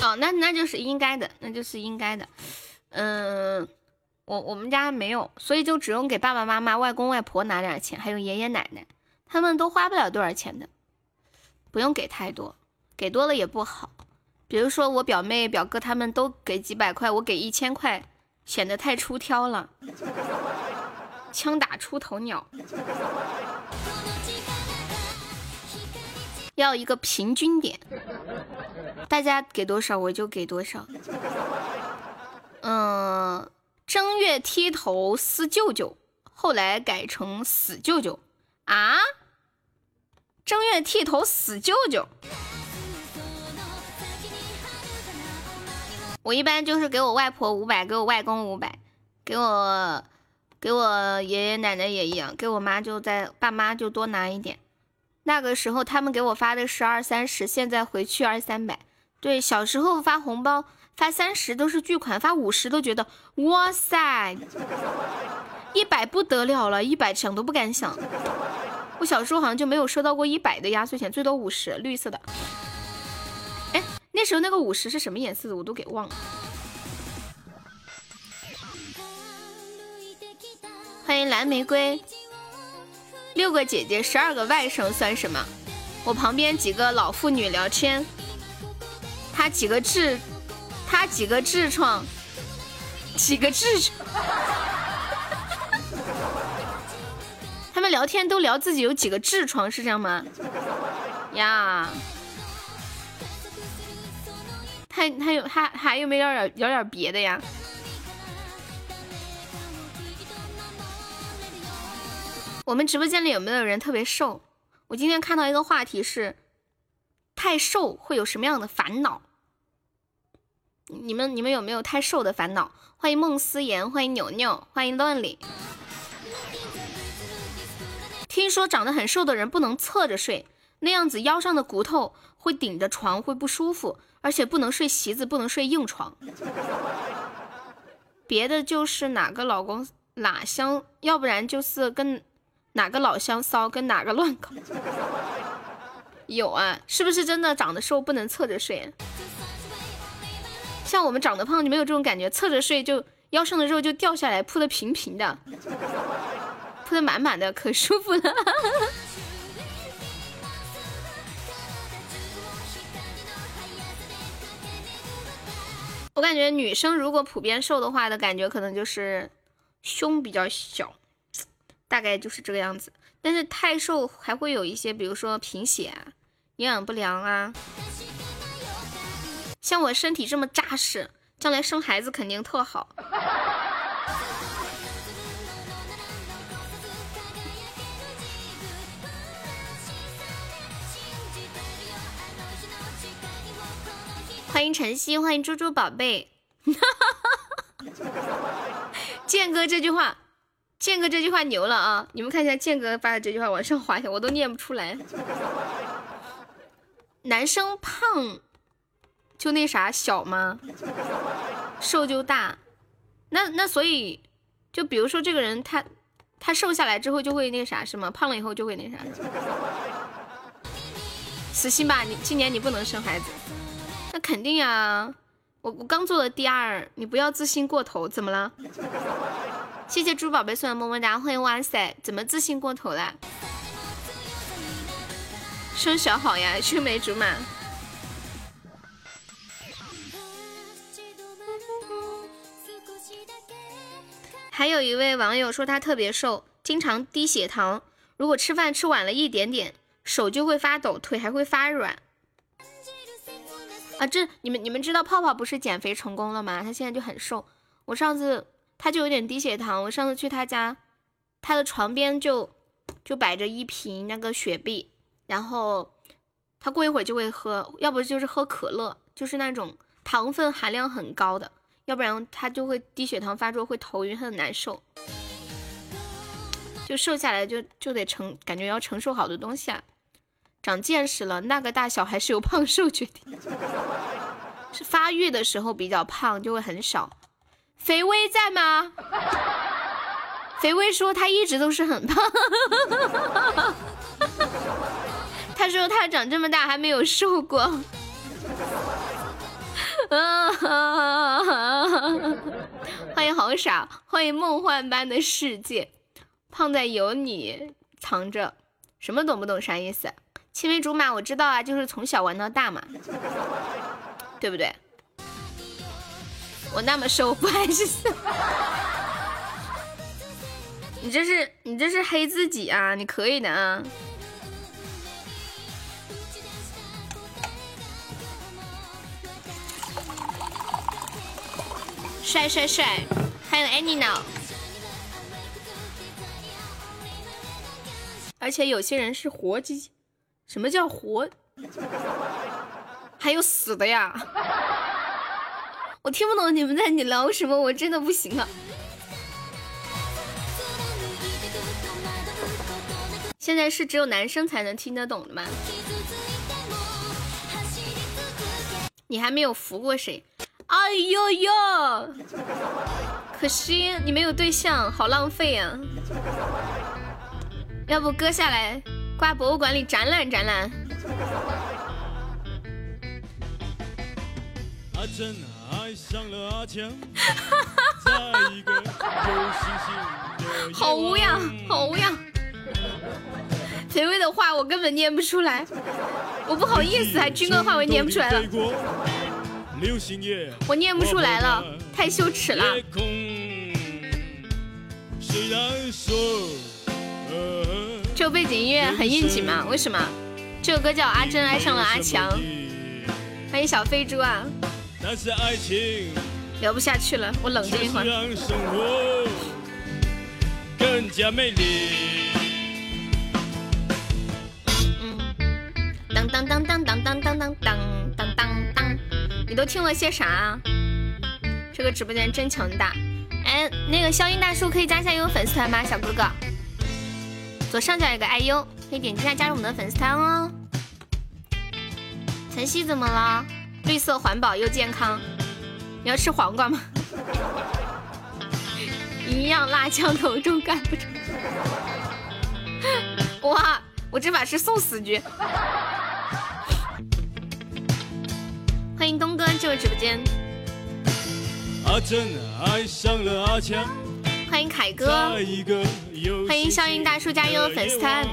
哦，那那就是应该的，那就是应该的。嗯，我我们家没有，所以就只用给爸爸妈妈、外公外婆拿点钱，还有爷爷奶奶，他们都花不了多少钱的，不用给太多，给多了也不好。比如说我表妹表哥他们都给几百块，我给一千块，显得太出挑了。枪打出头鸟，要一个平均点，大家给多少我就给多少。嗯，正月剃头撕舅舅，后来改成死舅舅啊？正月剃头死舅舅。我一般就是给我外婆五百，给我外公五百，给我给我爷爷奶奶也一样，给我妈就在爸妈就多拿一点。那个时候他们给我发的是二三十，现在回去二三百。对，小时候发红包发三十都是巨款，发五十都觉得哇塞，一百不得了了，一百想都不敢想。我小时候好像就没有收到过一百的压岁钱，最多五十，绿色的。哎那时候那个五十是什么颜色的，我都给忘了。欢迎蓝玫瑰，六个姐姐，十二个外甥算什么？我旁边几个老妇女聊天，她几个痔，他几个痔疮，几个痔疮，他们聊天都聊自己有几个痔疮，是这样吗？呀。他他有他还有没有点有点别的呀？我们直播间里有没有人特别瘦？我今天看到一个话题是，太瘦会有什么样的烦恼？你们你们有没有太瘦的烦恼？欢迎孟思言，欢迎牛牛，欢迎乱里。听说长得很瘦的人不能侧着睡，那样子腰上的骨头会顶着床，会不舒服。而且不能睡席子，不能睡硬床。别的就是哪个老公哪相，要不然就是跟哪个老乡骚跟哪个乱搞。有啊，是不是真的长得瘦不能侧着睡？像我们长得胖就没有这种感觉，侧着睡就腰上的肉就掉下来，铺的平平的，铺的满满的，可舒服了。我感觉女生如果普遍瘦的话的感觉，可能就是胸比较小，大概就是这个样子。但是太瘦还会有一些，比如说贫血、啊、营养不良啊。像我身体这么扎实，将来生孩子肯定特好。欢迎晨曦，欢迎猪猪宝贝。剑哥这句话，剑哥这句话牛了啊！你们看一下剑哥发的这句话，往上滑一下，我都念不出来。男生胖就那啥小吗？瘦就大？那那所以，就比如说这个人他他瘦下来之后就会那啥是吗？胖了以后就会那啥？死心吧，你今年你不能生孩子。那肯定呀，我我刚做了第二，你不要自信过头，怎么了？谢谢猪宝贝送的么么哒，欢迎哇塞，怎么自信过头了？生小好呀，青梅竹马。还有一位网友说他特别瘦，经常低血糖，如果吃饭吃晚了一点点，手就会发抖，腿还会发软。啊，这你们你们知道泡泡不是减肥成功了吗？他现在就很瘦。我上次他就有点低血糖，我上次去他家，他的床边就就摆着一瓶那个雪碧，然后他过一会儿就会喝，要不就是喝可乐，就是那种糖分含量很高的，要不然他就会低血糖发作，会头晕，很难受。就瘦下来就就得承，感觉要承受好多东西啊。长见识了，那个大小还是由胖瘦决定，是发育的时候比较胖就会很少。肥威在吗？肥威说他一直都是很胖，他说他长这么大还没有瘦过。欢迎好傻，欢迎梦幻般的世界，胖在有你藏着，什么懂不懂啥意思？青梅竹马，我知道啊，就是从小玩到大嘛，对不对？我那么瘦，不还是瘦？你这是你这是黑自己啊！你可以的啊！帅帅帅！还有 Annie 呢。而且有些人是活鸡。什么叫活？还有死的呀！我听不懂你们在你聊什么，我真的不行了。现在是只有男生才能听得懂的吗？你还没有服过谁？哎呦呦！可惜你没有对象，好浪费啊！要不割下来？挂博物馆里展览展览。阿珍爱上了阿强好无恙，好无恙。肥威的话我根本念不出来，我不好意思，还军哥话我念不出来了，我念不出来了，太羞耻了。这背景音乐很应景嘛？为什么？这首歌叫《阿珍爱上了阿强》。欢迎小飞猪啊！聊不下去了，我冷静一会儿。嗯。当当当当当当当当，你都听了些啥？这个直播间真强大。哎，那个消音大叔可以加一下悠悠粉丝团吗，小哥哥？左上角有个 IU，可以点击一下加入我们的粉丝团哦。晨曦怎么了？绿色环保又健康，你要吃黄瓜吗？一样辣枪头重干不成。哇我这把是送死局。欢迎东哥进入直播间。阿珍爱上了阿强。欢迎凯哥。欢迎笑音大叔加入粉丝团。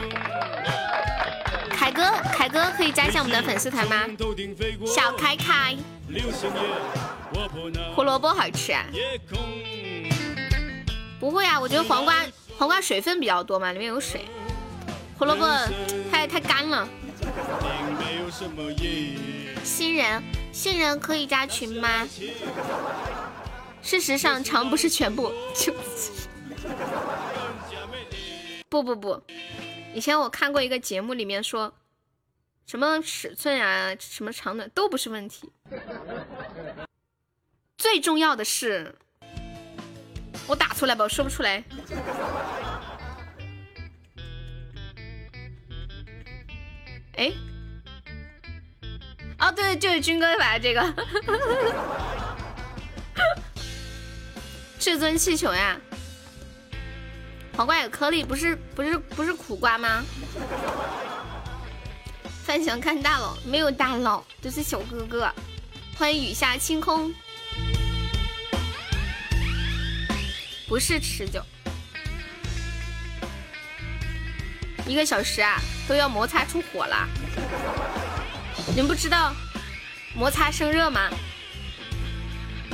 凯哥，凯哥可以加一下我们的粉丝团吗？小凯凯。胡萝卜好吃啊？不会啊，我觉得黄瓜黄瓜水分比较多嘛，里面有水。胡萝卜太太干了。新人，新人可以加群吗？事实上，长不是全部。就不不不，以前我看过一个节目，里面说什么尺寸啊，什么长短都不是问题。最重要的是，我打出来吧，我说不出来。哎，哦对，就是军哥把这个至尊气球呀，黄瓜有颗粒，不是不是不是苦瓜吗？范翔看大佬，没有大佬，都是小哥哥。欢迎雨下清空，不是持久，一个小时啊都要摩擦出火了。你们不知道摩擦生热吗？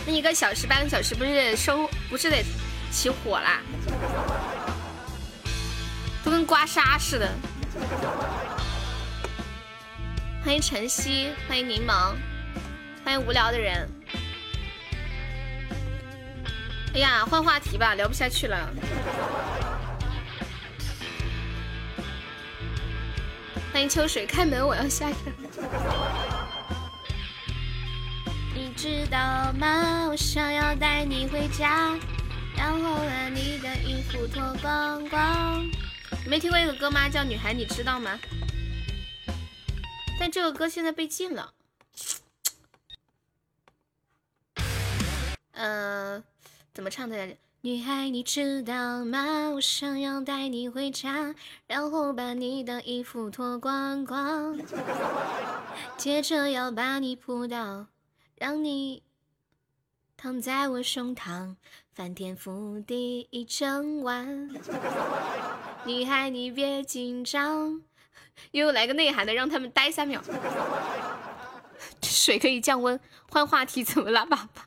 那一个小时半个小时不是生不是得起火啦？都跟刮痧似的。欢迎晨曦，欢迎柠檬。欢迎无聊的人。哎呀，换话题吧，聊不下去了。欢迎秋水开门，我要下去。你知道吗？我想要带你回家，然后把你的衣服脱光光。你没听过一个歌吗？叫《女孩》，你知道吗？但这个歌现在被禁了。呃，怎么唱的来着？女孩，你知道吗？我想要带你回家，然后把你的衣服脱光光，接着要把你扑倒，让你躺在我胸膛，翻天覆地一整晚。女孩，你别紧张，又来个内涵的，让他们待三秒。水可以降温，换话题怎么了，爸爸？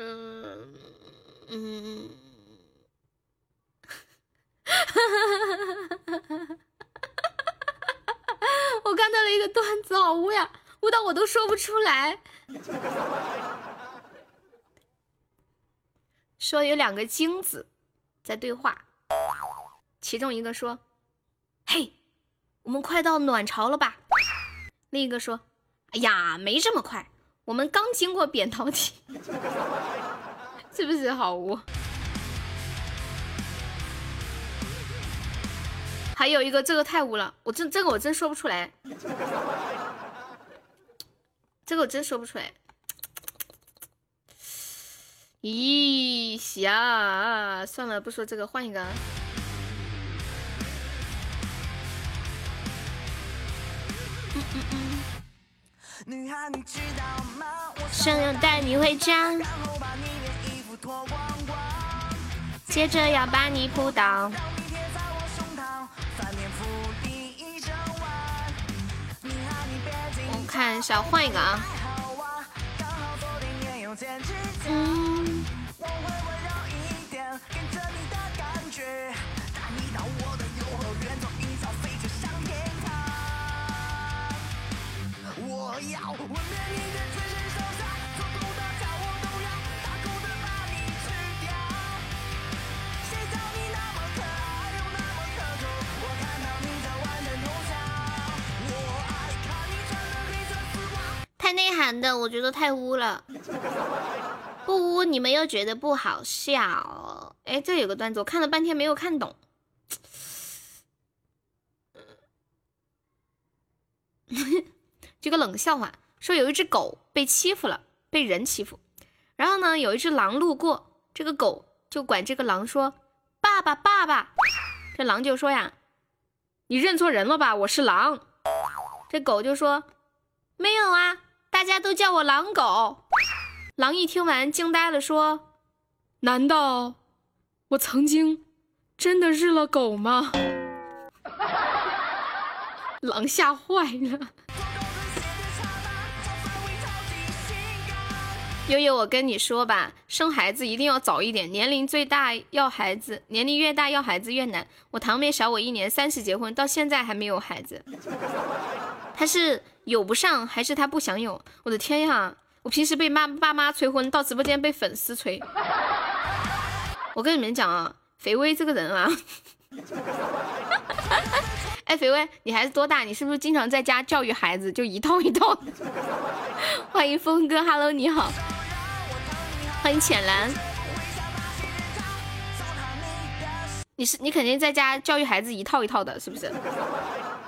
嗯嗯，我看到了一个段子，好污呀，污到我都说不出来。说有两个精子在对话，其中一个说：“嘿，我们快到卵巢了吧？”另一个说：“哎呀，没这么快。”我们刚经过扁桃体，是不是好污？还有一个，这个太污了，我真这个我真说不出来，这个我真说不出来。咦呀，算了，不说这个，换一个。想要带你回家，接着要把你扑倒。我看一下，换一个啊。嗯。太内涵的，我觉得太污了。不污，你们又觉得不好笑。哎，这有个段子我看了半天，没有看懂。这个冷笑话说有一只狗被欺负了，被人欺负，然后呢，有一只狼路过，这个狗就管这个狼说：“爸爸，爸爸。”这狼就说呀：“你认错人了吧？我是狼。”这狗就说：“没有啊，大家都叫我狼狗。”狼一听完惊呆了，说：“难道我曾经真的日了狗吗？” 狼吓坏了。悠悠，我跟你说吧，生孩子一定要早一点，年龄最大要孩子，年龄越大要孩子越难。我堂妹小我一年，三十结婚，到现在还没有孩子。她是有不上，还是她不想有？我的天呀！我平时被妈爸妈催婚，到直播间被粉丝催。我跟你们讲啊，肥威这个人啊，哎，肥威，你孩子多大？你是不是经常在家教育孩子，就一套一套？欢迎峰哥，Hello，你好。欢迎浅蓝，你是你肯定在家教育孩子一套一套的，是不是？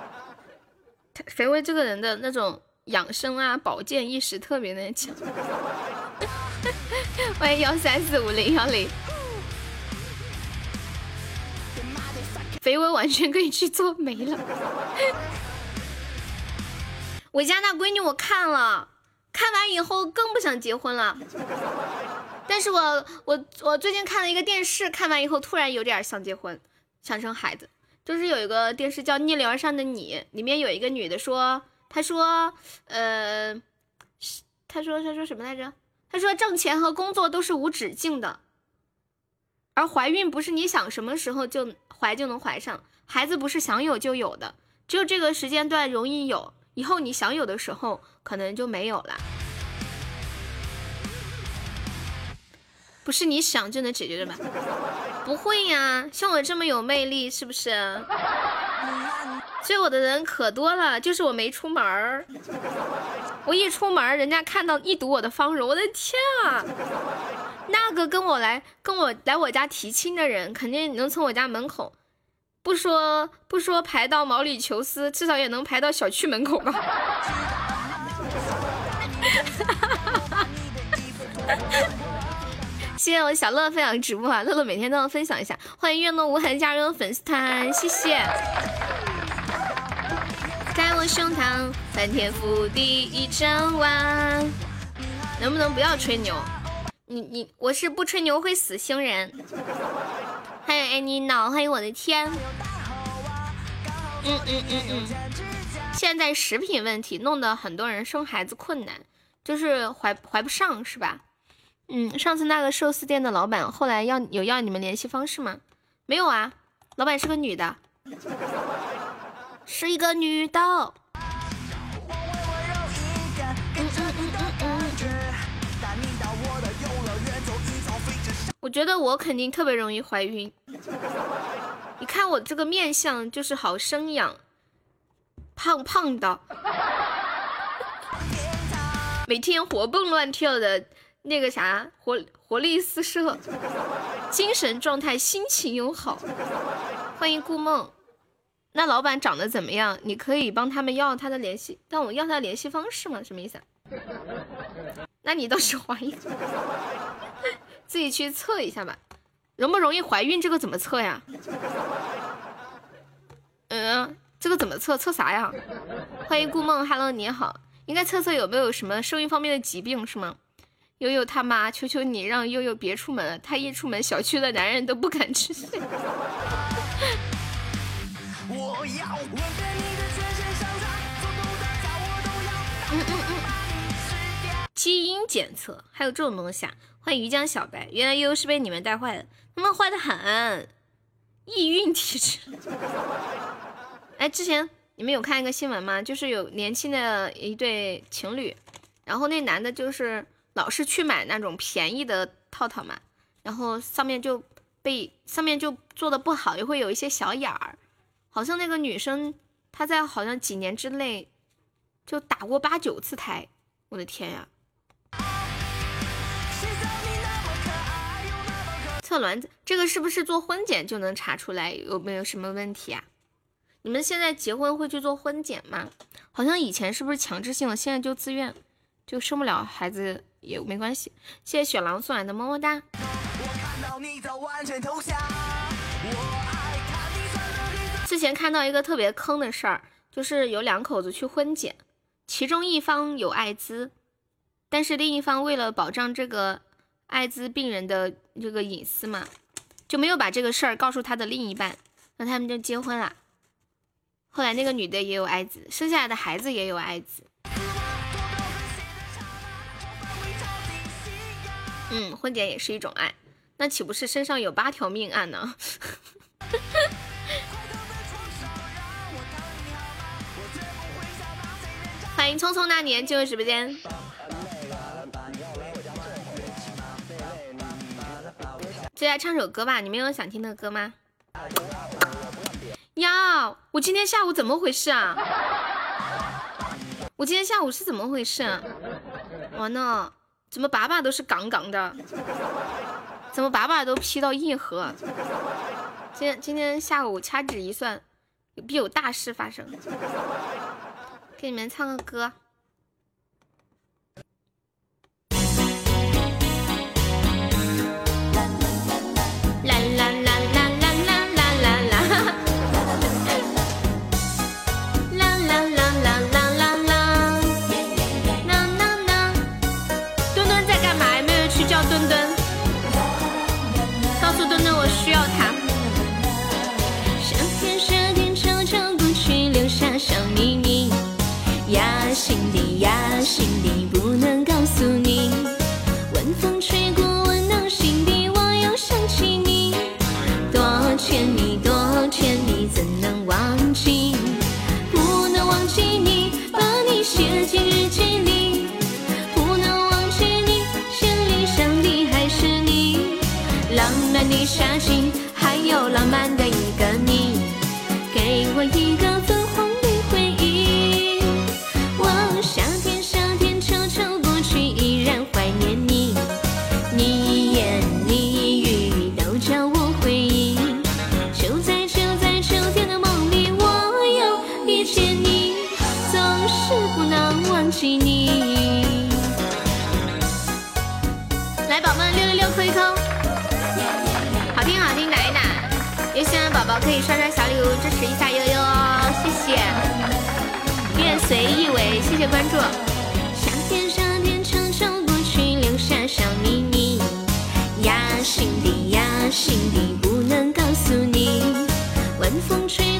肥威这个人的那种养生啊、保健意识特别的强。欢迎幺三四五零幺零，肥威完全可以去做媒了。我家那闺女我看了，看完以后更不想结婚了。但是我我我最近看了一个电视，看完以后突然有点想结婚，想生孩子。就是有一个电视叫《逆流而上的你》，里面有一个女的说，她说，呃，她说她说什么来着？她说挣钱和工作都是无止境的，而怀孕不是你想什么时候就怀就能怀上，孩子不是想有就有的，只有这个时间段容易有，以后你想有的时候可能就没有了。不是你想就能解决的吧？不会呀，像我这么有魅力，是不是？追我的人可多了，就是我没出门儿。我一出门，人家看到一睹我的芳容，我的天啊！那个跟我来跟我来我家提亲的人，肯定能从我家门口，不说不说排到毛里求斯，至少也能排到小区门口吧。谢谢我小乐分享直播啊，乐乐每天都要分享一下。欢迎月落无痕加入粉丝团，谢谢。在我胸膛翻天覆地一整晚，能不能不要吹牛？你你我是不吹牛会死星人。欢迎爱你脑，欢迎我的天。嗯嗯嗯嗯。现在食品问题弄得很多人生孩子困难，就是怀怀不上是吧？嗯，上次那个寿司店的老板后来要有要你们联系方式吗？没有啊，老板是个女的，是一个女的。我觉得我肯定特别容易怀孕，你看我这个面相就是好生养，胖胖的，每天活蹦乱跳的。那个啥，活活力四射，精神状态，心情又好。欢迎顾梦，那老板长得怎么样？你可以帮他们要他的联系，但我要他联系方式吗？什么意思啊？那你倒是怀孕，自己去测一下吧。容不容易怀孕？这个怎么测呀？嗯，这个怎么测？测啥呀？欢迎顾梦，Hello，你好，应该测测有没有什么生育方面的疾病是吗？悠悠他妈，求求你让悠悠别出门，他一出门，小区的男人都不敢吃。基因检测还有这种东西啊？欢迎鱼江小白，原来悠悠是被你们带坏的，他们坏的很，易孕体质。哎，之前你们有看一个新闻吗？就是有年轻的一对情侣，然后那男的就是。老是去买那种便宜的套套嘛，然后上面就被上面就做的不好，也会有一些小眼儿。好像那个女生她在好像几年之内就打过八九次胎，我的天呀！测卵子这个是不是做婚检就能查出来有没有什么问题啊？你们现在结婚会去做婚检吗？好像以前是不是强制性的，现在就自愿，就生不了孩子也没关系。谢谢雪狼送来的么么哒。之前看到一个特别坑的事儿，就是有两口子去婚检，其中一方有艾滋，但是另一方为了保障这个。艾滋病人的这个隐私嘛，就没有把这个事儿告诉他的另一半，那他们就结婚了。后来那个女的也有艾滋，生下来的孩子也有艾滋。嗯，婚检也是一种爱，那岂不是身上有八条命案呢？欢迎匆匆那年进入直播间。接下来唱首歌吧，你们有想听的歌吗？呀，我今天下午怎么回事啊？我今天下午是怎么回事啊？完了，怎么把把都是杠杠的？怎么把把都劈到硬核？今天今天下午掐指一算，必有大事发生。给你们唱个歌。心里不能告诉你。晚风吹过温暖心底，我又想起你。多甜蜜，多甜蜜，怎能忘记？不能忘记你，把你写进日记里。不能忘记你，心里想的还是你。浪漫的夏季，还有浪漫的。关注。夏天夏天悄悄过去，留下小秘密。压，心底压，心底不能告诉你。晚风吹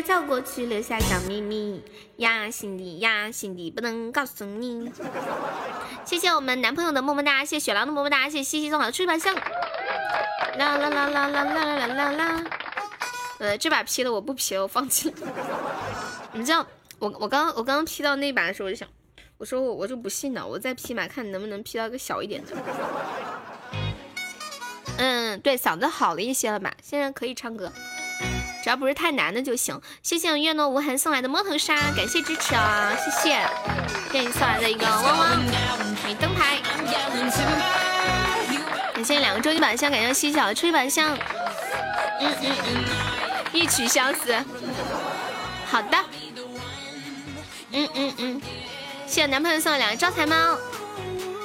叫过去，留下小秘密呀，心底呀，心底不能告诉你。谢谢我们男朋友的么么哒，谢谢雪狼的么么哒，谢谢西西送好的出版箱。啦啦啦啦啦啦啦啦啦。呃，这把 P 的，我不 P 了，我放弃了。你知道，我我刚刚我刚刚 P 到那把的时候，我就想，我说我就不信了，我再劈一把，看能不能 P 到一个小一点的。嗯，对，嗓子好了一些了吧？现在可以唱歌，只要不是太难的就行。谢谢月诺无痕送来的摸头杀，感谢支持啊，谢谢。给你送来的一个汪汪美灯牌，感谢两个终极宝箱，感谢西小的初级宝箱。嗯嗯嗯，一曲相思。好的。嗯嗯嗯，谢谢男朋友送的两个招财猫，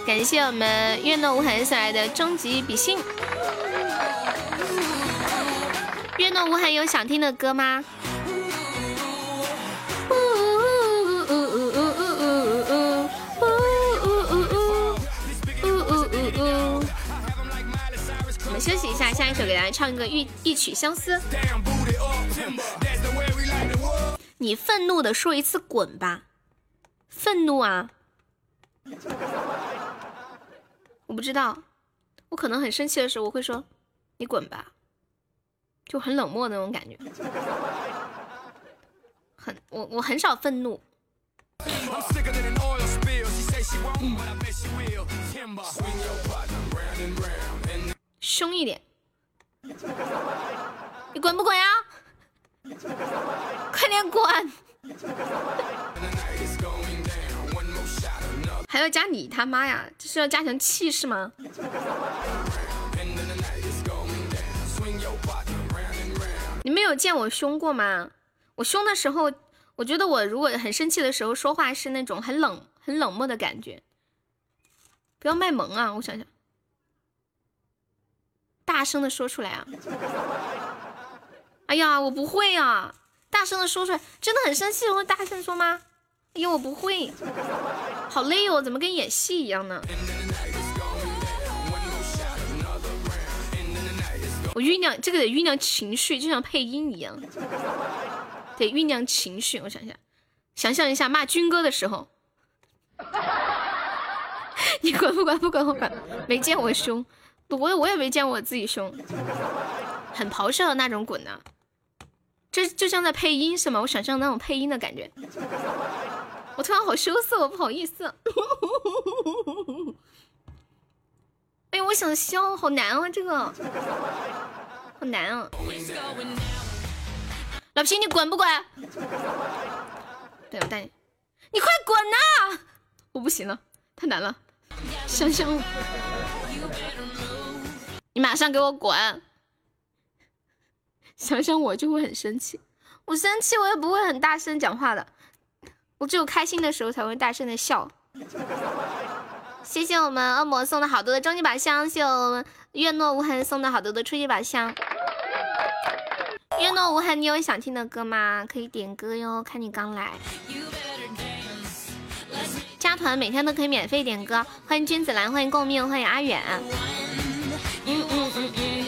感谢我们月诺无痕送来的终极比心。月诺无痕有想听的歌吗？我们休息一下，下一首给大家唱一个《一一曲相思》。你愤怒的说一次“滚”吧，愤怒啊！我不知道，我可能很生气的时候，我会说“你滚吧”，就很冷漠的那种感觉。很，我我很少愤怒。凶一点，你滚不滚呀？快点滚！还要加你他妈呀？这是要加强气势吗？你们有见我凶过吗？我凶的时候，我觉得我如果很生气的时候说话是那种很冷、很冷漠的感觉。不要卖萌啊！我想想，大声的说出来啊！哎呀，我不会啊！大声的说出来，真的很生气，我会大声说吗？哎呀，我不会，好累哦，怎么跟演戏一样呢？我酝酿这个得酝酿情绪，就像配音一样，得酝酿情绪。我想想，想象一下骂军哥的时候，你管不管？不管我管，没见我凶，我我也没见我自己凶，很咆哮的那种滚呢。这就像在配音是吗？我想象那种配音的感觉。我突然好羞涩，我不好意思。哎，我想笑，好难啊，这个好难啊。老皮，你滚不滚？对，我带你。你快滚呐！我不行了，太难了。香香，你马上给我滚！想想我就会很生气，我生气我也不会很大声讲话的，我只有开心的时候才会大声的笑。谢谢我们恶魔送的好多的终极宝箱，谢谢我们月诺无痕送的好多的初级宝箱。月诺无痕，你有想听的歌吗？可以点歌哟，看你刚来。加团每天都可以免费点歌，欢迎君子兰，欢迎共命，欢迎阿远。嗯嗯嗯嗯。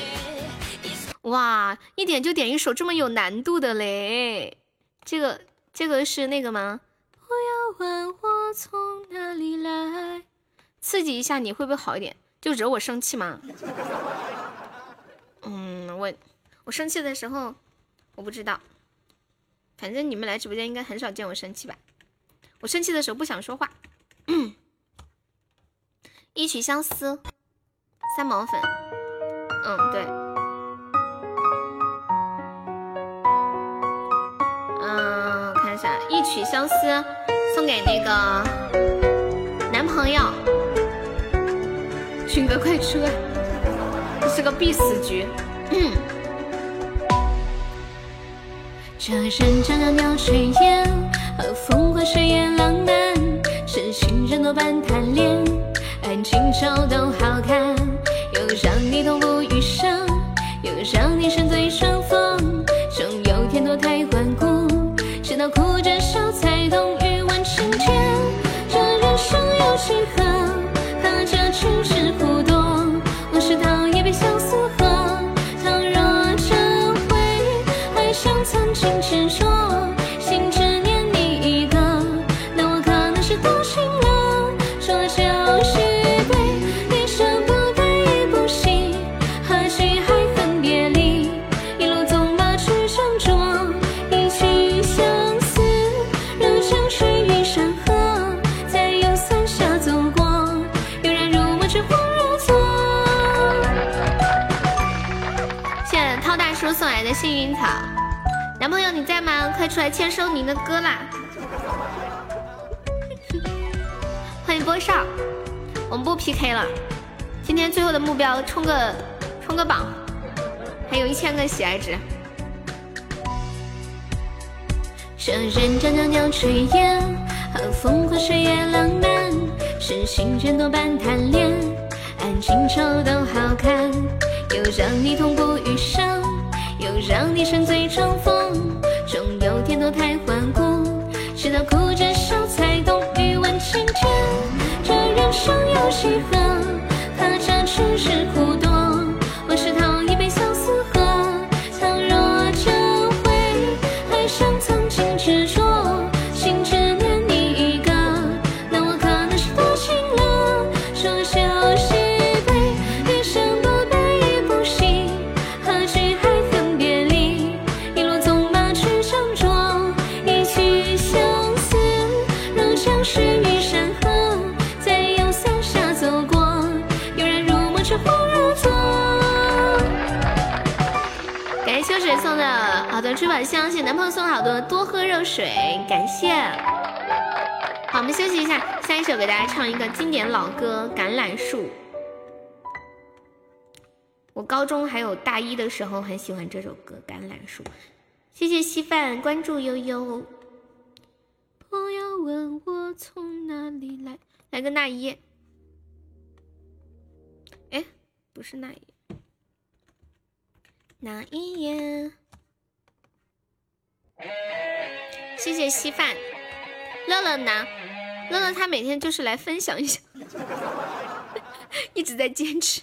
哇，一点就点一首这么有难度的嘞！这个这个是那个吗？不要问我从哪里来，刺激一下你会不会好一点？就惹我生气吗？嗯，我我生气的时候我不知道，反正你们来直播间应该很少见我生气吧？我生气的时候不想说话。一曲相思，三毛粉。嗯，对。嗯，看一下，一曲相思送给那个男朋友，勋哥快出来，这是个必死局。这人间袅袅炊烟和风花雪月浪漫，是情人多半贪恋，爱情丑都好看，又让你痛不欲生，又让你幸运草。男朋友你在吗？快出来签收您的歌啦！欢迎波少，我们不 PK 了，今天最后的目标冲个冲个榜，还有一千个喜爱值。这人间袅袅炊烟，和风花雪月浪漫，是心间多半贪恋，爱情丑都好看，又让你痛不欲生，让你沉醉成风，终有天脱胎换骨，直到哭着笑才懂欲问情天，这人生有几何，何尝只是苦男朋友送好多，多喝热水，感谢。好，我们休息一下，下一首给大家唱一个经典老歌《橄榄树》。我高中还有大一的时候很喜欢这首歌《橄榄树》。谢谢稀饭关注悠悠。不要问我从哪里来，来个那一。哎，不是那一。那一夜，谢谢稀饭。乐乐呢？乐乐他每天就是来分享一下，一直在坚持。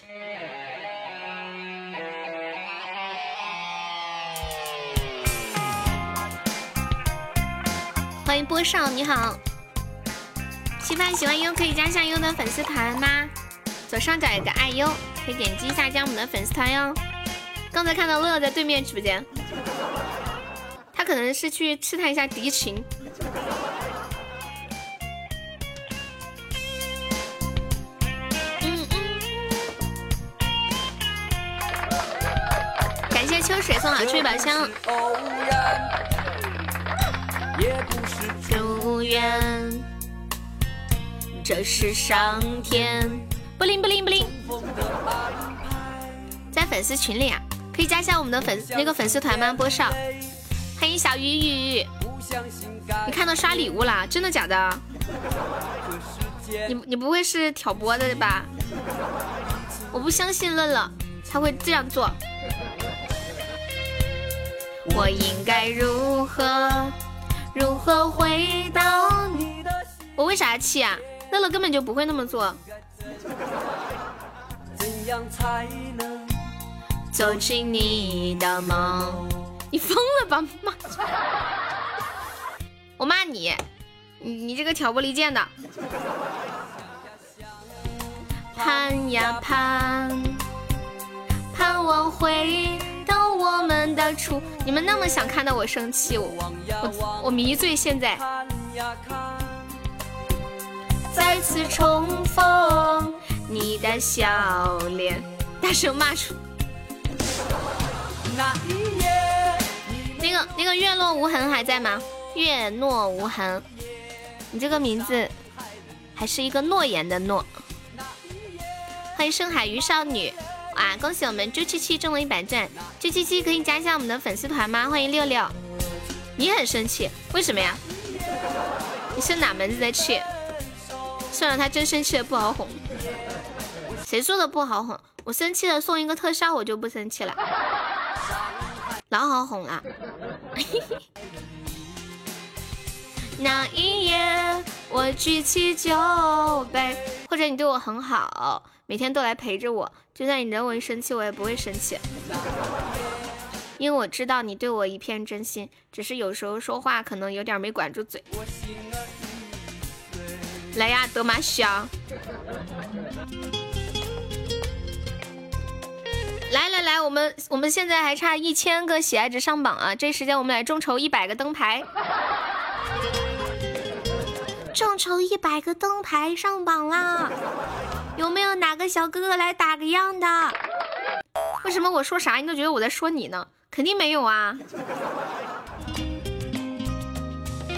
欢迎波少，你好。稀饭喜欢优可以加下优的粉丝团吗？左上角有个爱优，可以点击一下加我们的粉丝团哟。刚才看到乐乐在对面直播间，可能是去试探一下敌情。感谢秋水送好吹宝箱。如愿，这是上天。不灵不灵不灵，在粉丝群里啊。可以加一下我们的粉那个粉丝团吗？波少，欢迎小鱼鱼，你看到刷礼物啦？真的假的？你你不会是挑拨的吧？我不相信乐乐他会这样做。我应该如何如何回到你的？我为啥气啊？乐乐根本就不会那么做。怎样才能？走进你的梦，你疯了吧？骂！我骂你，你这个挑拨离间的。盼呀盼，盼望回到我们的初。你们那么想看到我生气，我我我迷醉现在。再次重逢你的笑脸，大声骂出。那个那个月落无痕还在吗？月落无痕，你这个名字还是一个诺言的诺。欢迎深海鱼少女，哇！恭喜我们朱七七中了一百钻，朱七七可以加一下我们的粉丝团吗？欢迎六六，你很生气，为什么呀？你生哪门子的气？算了，他真生气了，不好哄。谁说的不好哄？我生气了送一个特效，我就不生气了。老好哄了。那一夜，我举起酒杯，或者你对我很好，每天都来陪着我，就算你人为生气，我也不会生气，因为我知道你对我一片真心，只是有时候说话可能有点没管住嘴。来呀，德玛西亚！来来来，我们我们现在还差一千个喜爱值上榜啊！这时间我们来众筹一百个灯牌，众筹一百个灯牌上榜啦！有没有哪个小哥哥来打个样的？为什么我说啥你都觉得我在说你呢？肯定没有啊，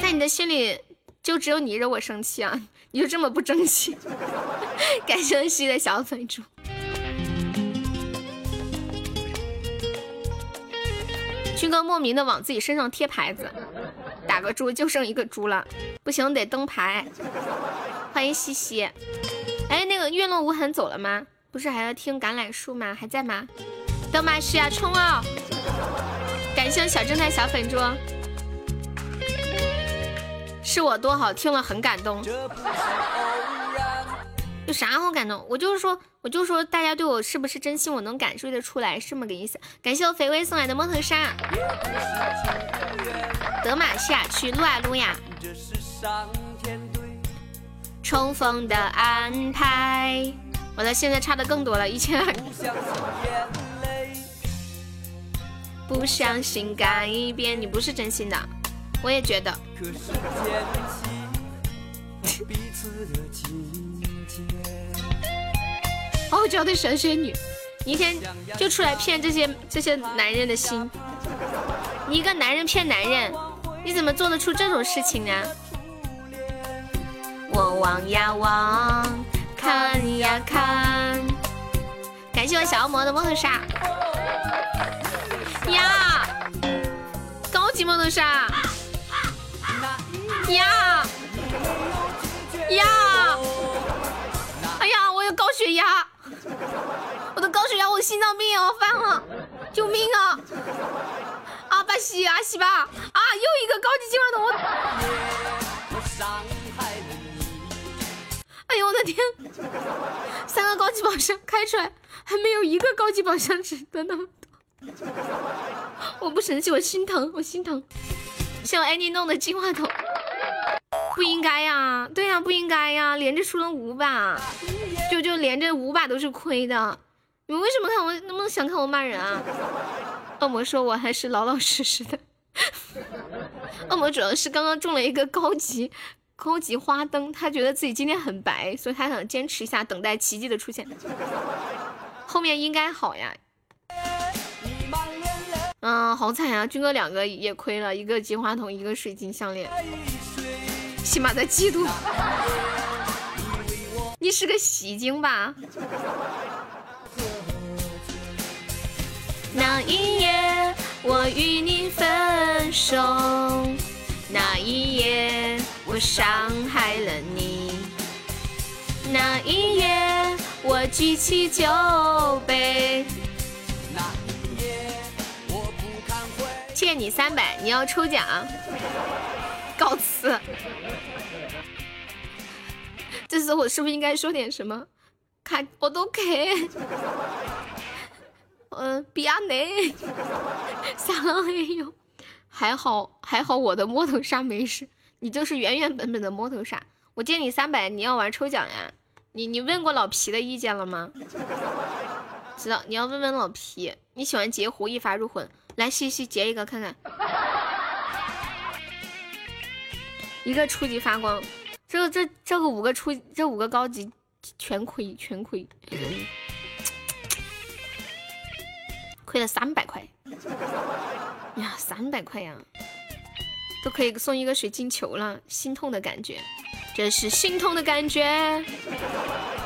在你的心里就只有你惹我生气啊！你就这么不争气？感谢西的小粉猪。军哥莫名的往自己身上贴牌子，打个猪就剩一个猪了，不行得登牌。欢迎西西，哎，那个月落无痕走了吗？不是还要听橄榄树吗？还在吗？德玛西亚冲啊！感谢小正太小粉猪，是我多好，听了很感动。有啥好感动？我就是说，我就说，大家对我是不是真心，我能感受得出来，是这么个意思。感谢我肥微送来的摩头沙。德玛西亚去撸啊撸呀！冲锋的安排。完了，现在差的更多了，一千二。不相信改变，你不是真心的，我也觉得。傲娇的小仙女，你一天就出来骗这些这些男人的心。你一个男人骗男人，你怎么做得出这种事情呢？我望呀望，看呀看。感谢我小恶魔的摩托沙。呀，高级摩托沙。呀呀！哎呀，我有高血压。我的高血压，我心脏病也要犯了，救命啊！阿巴西阿西吧，啊，又一个高级进化筒，哎呦我的天，三个高级宝箱开出来，还没有一个高级宝箱值得那么多，我不生气，我心疼，我心疼。像安妮弄的进化筒，不应该呀，对呀，不应该呀，连着出了五把。就就连着五把都是亏的，你们为什么看我？能不能想看我骂人啊？恶魔说我还是老老实实的。恶魔主要是刚刚中了一个高级高级花灯，他觉得自己今天很白，所以他想坚持一下，等待奇迹的出现。后面应该好呀。嗯，好惨呀！军哥两个也亏了，一个金话筒，一个水晶项链，起码在嫉妒。你是个戏精吧？那一夜我与你分手，那一夜我伤害了你，那一夜我举起酒杯，那一夜我不堪回。欠你三百，你要抽奖，告辞。这次我是不是应该说点什么？看我都给，嗯，比亚内，撒浪嘿呦，还好还好，我的摸头杀没事，你就是原原本本的摸头杀。我借你三百，你要玩抽奖呀？你你问过老皮的意见了吗？知道，你要问问老皮，你喜欢截胡一发入魂，来西西截一个看看，一个初级发光。这个这这个五个初这五个高级全亏全亏，亏了三百块呀，三百块呀，都可以送一个水晶球了，心痛的感觉，这是心痛的感觉。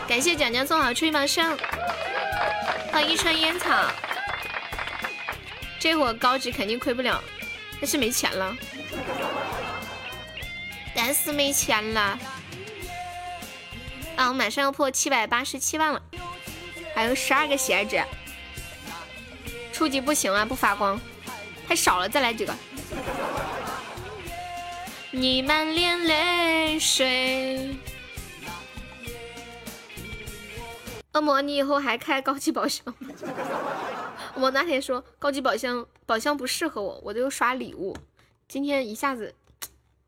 感谢蒋蒋送好吹毛声，欢迎一川烟草，这会高级肯定亏不了，但是没钱了。但是没钱了啊！我马上要破七百八十七万了，还有十二个喜爱值。初级不行啊，不发光，太少了，再来几个。你满脸泪水。恶魔，你以后还开高级宝箱吗？我那天说高级宝箱宝箱不适合我，我就刷礼物。今天一下子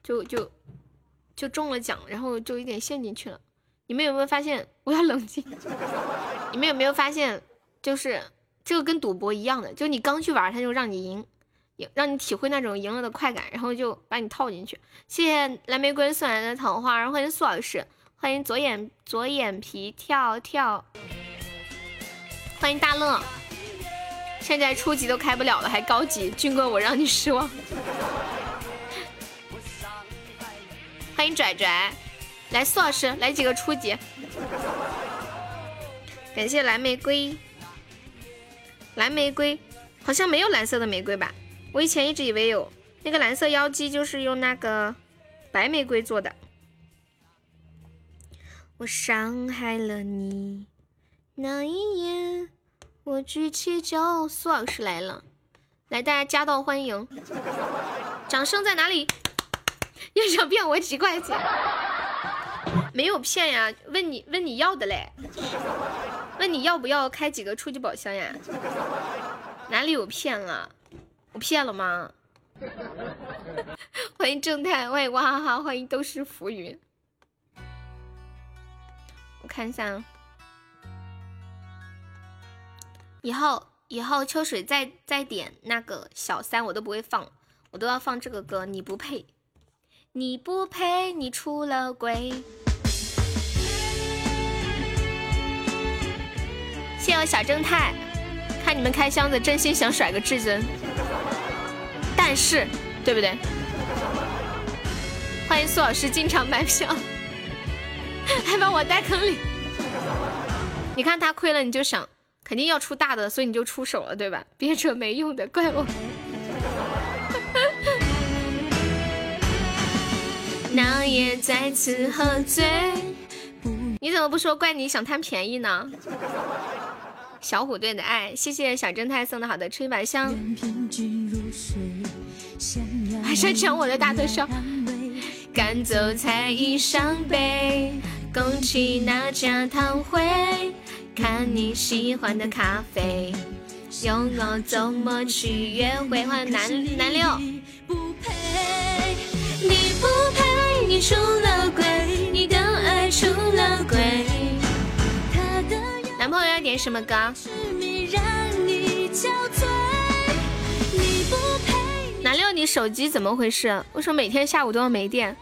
就就。就中了奖，然后就有点陷进去了。你们有没有发现？我要冷静。你们有没有发现？就是这个跟赌博一样的，就你刚去玩，他就让你赢，让你体会那种赢了的快感，然后就把你套进去。谢谢蓝玫瑰送来的桃花，然后欢迎苏老师，欢迎左眼左眼皮跳跳，欢迎大乐。现在初级都开不了了，还高级？军哥，我让你失望。欢迎拽拽，来苏老师，来几个初级。感谢蓝玫瑰，蓝玫瑰好像没有蓝色的玫瑰吧？我以前一直以为有。那个蓝色妖姬就是用那个白玫瑰做的。我伤害了你，那一夜我举起脚。苏老师来了，来大家夹道欢迎，掌声在哪里？又想骗我几块钱？没有骗呀，问你问你要的嘞，问你要不要开几个初级宝箱呀？哪里有骗了？我骗了吗？欢迎正太，欢迎哇哈哈，欢迎都是浮云。我看一下，以后以后秋水再再点那个小三，我都不会放，我都要放这个歌。你不配，你不配，你出了轨。谢我小正太，看你们开箱子，真心想甩个至尊。但是，对不对？欢迎苏老师经常买票，还把我带坑里。你看他亏了，你就想肯定要出大的，所以你就出手了，对吧？别扯没用的，怪我。那夜再次喝醉，你怎么不说怪你想贪便宜呢？小虎队的爱，谢谢小正太送的好的吹板香，还是抢我的大特效。赶走才艺伤悲，拱起那家堂会，看你喜欢的咖啡，用我怎么去约会？欢迎男男六。你不配，你出了轨，你的爱出了轨。男朋友要点什么歌？南六，你手机怎么回事？为什么每天下午都要没电？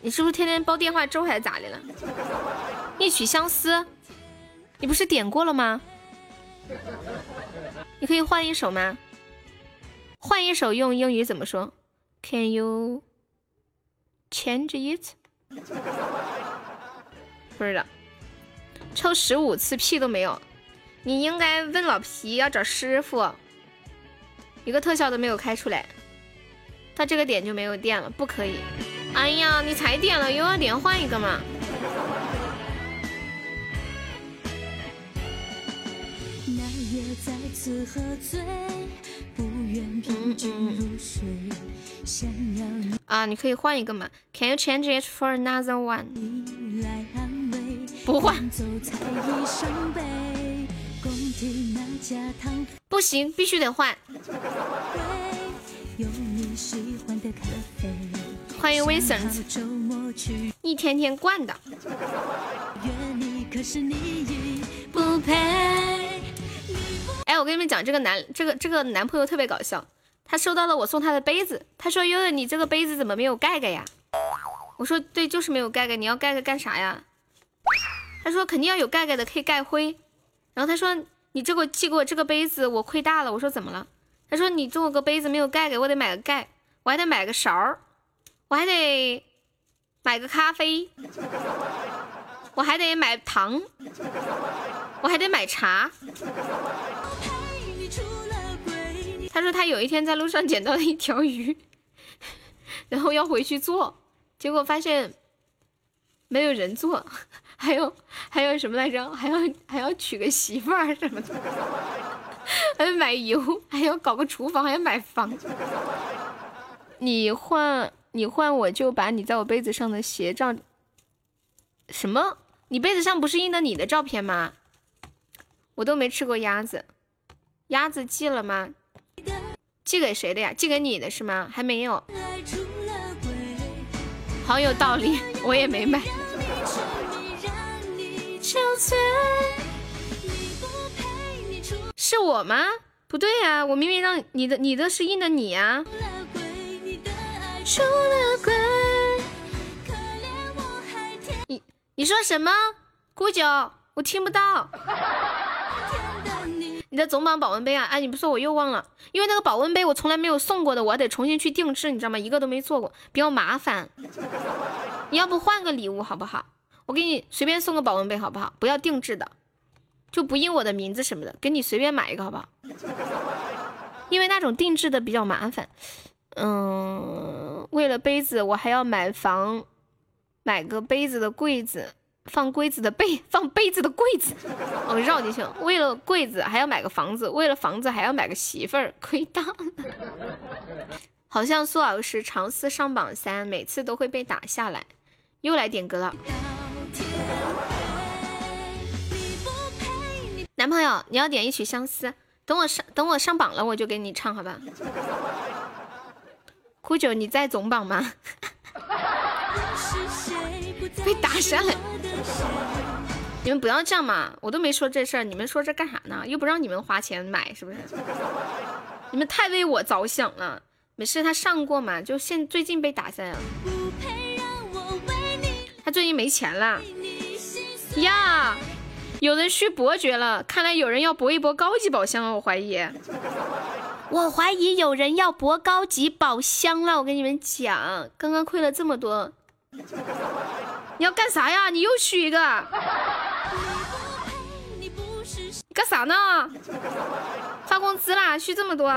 你是不是天天煲电话粥还是咋的了？一曲相思，你不是点过了吗？你可以换一首吗？换一首用英语怎么说？Can you change it？不知道。抽十五次屁都没有，你应该问老皮要找师傅，一个特效都没有开出来，到这个点就没有电了，不可以。哎呀，你才点了又要点，换一个嘛。啊，你可以换一个嘛？Can you change it for another one？不换，不行，必须得换。欢迎 Vincent，一天天惯的。不配。哎，我跟你们讲，这个男，这个这个男朋友特别搞笑。他收到了我送他的杯子，他说：“悠悠，你这个杯子怎么没有盖盖呀？”我说：“对，就是没有盖盖。你要盖盖干啥呀？”他说肯定要有盖盖的，可以盖灰。然后他说你这个寄给我这个杯子，我亏大了。我说怎么了？他说你送我个杯子没有盖盖，我得买个盖，我还得买个勺儿，我还得买个咖啡，我还得买糖，我还得买茶。他说他有一天在路上捡到了一条鱼，然后要回去做，结果发现没有人做。还有还有什么来着？还要还要娶个媳妇儿什么的，还要买油，还要搞个厨房，还要买房。你换你换，我就把你在我杯子上的鞋照。什么？你杯子上不是印的你的照片吗？我都没吃过鸭子，鸭子寄了吗？寄给谁的呀？寄给你的是吗？还没有。好有道理，我也没买。是我吗？不对呀，我明明让你的，你的是印的你呀。你你说什么？姑九，我听不到。你的总榜保温杯啊？哎，你不说我又忘了，因为那个保温杯我从来没有送过的，我得重新去定制，你知道吗？一个都没做过，比较麻烦。你要不换个礼物好不好？我给你随便送个保温杯好不好？不要定制的，就不印我的名字什么的，给你随便买一个好不好？因为那种定制的比较麻烦。嗯，为了杯子，我还要买房，买个杯子的柜子。放柜子的被，放杯子的柜子，哦，绕进去了。为了柜子还要买个房子，为了房子还要买个媳妇儿，亏大了。好像苏老师尝试上榜三，每次都会被打下来。又来点歌了。男朋友，你要点一曲相思，等我上等我上榜了，我就给你唱，好吧？酷九，你在总榜吗？被打下来。你们不要这样嘛！我都没说这事儿，你们说这干啥呢？又不让你们花钱买，是不是？你们太为我着想了。没事，他上过嘛，就现最近被打下来了。他最近没钱了呀！有人续伯爵了，看来有人要搏一搏高级宝箱了。我怀疑，我怀疑有人要博高级宝箱了。我跟你们讲，刚刚亏了这么多。你要干啥呀？你又续一个？干啥呢？发工资啦？续这么多？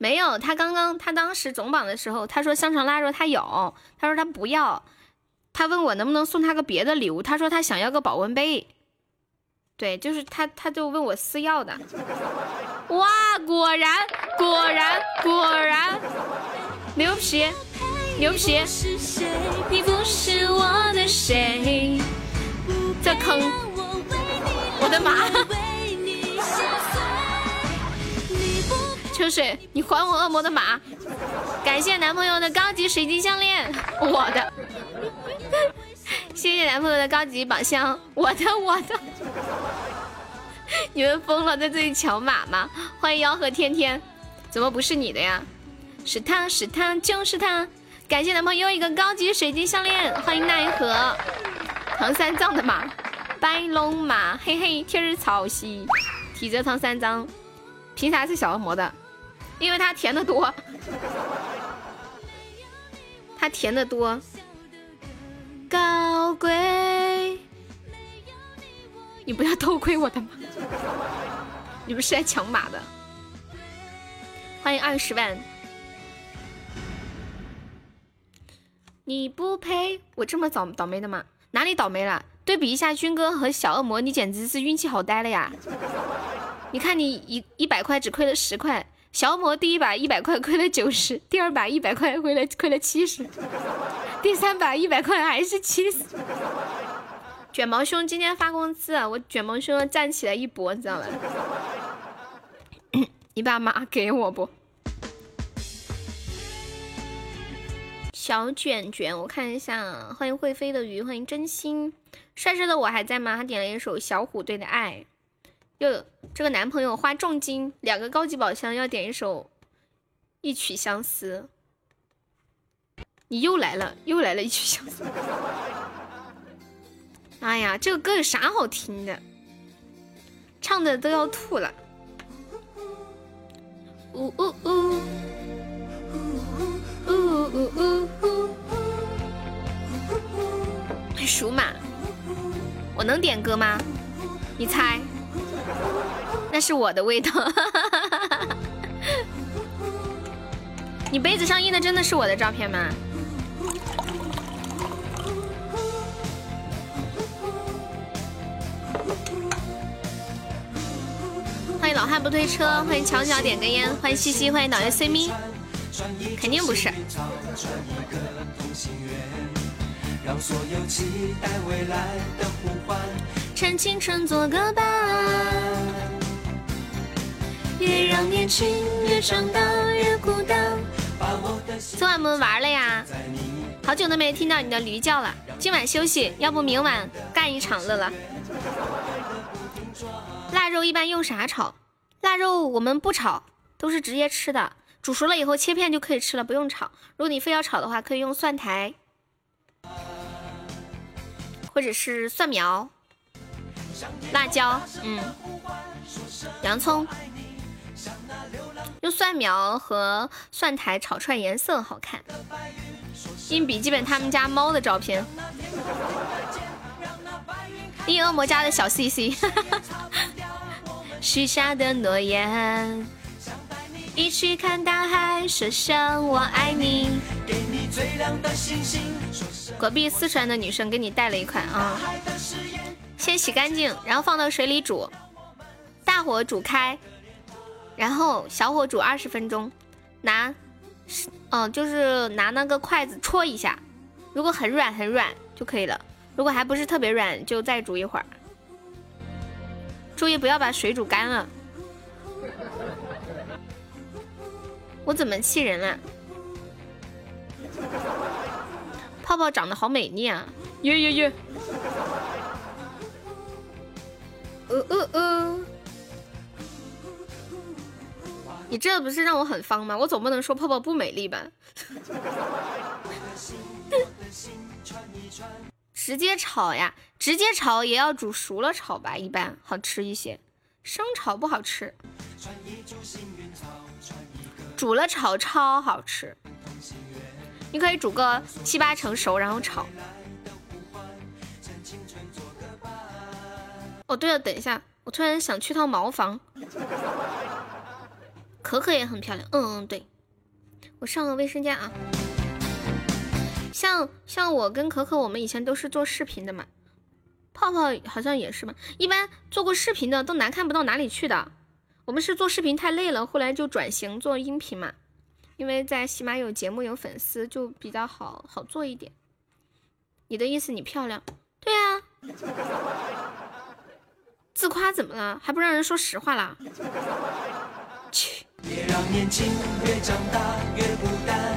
没有，他刚刚他当时总榜的时候，他说香肠腊肉他有，他说他不要，他问我能不能送他个别的礼物，他说他想要个保温杯。对，就是他，他就问我私要的。哇，果然，果然，果然，牛皮，牛皮。你不是我的谁？这坑，我的妈！秋水，你还我恶魔的马！感谢男朋友的高级水晶项链，我的。谢谢男朋友的高级宝箱，我的我的，你们疯了，在这里抢马吗？欢迎吆喝天天，怎么不是你的呀？是他是他就是他，感谢男朋友一个高级水晶项链，欢迎奈何。唐三藏的马，白龙马，嘿嘿天儿草兮，提着唐三藏，凭啥是小恶魔的？因为他甜的多，他甜的多。高贵，你不要偷窥我的马，你不是来抢马的。欢迎二十万，你不配，我这么倒倒霉的吗？哪里倒霉了？对比一下军哥和小恶魔，你简直是运气好呆了呀！你看你一一百块只亏了十块，小恶魔第一把一百块亏了九十，第二把一百块亏了亏了七十。第三把一百块还是七十。卷毛兄今天发工资，我卷毛兄站起来一搏，你知道吗？你把马给我不？小卷卷，我看一下，欢迎会飞的鱼，欢迎真心，帅帅的我还在吗？他点了一首小虎队的爱。又这个男朋友花重金两个高级宝箱，要点一首一曲相思。你又来了，又来了一曲相思。哎呀，这个歌有啥好听的？唱的都要吐了。呜呜呜，呜呜呜呜。属马，我能点歌吗？你猜，那是我的味道。你杯子上印的真的是我的照片吗？欢迎老汉不推车，欢迎巧巧点根烟，欢迎西西，欢迎导游 C 咪，肯定不是。趁青春做个伴，别让年轻越长大越孤单。昨晚我们玩了呀，好久都没听到你的驴叫了。今晚休息，要不明晚干一场乐乐。腊肉一般用啥炒？腊肉我们不炒，都是直接吃的。煮熟了以后切片就可以吃了，不用炒。如果你非要炒的话，可以用蒜苔，或者是蒜苗、辣椒，嗯，洋葱，用蒜苗和蒜苔炒出来颜色好看。印笔记本他们家猫的照片，印恶魔家的小 C C，许下的诺言，一起看大海，说声我爱你。隔壁四川的女生给你带了一款啊，先洗干净，然后放到水里煮，大火煮开，然后小火煮二十分钟，拿。嗯，就是拿那个筷子戳一下，如果很软很软就可以了。如果还不是特别软，就再煮一会儿。注意不要把水煮干了。我怎么气人了？泡泡长得好美丽啊！耶耶耶！呃呃呃。你这不是让我很方吗？我总不能说泡泡不美丽吧？直接炒呀，直接炒也要煮熟了炒吧，一般好吃一些。生炒不好吃，煮了炒超好吃。你可以煮个七八成熟，然后炒。哦，对了，等一下，我突然想去趟茅房。可可也很漂亮，嗯嗯对，我上个卫生间啊。像像我跟可可，我们以前都是做视频的嘛，泡泡好像也是嘛。一般做过视频的都难看不到哪里去的。我们是做视频太累了，后来就转型做音频嘛，因为在喜马有节目有粉丝就比较好好做一点。你的意思你漂亮？对啊，自夸怎么了？还不让人说实话啦？切。别让年轻越长大越孤单，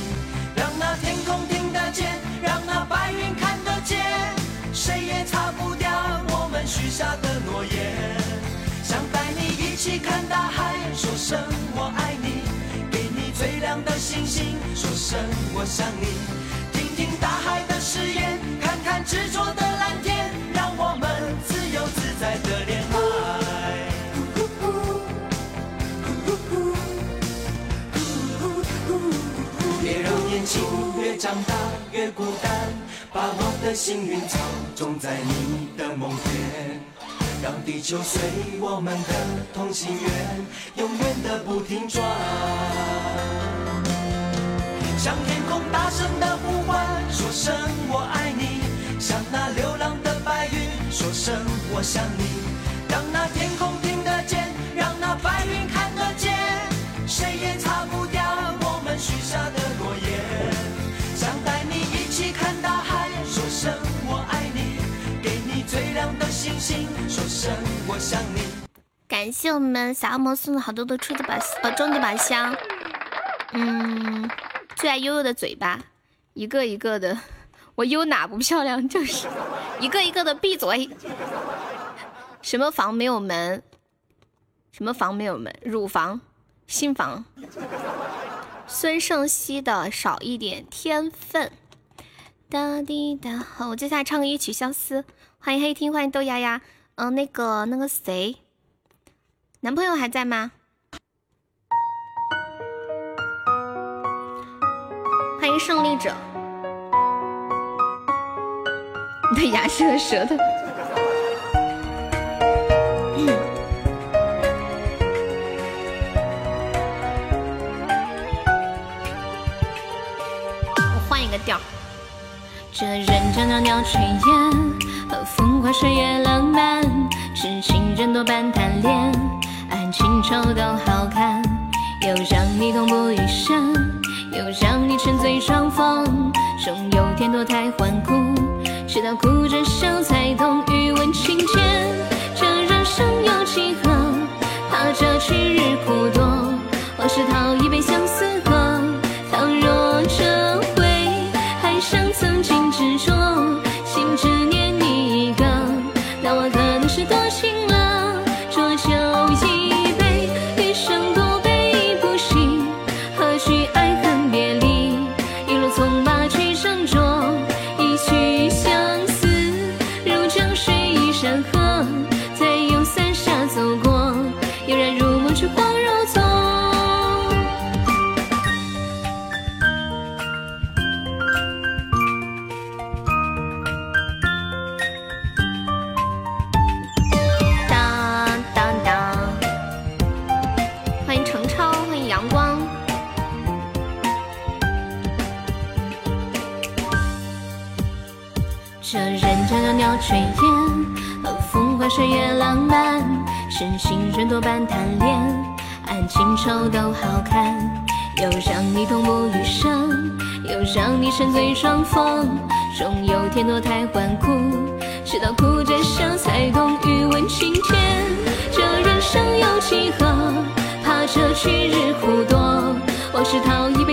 声我爱你，给你最亮的星星，说声我想你。听听大海的誓言，看看执着的蓝天，让我们自由自在的恋爱。别让年轻越长大越孤单，把我的幸运草种在你的梦田。让地球随我们的同心圆，永远的不停转。向天空大声的呼唤，说声我爱你；向那流浪的白云，说声我想你。让那天空感谢我们小恶魔送的好多的初级宝呃终极宝箱，嗯，最爱悠悠的嘴巴，一个一个的，我悠哪不漂亮？就是一个一个的闭嘴。什么房没有门？什么房没有门？乳房，新房。孙胜熙的少一点天分。哒滴哒，好，我接下来唱个一曲相思。欢迎黑听，欢迎豆丫丫。嗯，那个那个谁，男朋友还在吗？欢迎胜利者，你的牙齿和舌头。这人间袅袅炊烟。和风花雪月浪漫，是情人多半贪恋，爱情丑都好看，又让你痛不欲生，又让你沉醉双峰，总有天堕胎换哭，直到哭着笑才懂欲问情切，这人生有几回？情花雪月浪漫，深情人多半贪恋，爱情愁都好看。又让你痛不欲生，又让你沉醉双峰，终有天堕胎换骨，直到哭着笑才懂欲问青天。这人生有几何？怕这去日苦多，往事讨一杯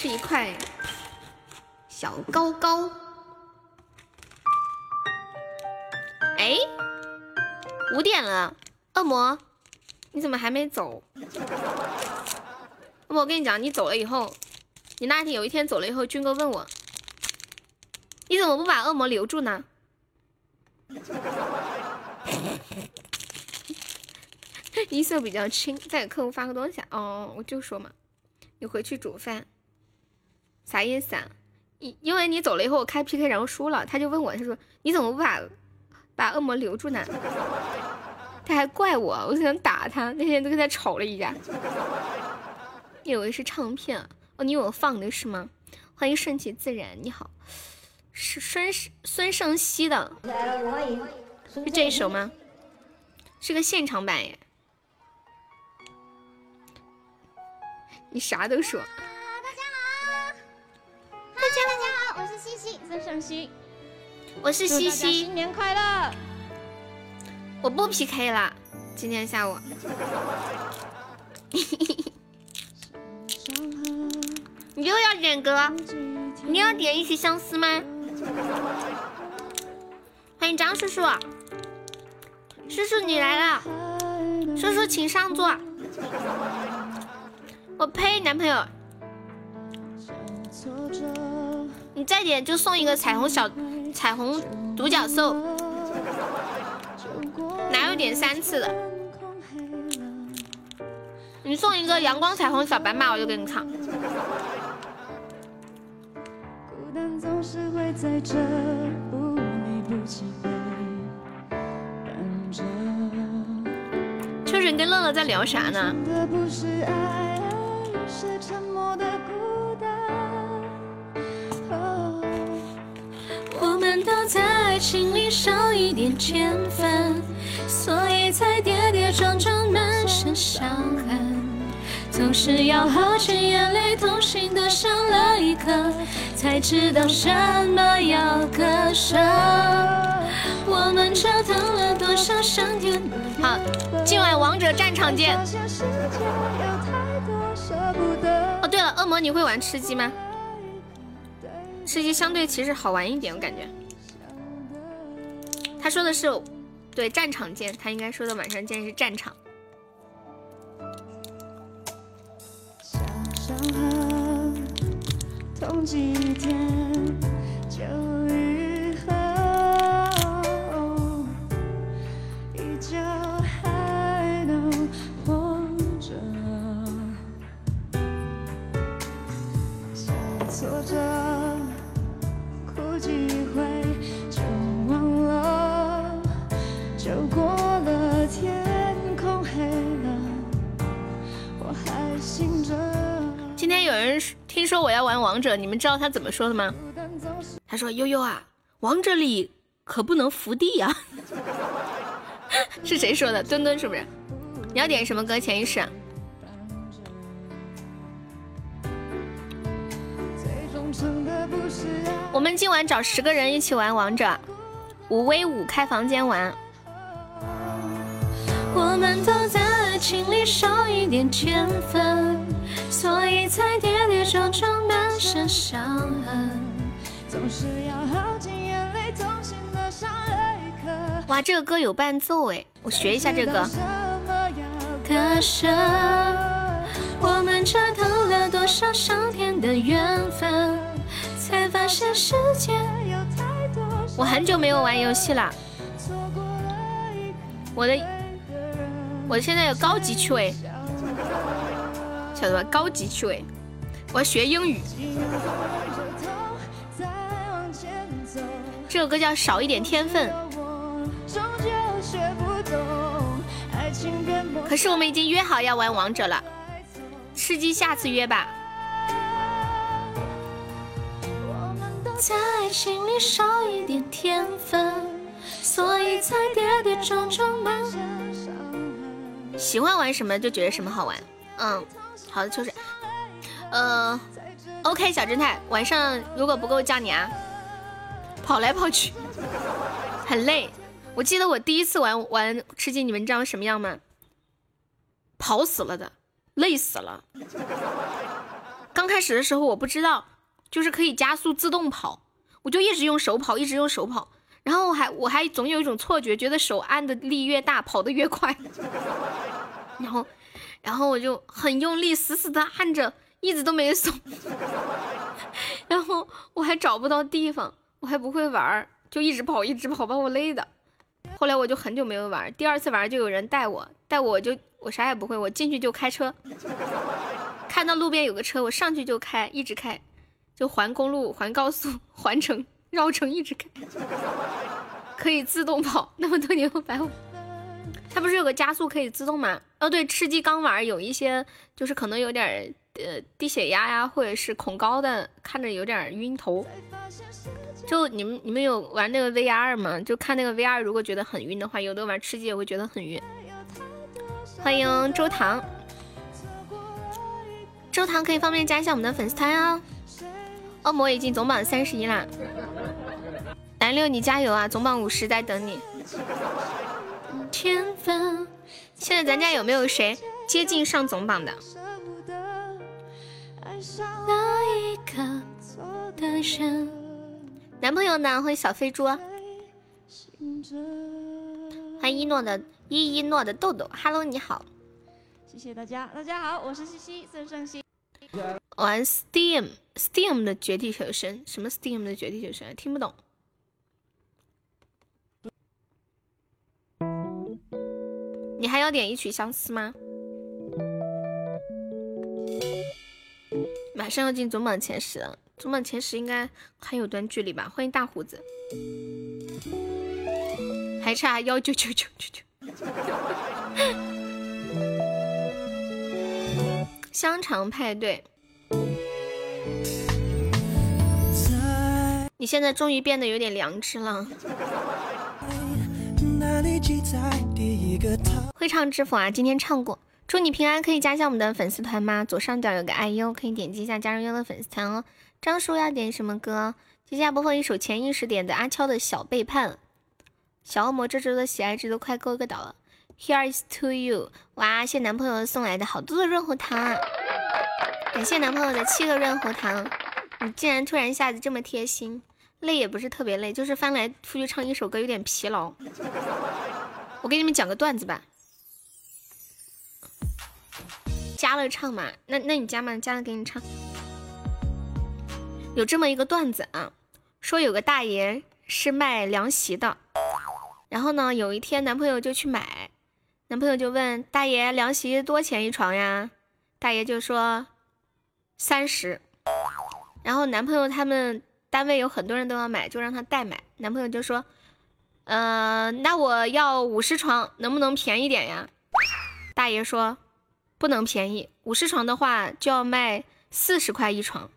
是一块小糕糕。哎，五点了，恶魔，你怎么还没走？恶魔，我跟你讲，你走了以后，你那天有一天走了以后，军哥问我，你怎么不把恶魔留住呢？音色比较轻，再给客户发个东西啊。哦，我就说嘛，你回去煮饭，啥意思啊？因因为你走了以后，我开 PK 然后输了，他就问我，他说你怎么不把把恶魔留住呢？他还怪我，我想打他，那天都跟他吵了一架。你以为是唱片？哦，你以为我放的是吗？欢迎顺其自然，你好，是孙孙胜熙的，是这一首吗？是个现场版耶。你啥都说。大家好，大家好，我是西西孙盛西，我是西西新，年快乐！我不 PK 了，今天下午。你又要点歌？你要点一曲相思吗？欢迎张叔叔，叔叔你来了，叔叔请上座。我呸，男朋友，你再点就送一个彩虹小彩虹独角兽，哪有点三次的？你送一个阳光彩虹小白马，我就给你唱。孤单总是会在这不离不着。秋水跟乐乐在聊啥呢？们都在爱情里少一点天分，所以才跌跌撞撞满身伤痕。总是要耗尽眼泪，痛心的上了一课，才知道什么要割舍。我们折腾了多少上天好，今晚王者战场见。发现世界有太多舍不得。哦，对了，恶魔你会玩吃鸡吗？吃鸡相对其实好玩一点，我感觉。他说的是对战场见，他应该说的晚上见是战场。小伤痕，痛几天就王者，你们知道他怎么说的吗？他说：“悠悠啊，王者里可不能伏地呀、是谁说的？墩墩是不是？你要点什么歌？潜意识？我们今晚找十个人一起玩王者，五 v 五开房间玩。我们都在爱情里少一点天分，所以才跌跌撞撞满身伤痕。总是要耗尽眼泪，痛心的伤了一颗。哇，这个歌有伴奏哎，我学一下这个。割舍，我们折腾了多少上天的缘分，才发现世界。有太多我很久没有玩游戏了，我的人。我现在有高级趣味，晓得吧？高级趣味，我要学英语。这首歌叫《少一点天分》，可是我们已经约好要玩王者了，吃鸡下次约吧。在爱情里少一点天分，所以才跌跌撞撞满。身伤痕。喜欢玩什么就觉得什么好玩。嗯，好的，秋水。呃，OK，小侦探，晚上如果不够叫你啊，跑来跑去，很累。我记得我第一次玩玩吃鸡，你们知道什么样吗？跑死了的，累死了。刚开始的时候我不知道，就是可以加速自动跑，我就一直用手跑，一直用手跑，然后还我还总有一种错觉，觉得手按的力越大，跑得越快。然后，然后我就很用力，死死的按着，一直都没松。然后我还找不到地方，我还不会玩儿，就一直跑，一直跑，把我累的。后来我就很久没有玩，第二次玩就有人带我，带我就我啥也不会，我进去就开车，看到路边有个车，我上去就开，一直开，就环公路、环高速、环城、绕城一直开，可以自动跑，那么多年后白我。它不是有个加速可以自动吗？哦，对，吃鸡刚玩有一些就是可能有点呃低血压呀，或者是恐高的，看着有点晕头。就你们你们有玩那个 VR 吗？就看那个 VR，如果觉得很晕的话，有的玩吃鸡也会觉得很晕。欢迎周唐，周唐可以方便加一下我们的粉丝团啊。恶魔已经总榜三十一啦，蓝六你加油啊！总榜五十在等你。天分，现在咱家有没有谁接近上总榜的？那一个错的人，男朋友呢？欢迎小飞猪。欢迎一诺的一一诺的豆豆，Hello，你好。谢谢大家，大家好，我是西西孙胜熙。玩 Steam Steam 的绝地求生，什么 Steam 的绝地求生？听不懂。你还要点一曲相思吗？马上要进总榜前十了，总榜前十应该还有段距离吧？欢迎大胡子，还差幺九九九九九。香肠派对，你现在终于变得有点良知了。会唱知否啊？今天唱过。祝你平安，可以加一下我们的粉丝团吗？左上角有个爱优，可以点击一下加入优的粉丝团哦。张叔要点什么歌？接下来播放一首潜意识点的阿悄的小背叛。小恶魔这周的喜爱值都快够个岛了。Here is to you，哇！谢谢男朋友送来的好多的润喉糖啊！感谢男朋友的七个润喉糖，你竟然突然一下子这么贴心，累也不是特别累，就是翻来覆去唱一首歌有点疲劳。我给你们讲个段子吧，加了唱嘛，那那你加嘛，加了给你唱。有这么一个段子啊，说有个大爷是卖凉席的，然后呢，有一天男朋友就去买，男朋友就问大爷凉席多钱一床呀？大爷就说三十，然后男朋友他们单位有很多人都要买，就让他代买，男朋友就说。呃，那我要五十床，能不能便宜点呀？大爷说，不能便宜，五十床的话就要卖四十块一床。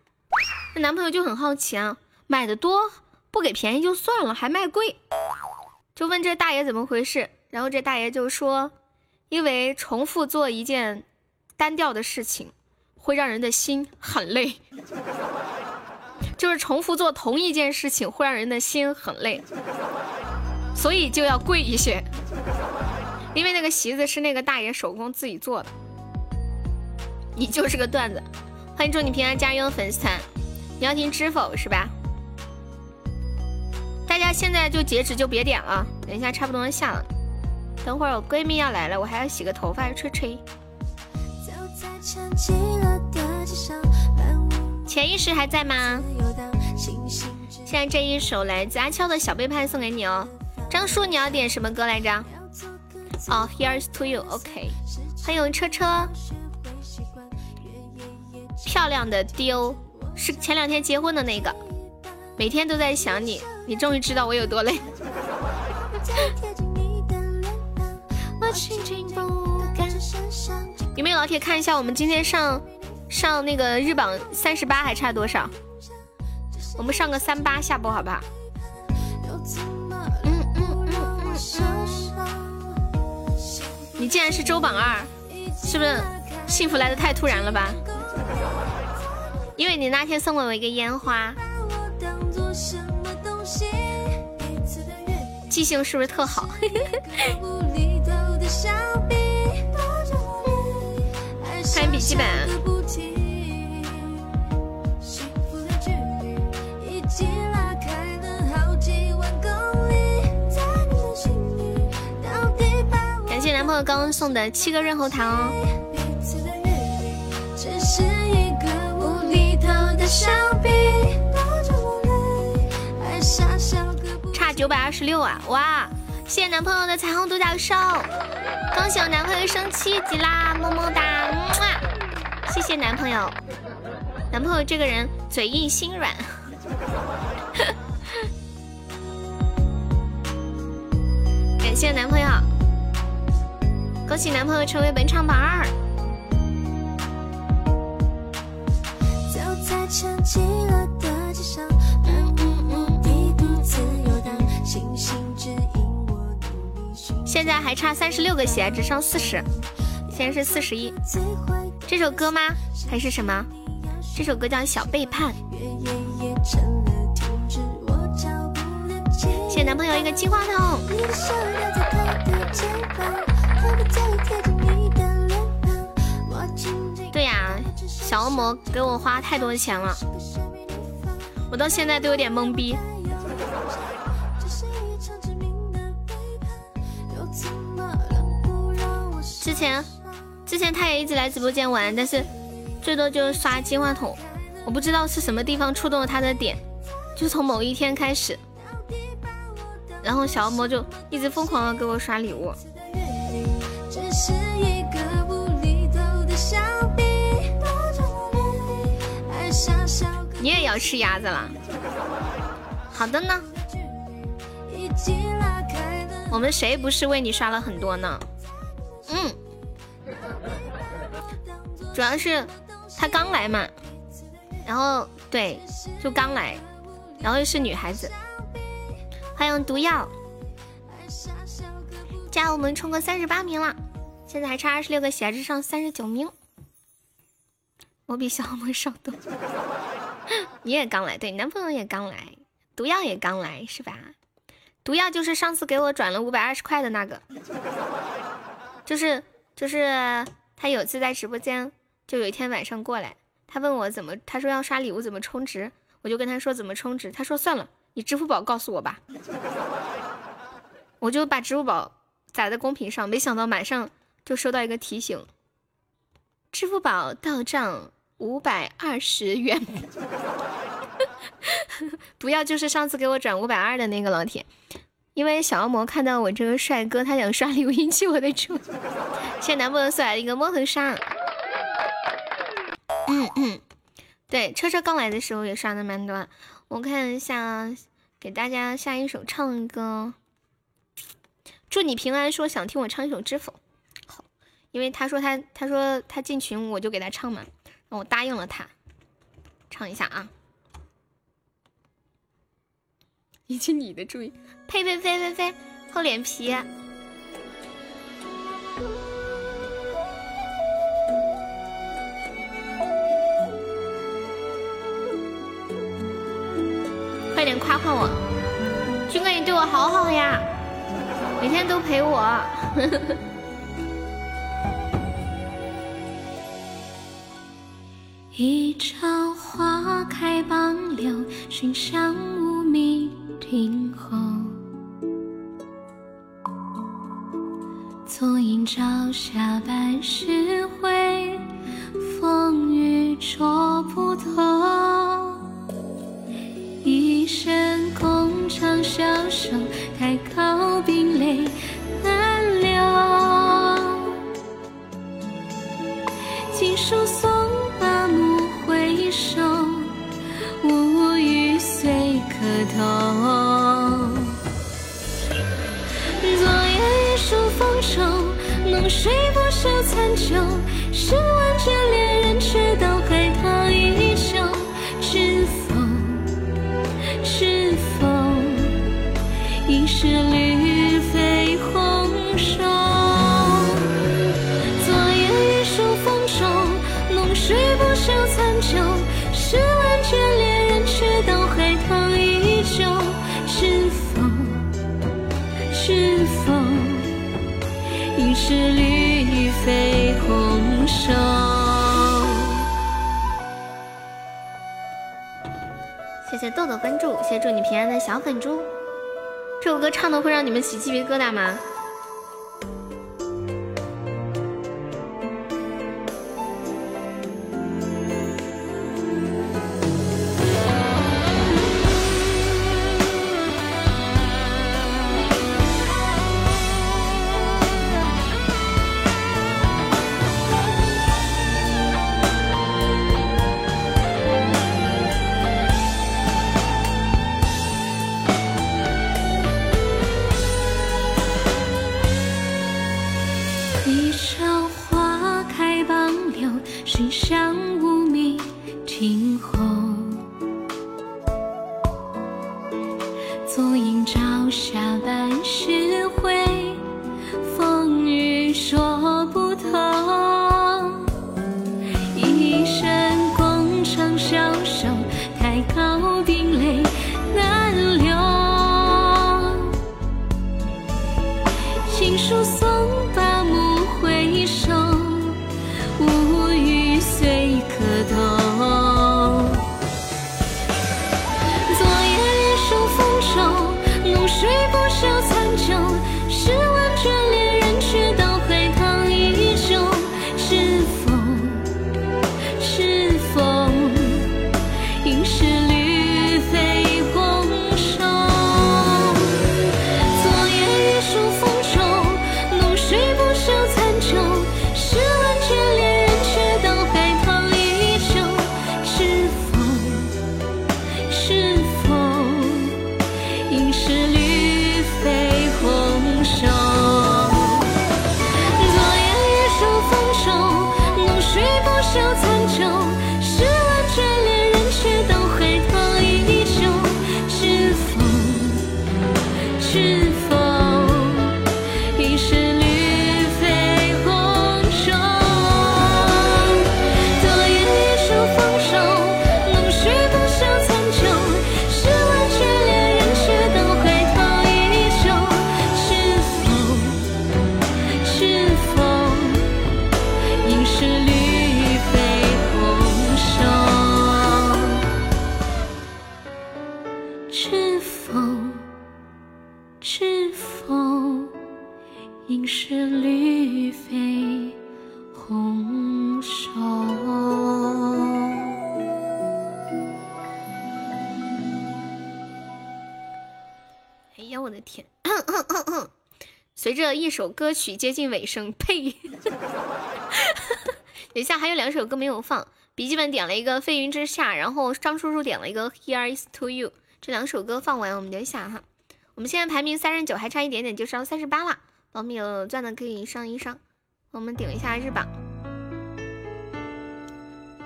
那男朋友就很好奇啊，买的多不给便宜就算了，还卖贵，就问这大爷怎么回事。然后这大爷就说，因为重复做一件单调的事情，会让人的心很累。就是重复做同一件事情会让人的心很累，所以就要贵一些。因为那个席子是那个大爷手工自己做的。你就是个段子，欢迎祝你平安加入粉丝团。你要听知否是吧？大家现在就截止就别点了，等一下差不多下了。等会儿我闺蜜要来了，我还要洗个头发吹吹。潜意识还在吗？现在这一首来自阿悄的小背叛送给你哦。张叔，你要点什么歌来着？哦，Here's to you，OK。欢迎车车。漂亮的丢，是前两天结婚的那个。每天都在想你，你终于知道我有多累。有没有老铁看一下我们今天上上那个日榜三十八还差多少？我们上个三八下播好不好？你竟然是周榜二，是不是幸福来的太突然了吧？因为你那天送了我一个烟花，记性是不是特好？欢迎笔记本。刚刚送的七个润喉糖哦。差九百二十六啊！哇！谢谢男朋友的彩虹独角兽，恭喜我男朋友升七级啦，么么哒，谢谢男朋友。男朋友这个人嘴硬心软，感谢男朋友，恭喜男朋友成为本场榜二。现在还差三十六个血，只剩四十，现在是四十一。这首歌吗？还是什么？这首歌叫《小背叛》。谢谢男朋友一个金话筒。对呀，小恶魔给我花太多钱了，我到现在都有点懵逼。之前，之前他也一直来直播间玩，但是最多就是刷金话筒。我不知道是什么地方触动了他的点，就从某一天开始，然后小恶魔就一直疯狂的给我刷礼物。你也要吃鸭子了？好的呢。我们谁不是为你刷了很多呢？嗯，主要是他刚来嘛，然后对，就刚来，然后又是女孩子。欢迎毒药，加！我们冲过三十八名了，现在还差二十六个血值上三十九名。我比小魔少多。你也刚来，对，男朋友也刚来，毒药也刚来，是吧？毒药就是上次给我转了五百二十块的那个。就是就是他有次在直播间，就有一天晚上过来，他问我怎么，他说要刷礼物怎么充值，我就跟他说怎么充值，他说算了，你支付宝告诉我吧，我就把支付宝打在公屏上，没想到马上就收到一个提醒，支付宝到账五百二十元，不要就是上次给我转五百二的那个老铁。因为小恶魔看到我这个帅哥，他想刷礼物引起我的注意。谢谢男朋友送来的一个摸头杀。嗯嗯，对，车车刚来的时候也刷的蛮多。我看一下，给大家下一首唱歌。祝你平安，说想听我唱一首《知否》。好，因为他说他他说他进群我就给他唱嘛，那我答应了他，唱一下啊。引起你的注意，呸呸呸呸呸，厚脸皮。快点夸夸我，军哥你对我好好呀，每天都陪我。一朝花开傍柳，寻香无觅庭后。昨映朝霞半时晖，风雨捉不透。一身弓长消瘦，太高冰泪难留。锦书送罢暮回首，无语随客头。昨夜雨疏风骤，浓睡不休残酒。十万卷恋人，却道海棠是绿肥红瘦。昨夜玉树风愁，浓睡不休残酒。十万眷恋人，却道海棠依旧。知否？知否？应是绿肥红瘦。谢谢豆豆关注，谢谢祝你平安的小粉猪。这首歌唱的会让你们起鸡皮疙瘩吗？这一首歌曲接近尾声，呸！等一下还有两首歌没有放，笔记本点了一个《飞云之下》，然后张叔叔点了一个《Here Is To You》，这两首歌放完，我们留一下哈。我们现在排名三十九，还差一点点就上三十八了。宝米有钻的可以上一上。我们顶一下日榜。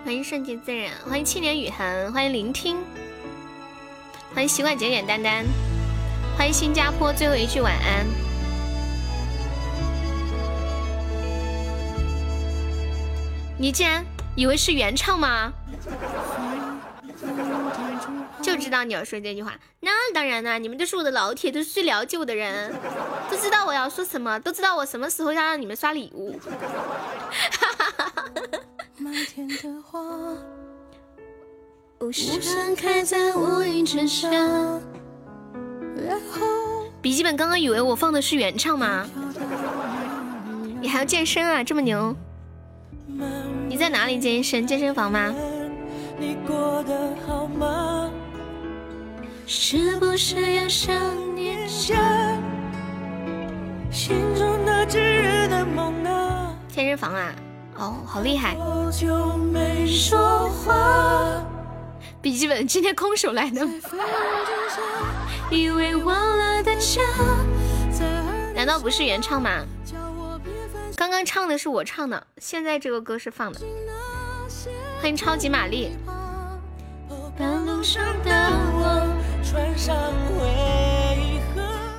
欢迎顺其自然，欢迎七年雨痕，欢迎聆听，欢迎习惯简简单单，欢迎新加坡最后一句晚安。你竟然以为是原唱吗？就知道你要说这句话，那当然啦，你们都是我的老铁，都是最了解我的人，都知道我要说什么，都知道我什么时候要让你们刷礼物。哈哈哈！哈笔记本刚刚以为我放的是原唱吗？你还要健身啊，这么牛？你在哪里健身？健身房吗？是不是要想念心中那炙热的梦呢？健身房啊，哦，好厉害！笔记本今天空手来的。以为忘了的家，难道不是原唱吗？刚刚唱的是我唱的，现在这个歌是放的。欢迎超级玛丽。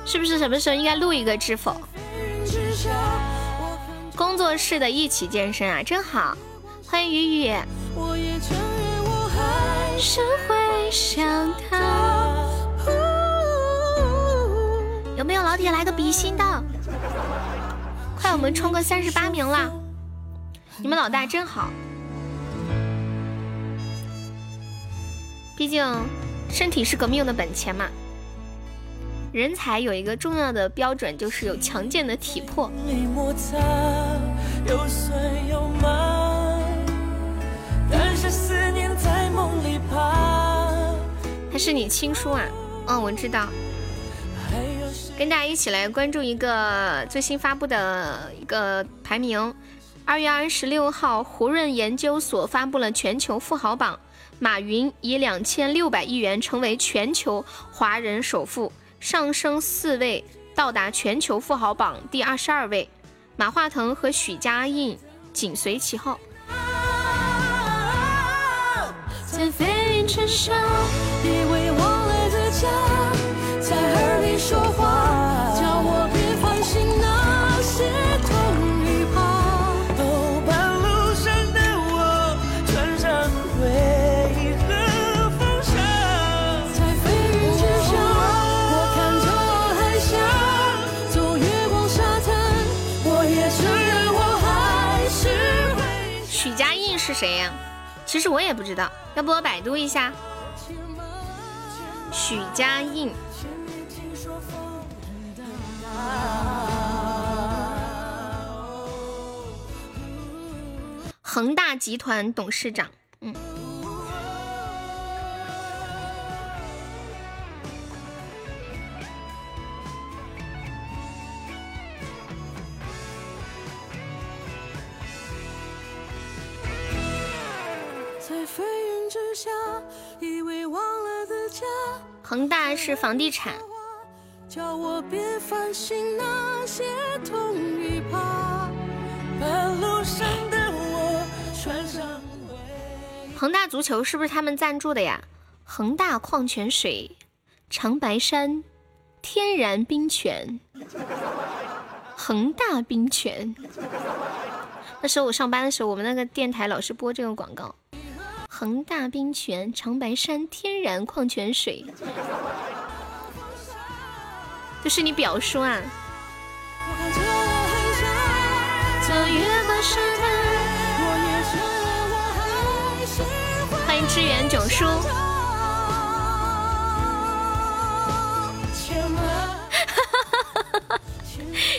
是不是什么时候应该录一个知否？工作室的一起健身啊，真好！欢迎雨雨。有没有老铁来个比心的？快，我们冲个三十八名啦！你们老大真好。毕竟，身体是革命的本钱嘛。人才有一个重要的标准，就是有强健的体魄。他是你亲叔啊？嗯，我知道。跟大家一起来关注一个最新发布的一个排名。二月二十六号，胡润研究所发布了全球富豪榜。马云以两千六百亿元成为全球华人首富，上升四位，到达全球富豪榜第二十二位。马化腾和许家印紧随其后。在飞云之上，别为忘了的家，说话，叫我别放心那些痛与怕。路上的我，穿上归何方向？在飞云之上，我看着海峡，走月光沙滩，我也承认我还是会。许家印是谁呀？其实我也不知道，要不我百度一下。许家印，恒大集团董事长。嗯。在飞云之下，以为忘了的家。恒大是房地产。叫我别烦心那些痛与怕。半路上的我，穿上恒大足球是不是他们赞助的呀？恒大矿泉水、长白山天然冰泉、恒大冰泉。那时候我上班的时候，我们那个电台老是播这个广告。恒大冰泉、长白山天然矿泉水，这是你表叔啊！欢迎支援九叔。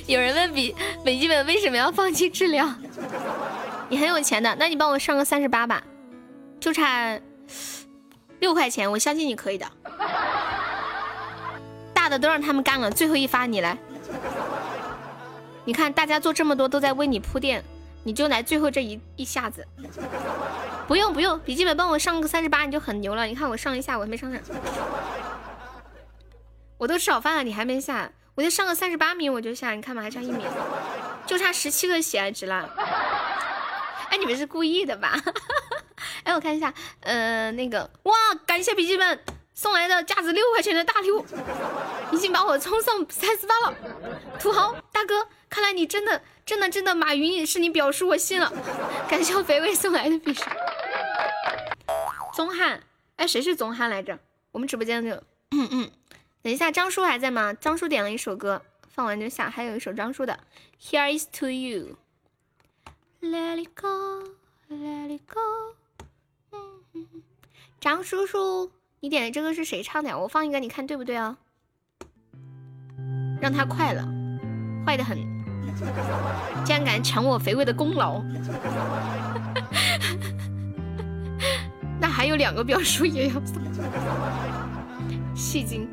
有人问笔笔记本为什么要放弃治疗？你很有钱的，那你帮我上个三十八吧。就差六块钱，我相信你可以的。都让他们干了，最后一发你来。你看大家做这么多都在为你铺垫，你就来最后这一一下子。不用不用，笔记本帮我上个三十八你就很牛了。你看我上一下，我还没上上。我都吃好饭了，你还没下，我就上个三十八米我就下。你看嘛，还差一米，就差十七个喜爱值了。哎，你们是故意的吧？哎，我看一下，呃，那个，哇，感谢笔记本送来的价值六块钱的大礼物，已经把我冲上三十八了。土豪大哥，看来你真的真的真的马云是你表叔，我信了。感谢我肥味送来的笔记。宗翰，哎，谁是宗翰来着？我们直播间的。嗯嗯，等一下，张叔还在吗？张叔点了一首歌，放完就下。还有一首张叔的《Here Is To You》。Let it go, let it go。嗯张叔叔，你点的这个是谁唱的呀？我放一个，你看对不对啊？让他快了，坏的很，竟然敢抢我肥味的功劳！那还有两个表叔也要送，戏精！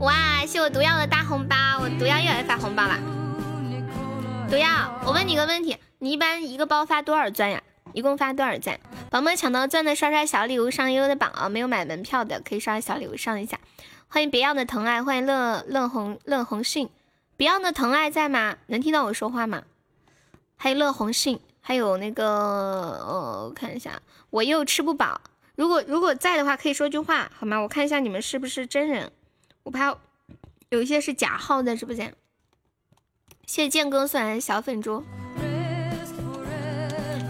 哇，谢我毒药的大红包，我毒药又来发红包了。毒药，我问你个问题，你一般一个包发多少钻呀？一共发多少钻？宝宝们抢到钻的刷刷小礼物上悠悠的榜啊！没有买门票的可以刷小礼物上一下。欢迎别样的疼爱，欢迎乐乐红乐红杏，别样的疼爱在吗？能听到我说话吗？还有乐红杏，还有那个呃，我看一下，我又吃不饱。如果如果在的话，可以说句话好吗？我看一下你们是不是真人，我怕有一些是假号在直播间。谢谢剑哥送来的小粉猪，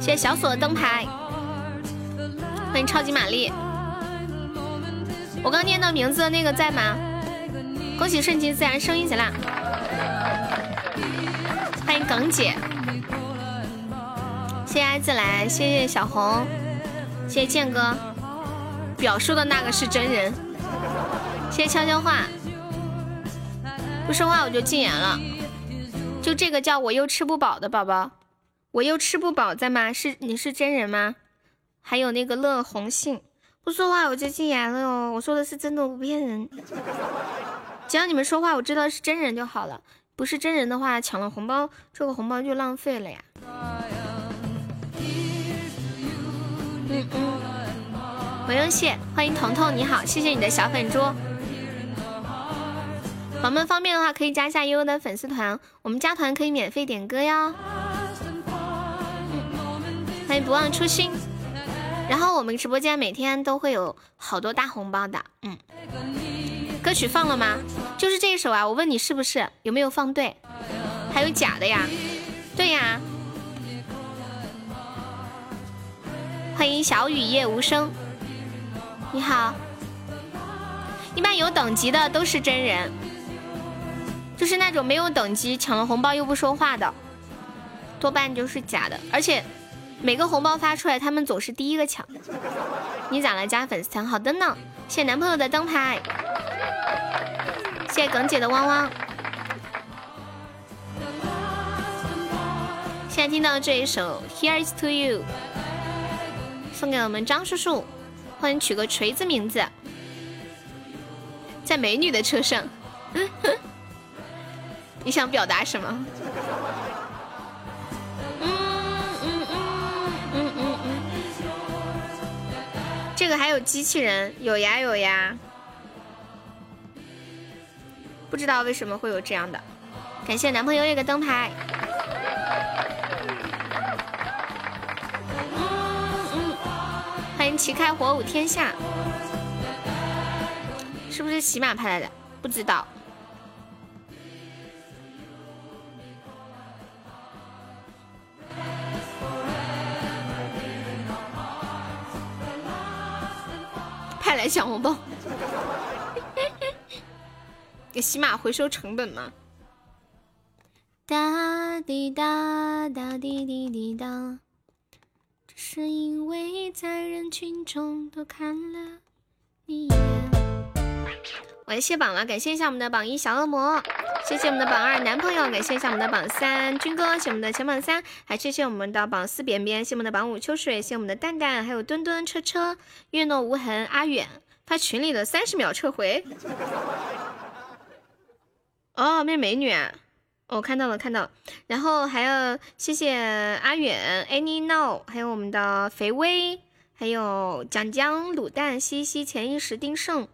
谢谢小锁的灯牌，欢迎超级玛丽。我刚念到名字的那个在吗？恭喜顺其自然升一级啦！欢迎耿姐，谢谢爱自来，谢谢小红，谢谢剑哥。表述的那个是真人，谢谢悄悄话。不说话我就禁言了。就这个叫我又吃不饱的宝宝，我又吃不饱在吗？是你是真人吗？还有那个乐红杏，不说话我就禁言了哟。我说的是真的，不骗人。只要你们说话，我知道是真人就好了。不是真人的话，抢了红包，这个红包就浪费了呀。嗯嗯，不用谢，欢迎彤彤，你好，谢谢你的小粉猪。宝宝们方便的话，可以加一下悠悠的粉丝团，我们加团可以免费点歌哟。不忘初心。然后我们直播间每天都会有好多大红包的，嗯。歌曲放了吗？就是这一首啊，我问你是不是？有没有放对？还有假的呀？对呀。欢迎小雨夜无声，你好。一般有等级的都是真人。就是那种没有等级抢了红包又不说话的，多半就是假的。而且每个红包发出来，他们总是第一个抢。你咋了？加粉丝团？好的呢。谢谢男朋友的灯牌，谢谢耿姐的汪汪。现在听到这一首《Here Is To You》，送给我们张叔叔。欢迎取个锤子名字，在美女的车上。你想表达什么？这个还有机器人，有呀有呀，不知道为什么会有这样的。感谢男朋友一个灯牌。欢迎旗开火舞天下，是不是喜马派来的？不知道。派来抢红包，给喜马回收成本吗？哒滴哒哒滴滴滴哒，只是因为在人群中多看了你一眼。我谢榜了，感谢一下我们的榜一小恶魔，谢谢我们的榜二男朋友，感谢一下我们的榜三军哥，谢我们的前榜三，还谢谢我们的榜四边边，谢我们的榜五秋水，谢我们的蛋蛋，还有墩墩车车，月诺无痕阿远发群里的三十秒撤回。哦，妹美女，我看到了看到了，然后还要谢谢阿远 any no，还有我们的肥威，还有蒋江卤蛋西西潜意识丁胜。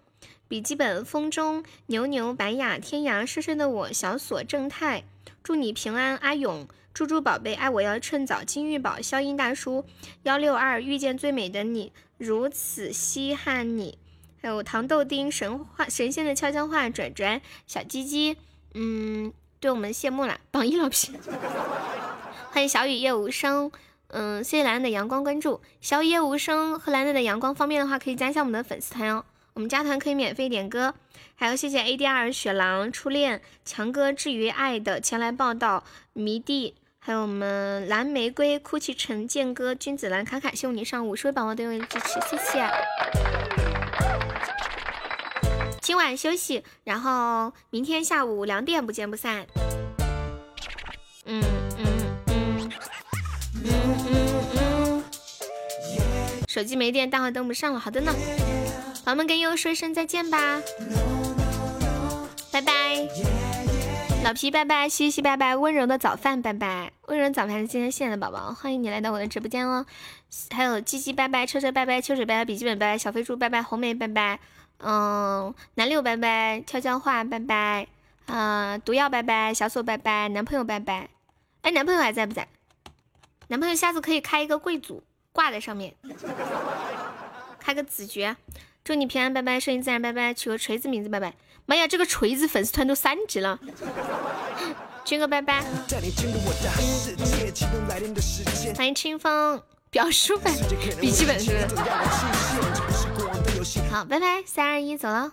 笔记本风中牛牛白雅天涯深深的我小锁正太，祝你平安阿勇，猪猪宝贝爱我要趁早金玉宝消音大叔幺六二遇见最美的你如此稀罕你，还有糖豆丁神话神仙的悄悄话转转小鸡鸡，嗯，对我们谢幕了，榜一老皮，欢迎小雨夜无声。嗯，谢谢兰兰的阳光关注，小雨夜无声和兰兰的阳光，方便的话可以加一下我们的粉丝团哦。我们加团可以免费点歌，还有谢谢 ADR 雪狼初恋强哥至于爱的前来报道迷弟，还有我们蓝玫瑰哭泣城剑哥君子兰卡卡，谢你上五十位宝宝对我的支持，谢谢。今晚休息，然后明天下午两点不见不散。嗯嗯嗯嗯嗯。手机没电，大话登不上了。好的呢，宝宝们跟悠悠说一声再见吧，拜拜。老皮拜拜，西西拜拜，温柔的早饭拜拜，温柔早饭今天新来的宝宝，欢迎你来到我的直播间哦。还有鸡鸡拜拜，车车拜拜，秋水拜拜，笔记本拜拜，小飞猪拜拜，红梅拜拜，嗯，南六拜拜，悄悄话拜拜，嗯，毒药拜拜，小锁拜拜，男朋友拜拜。哎，男朋友还在不在？男朋友下次可以开一个贵族。挂在上面，开个子爵，祝你平安，拜拜，顺其自然，拜拜，取个锤子名字，拜拜。妈呀，这个锤子粉丝团都三级了，军哥拜拜。欢迎清风，表叔呗，笔记本是。好，拜拜，三二一，走了。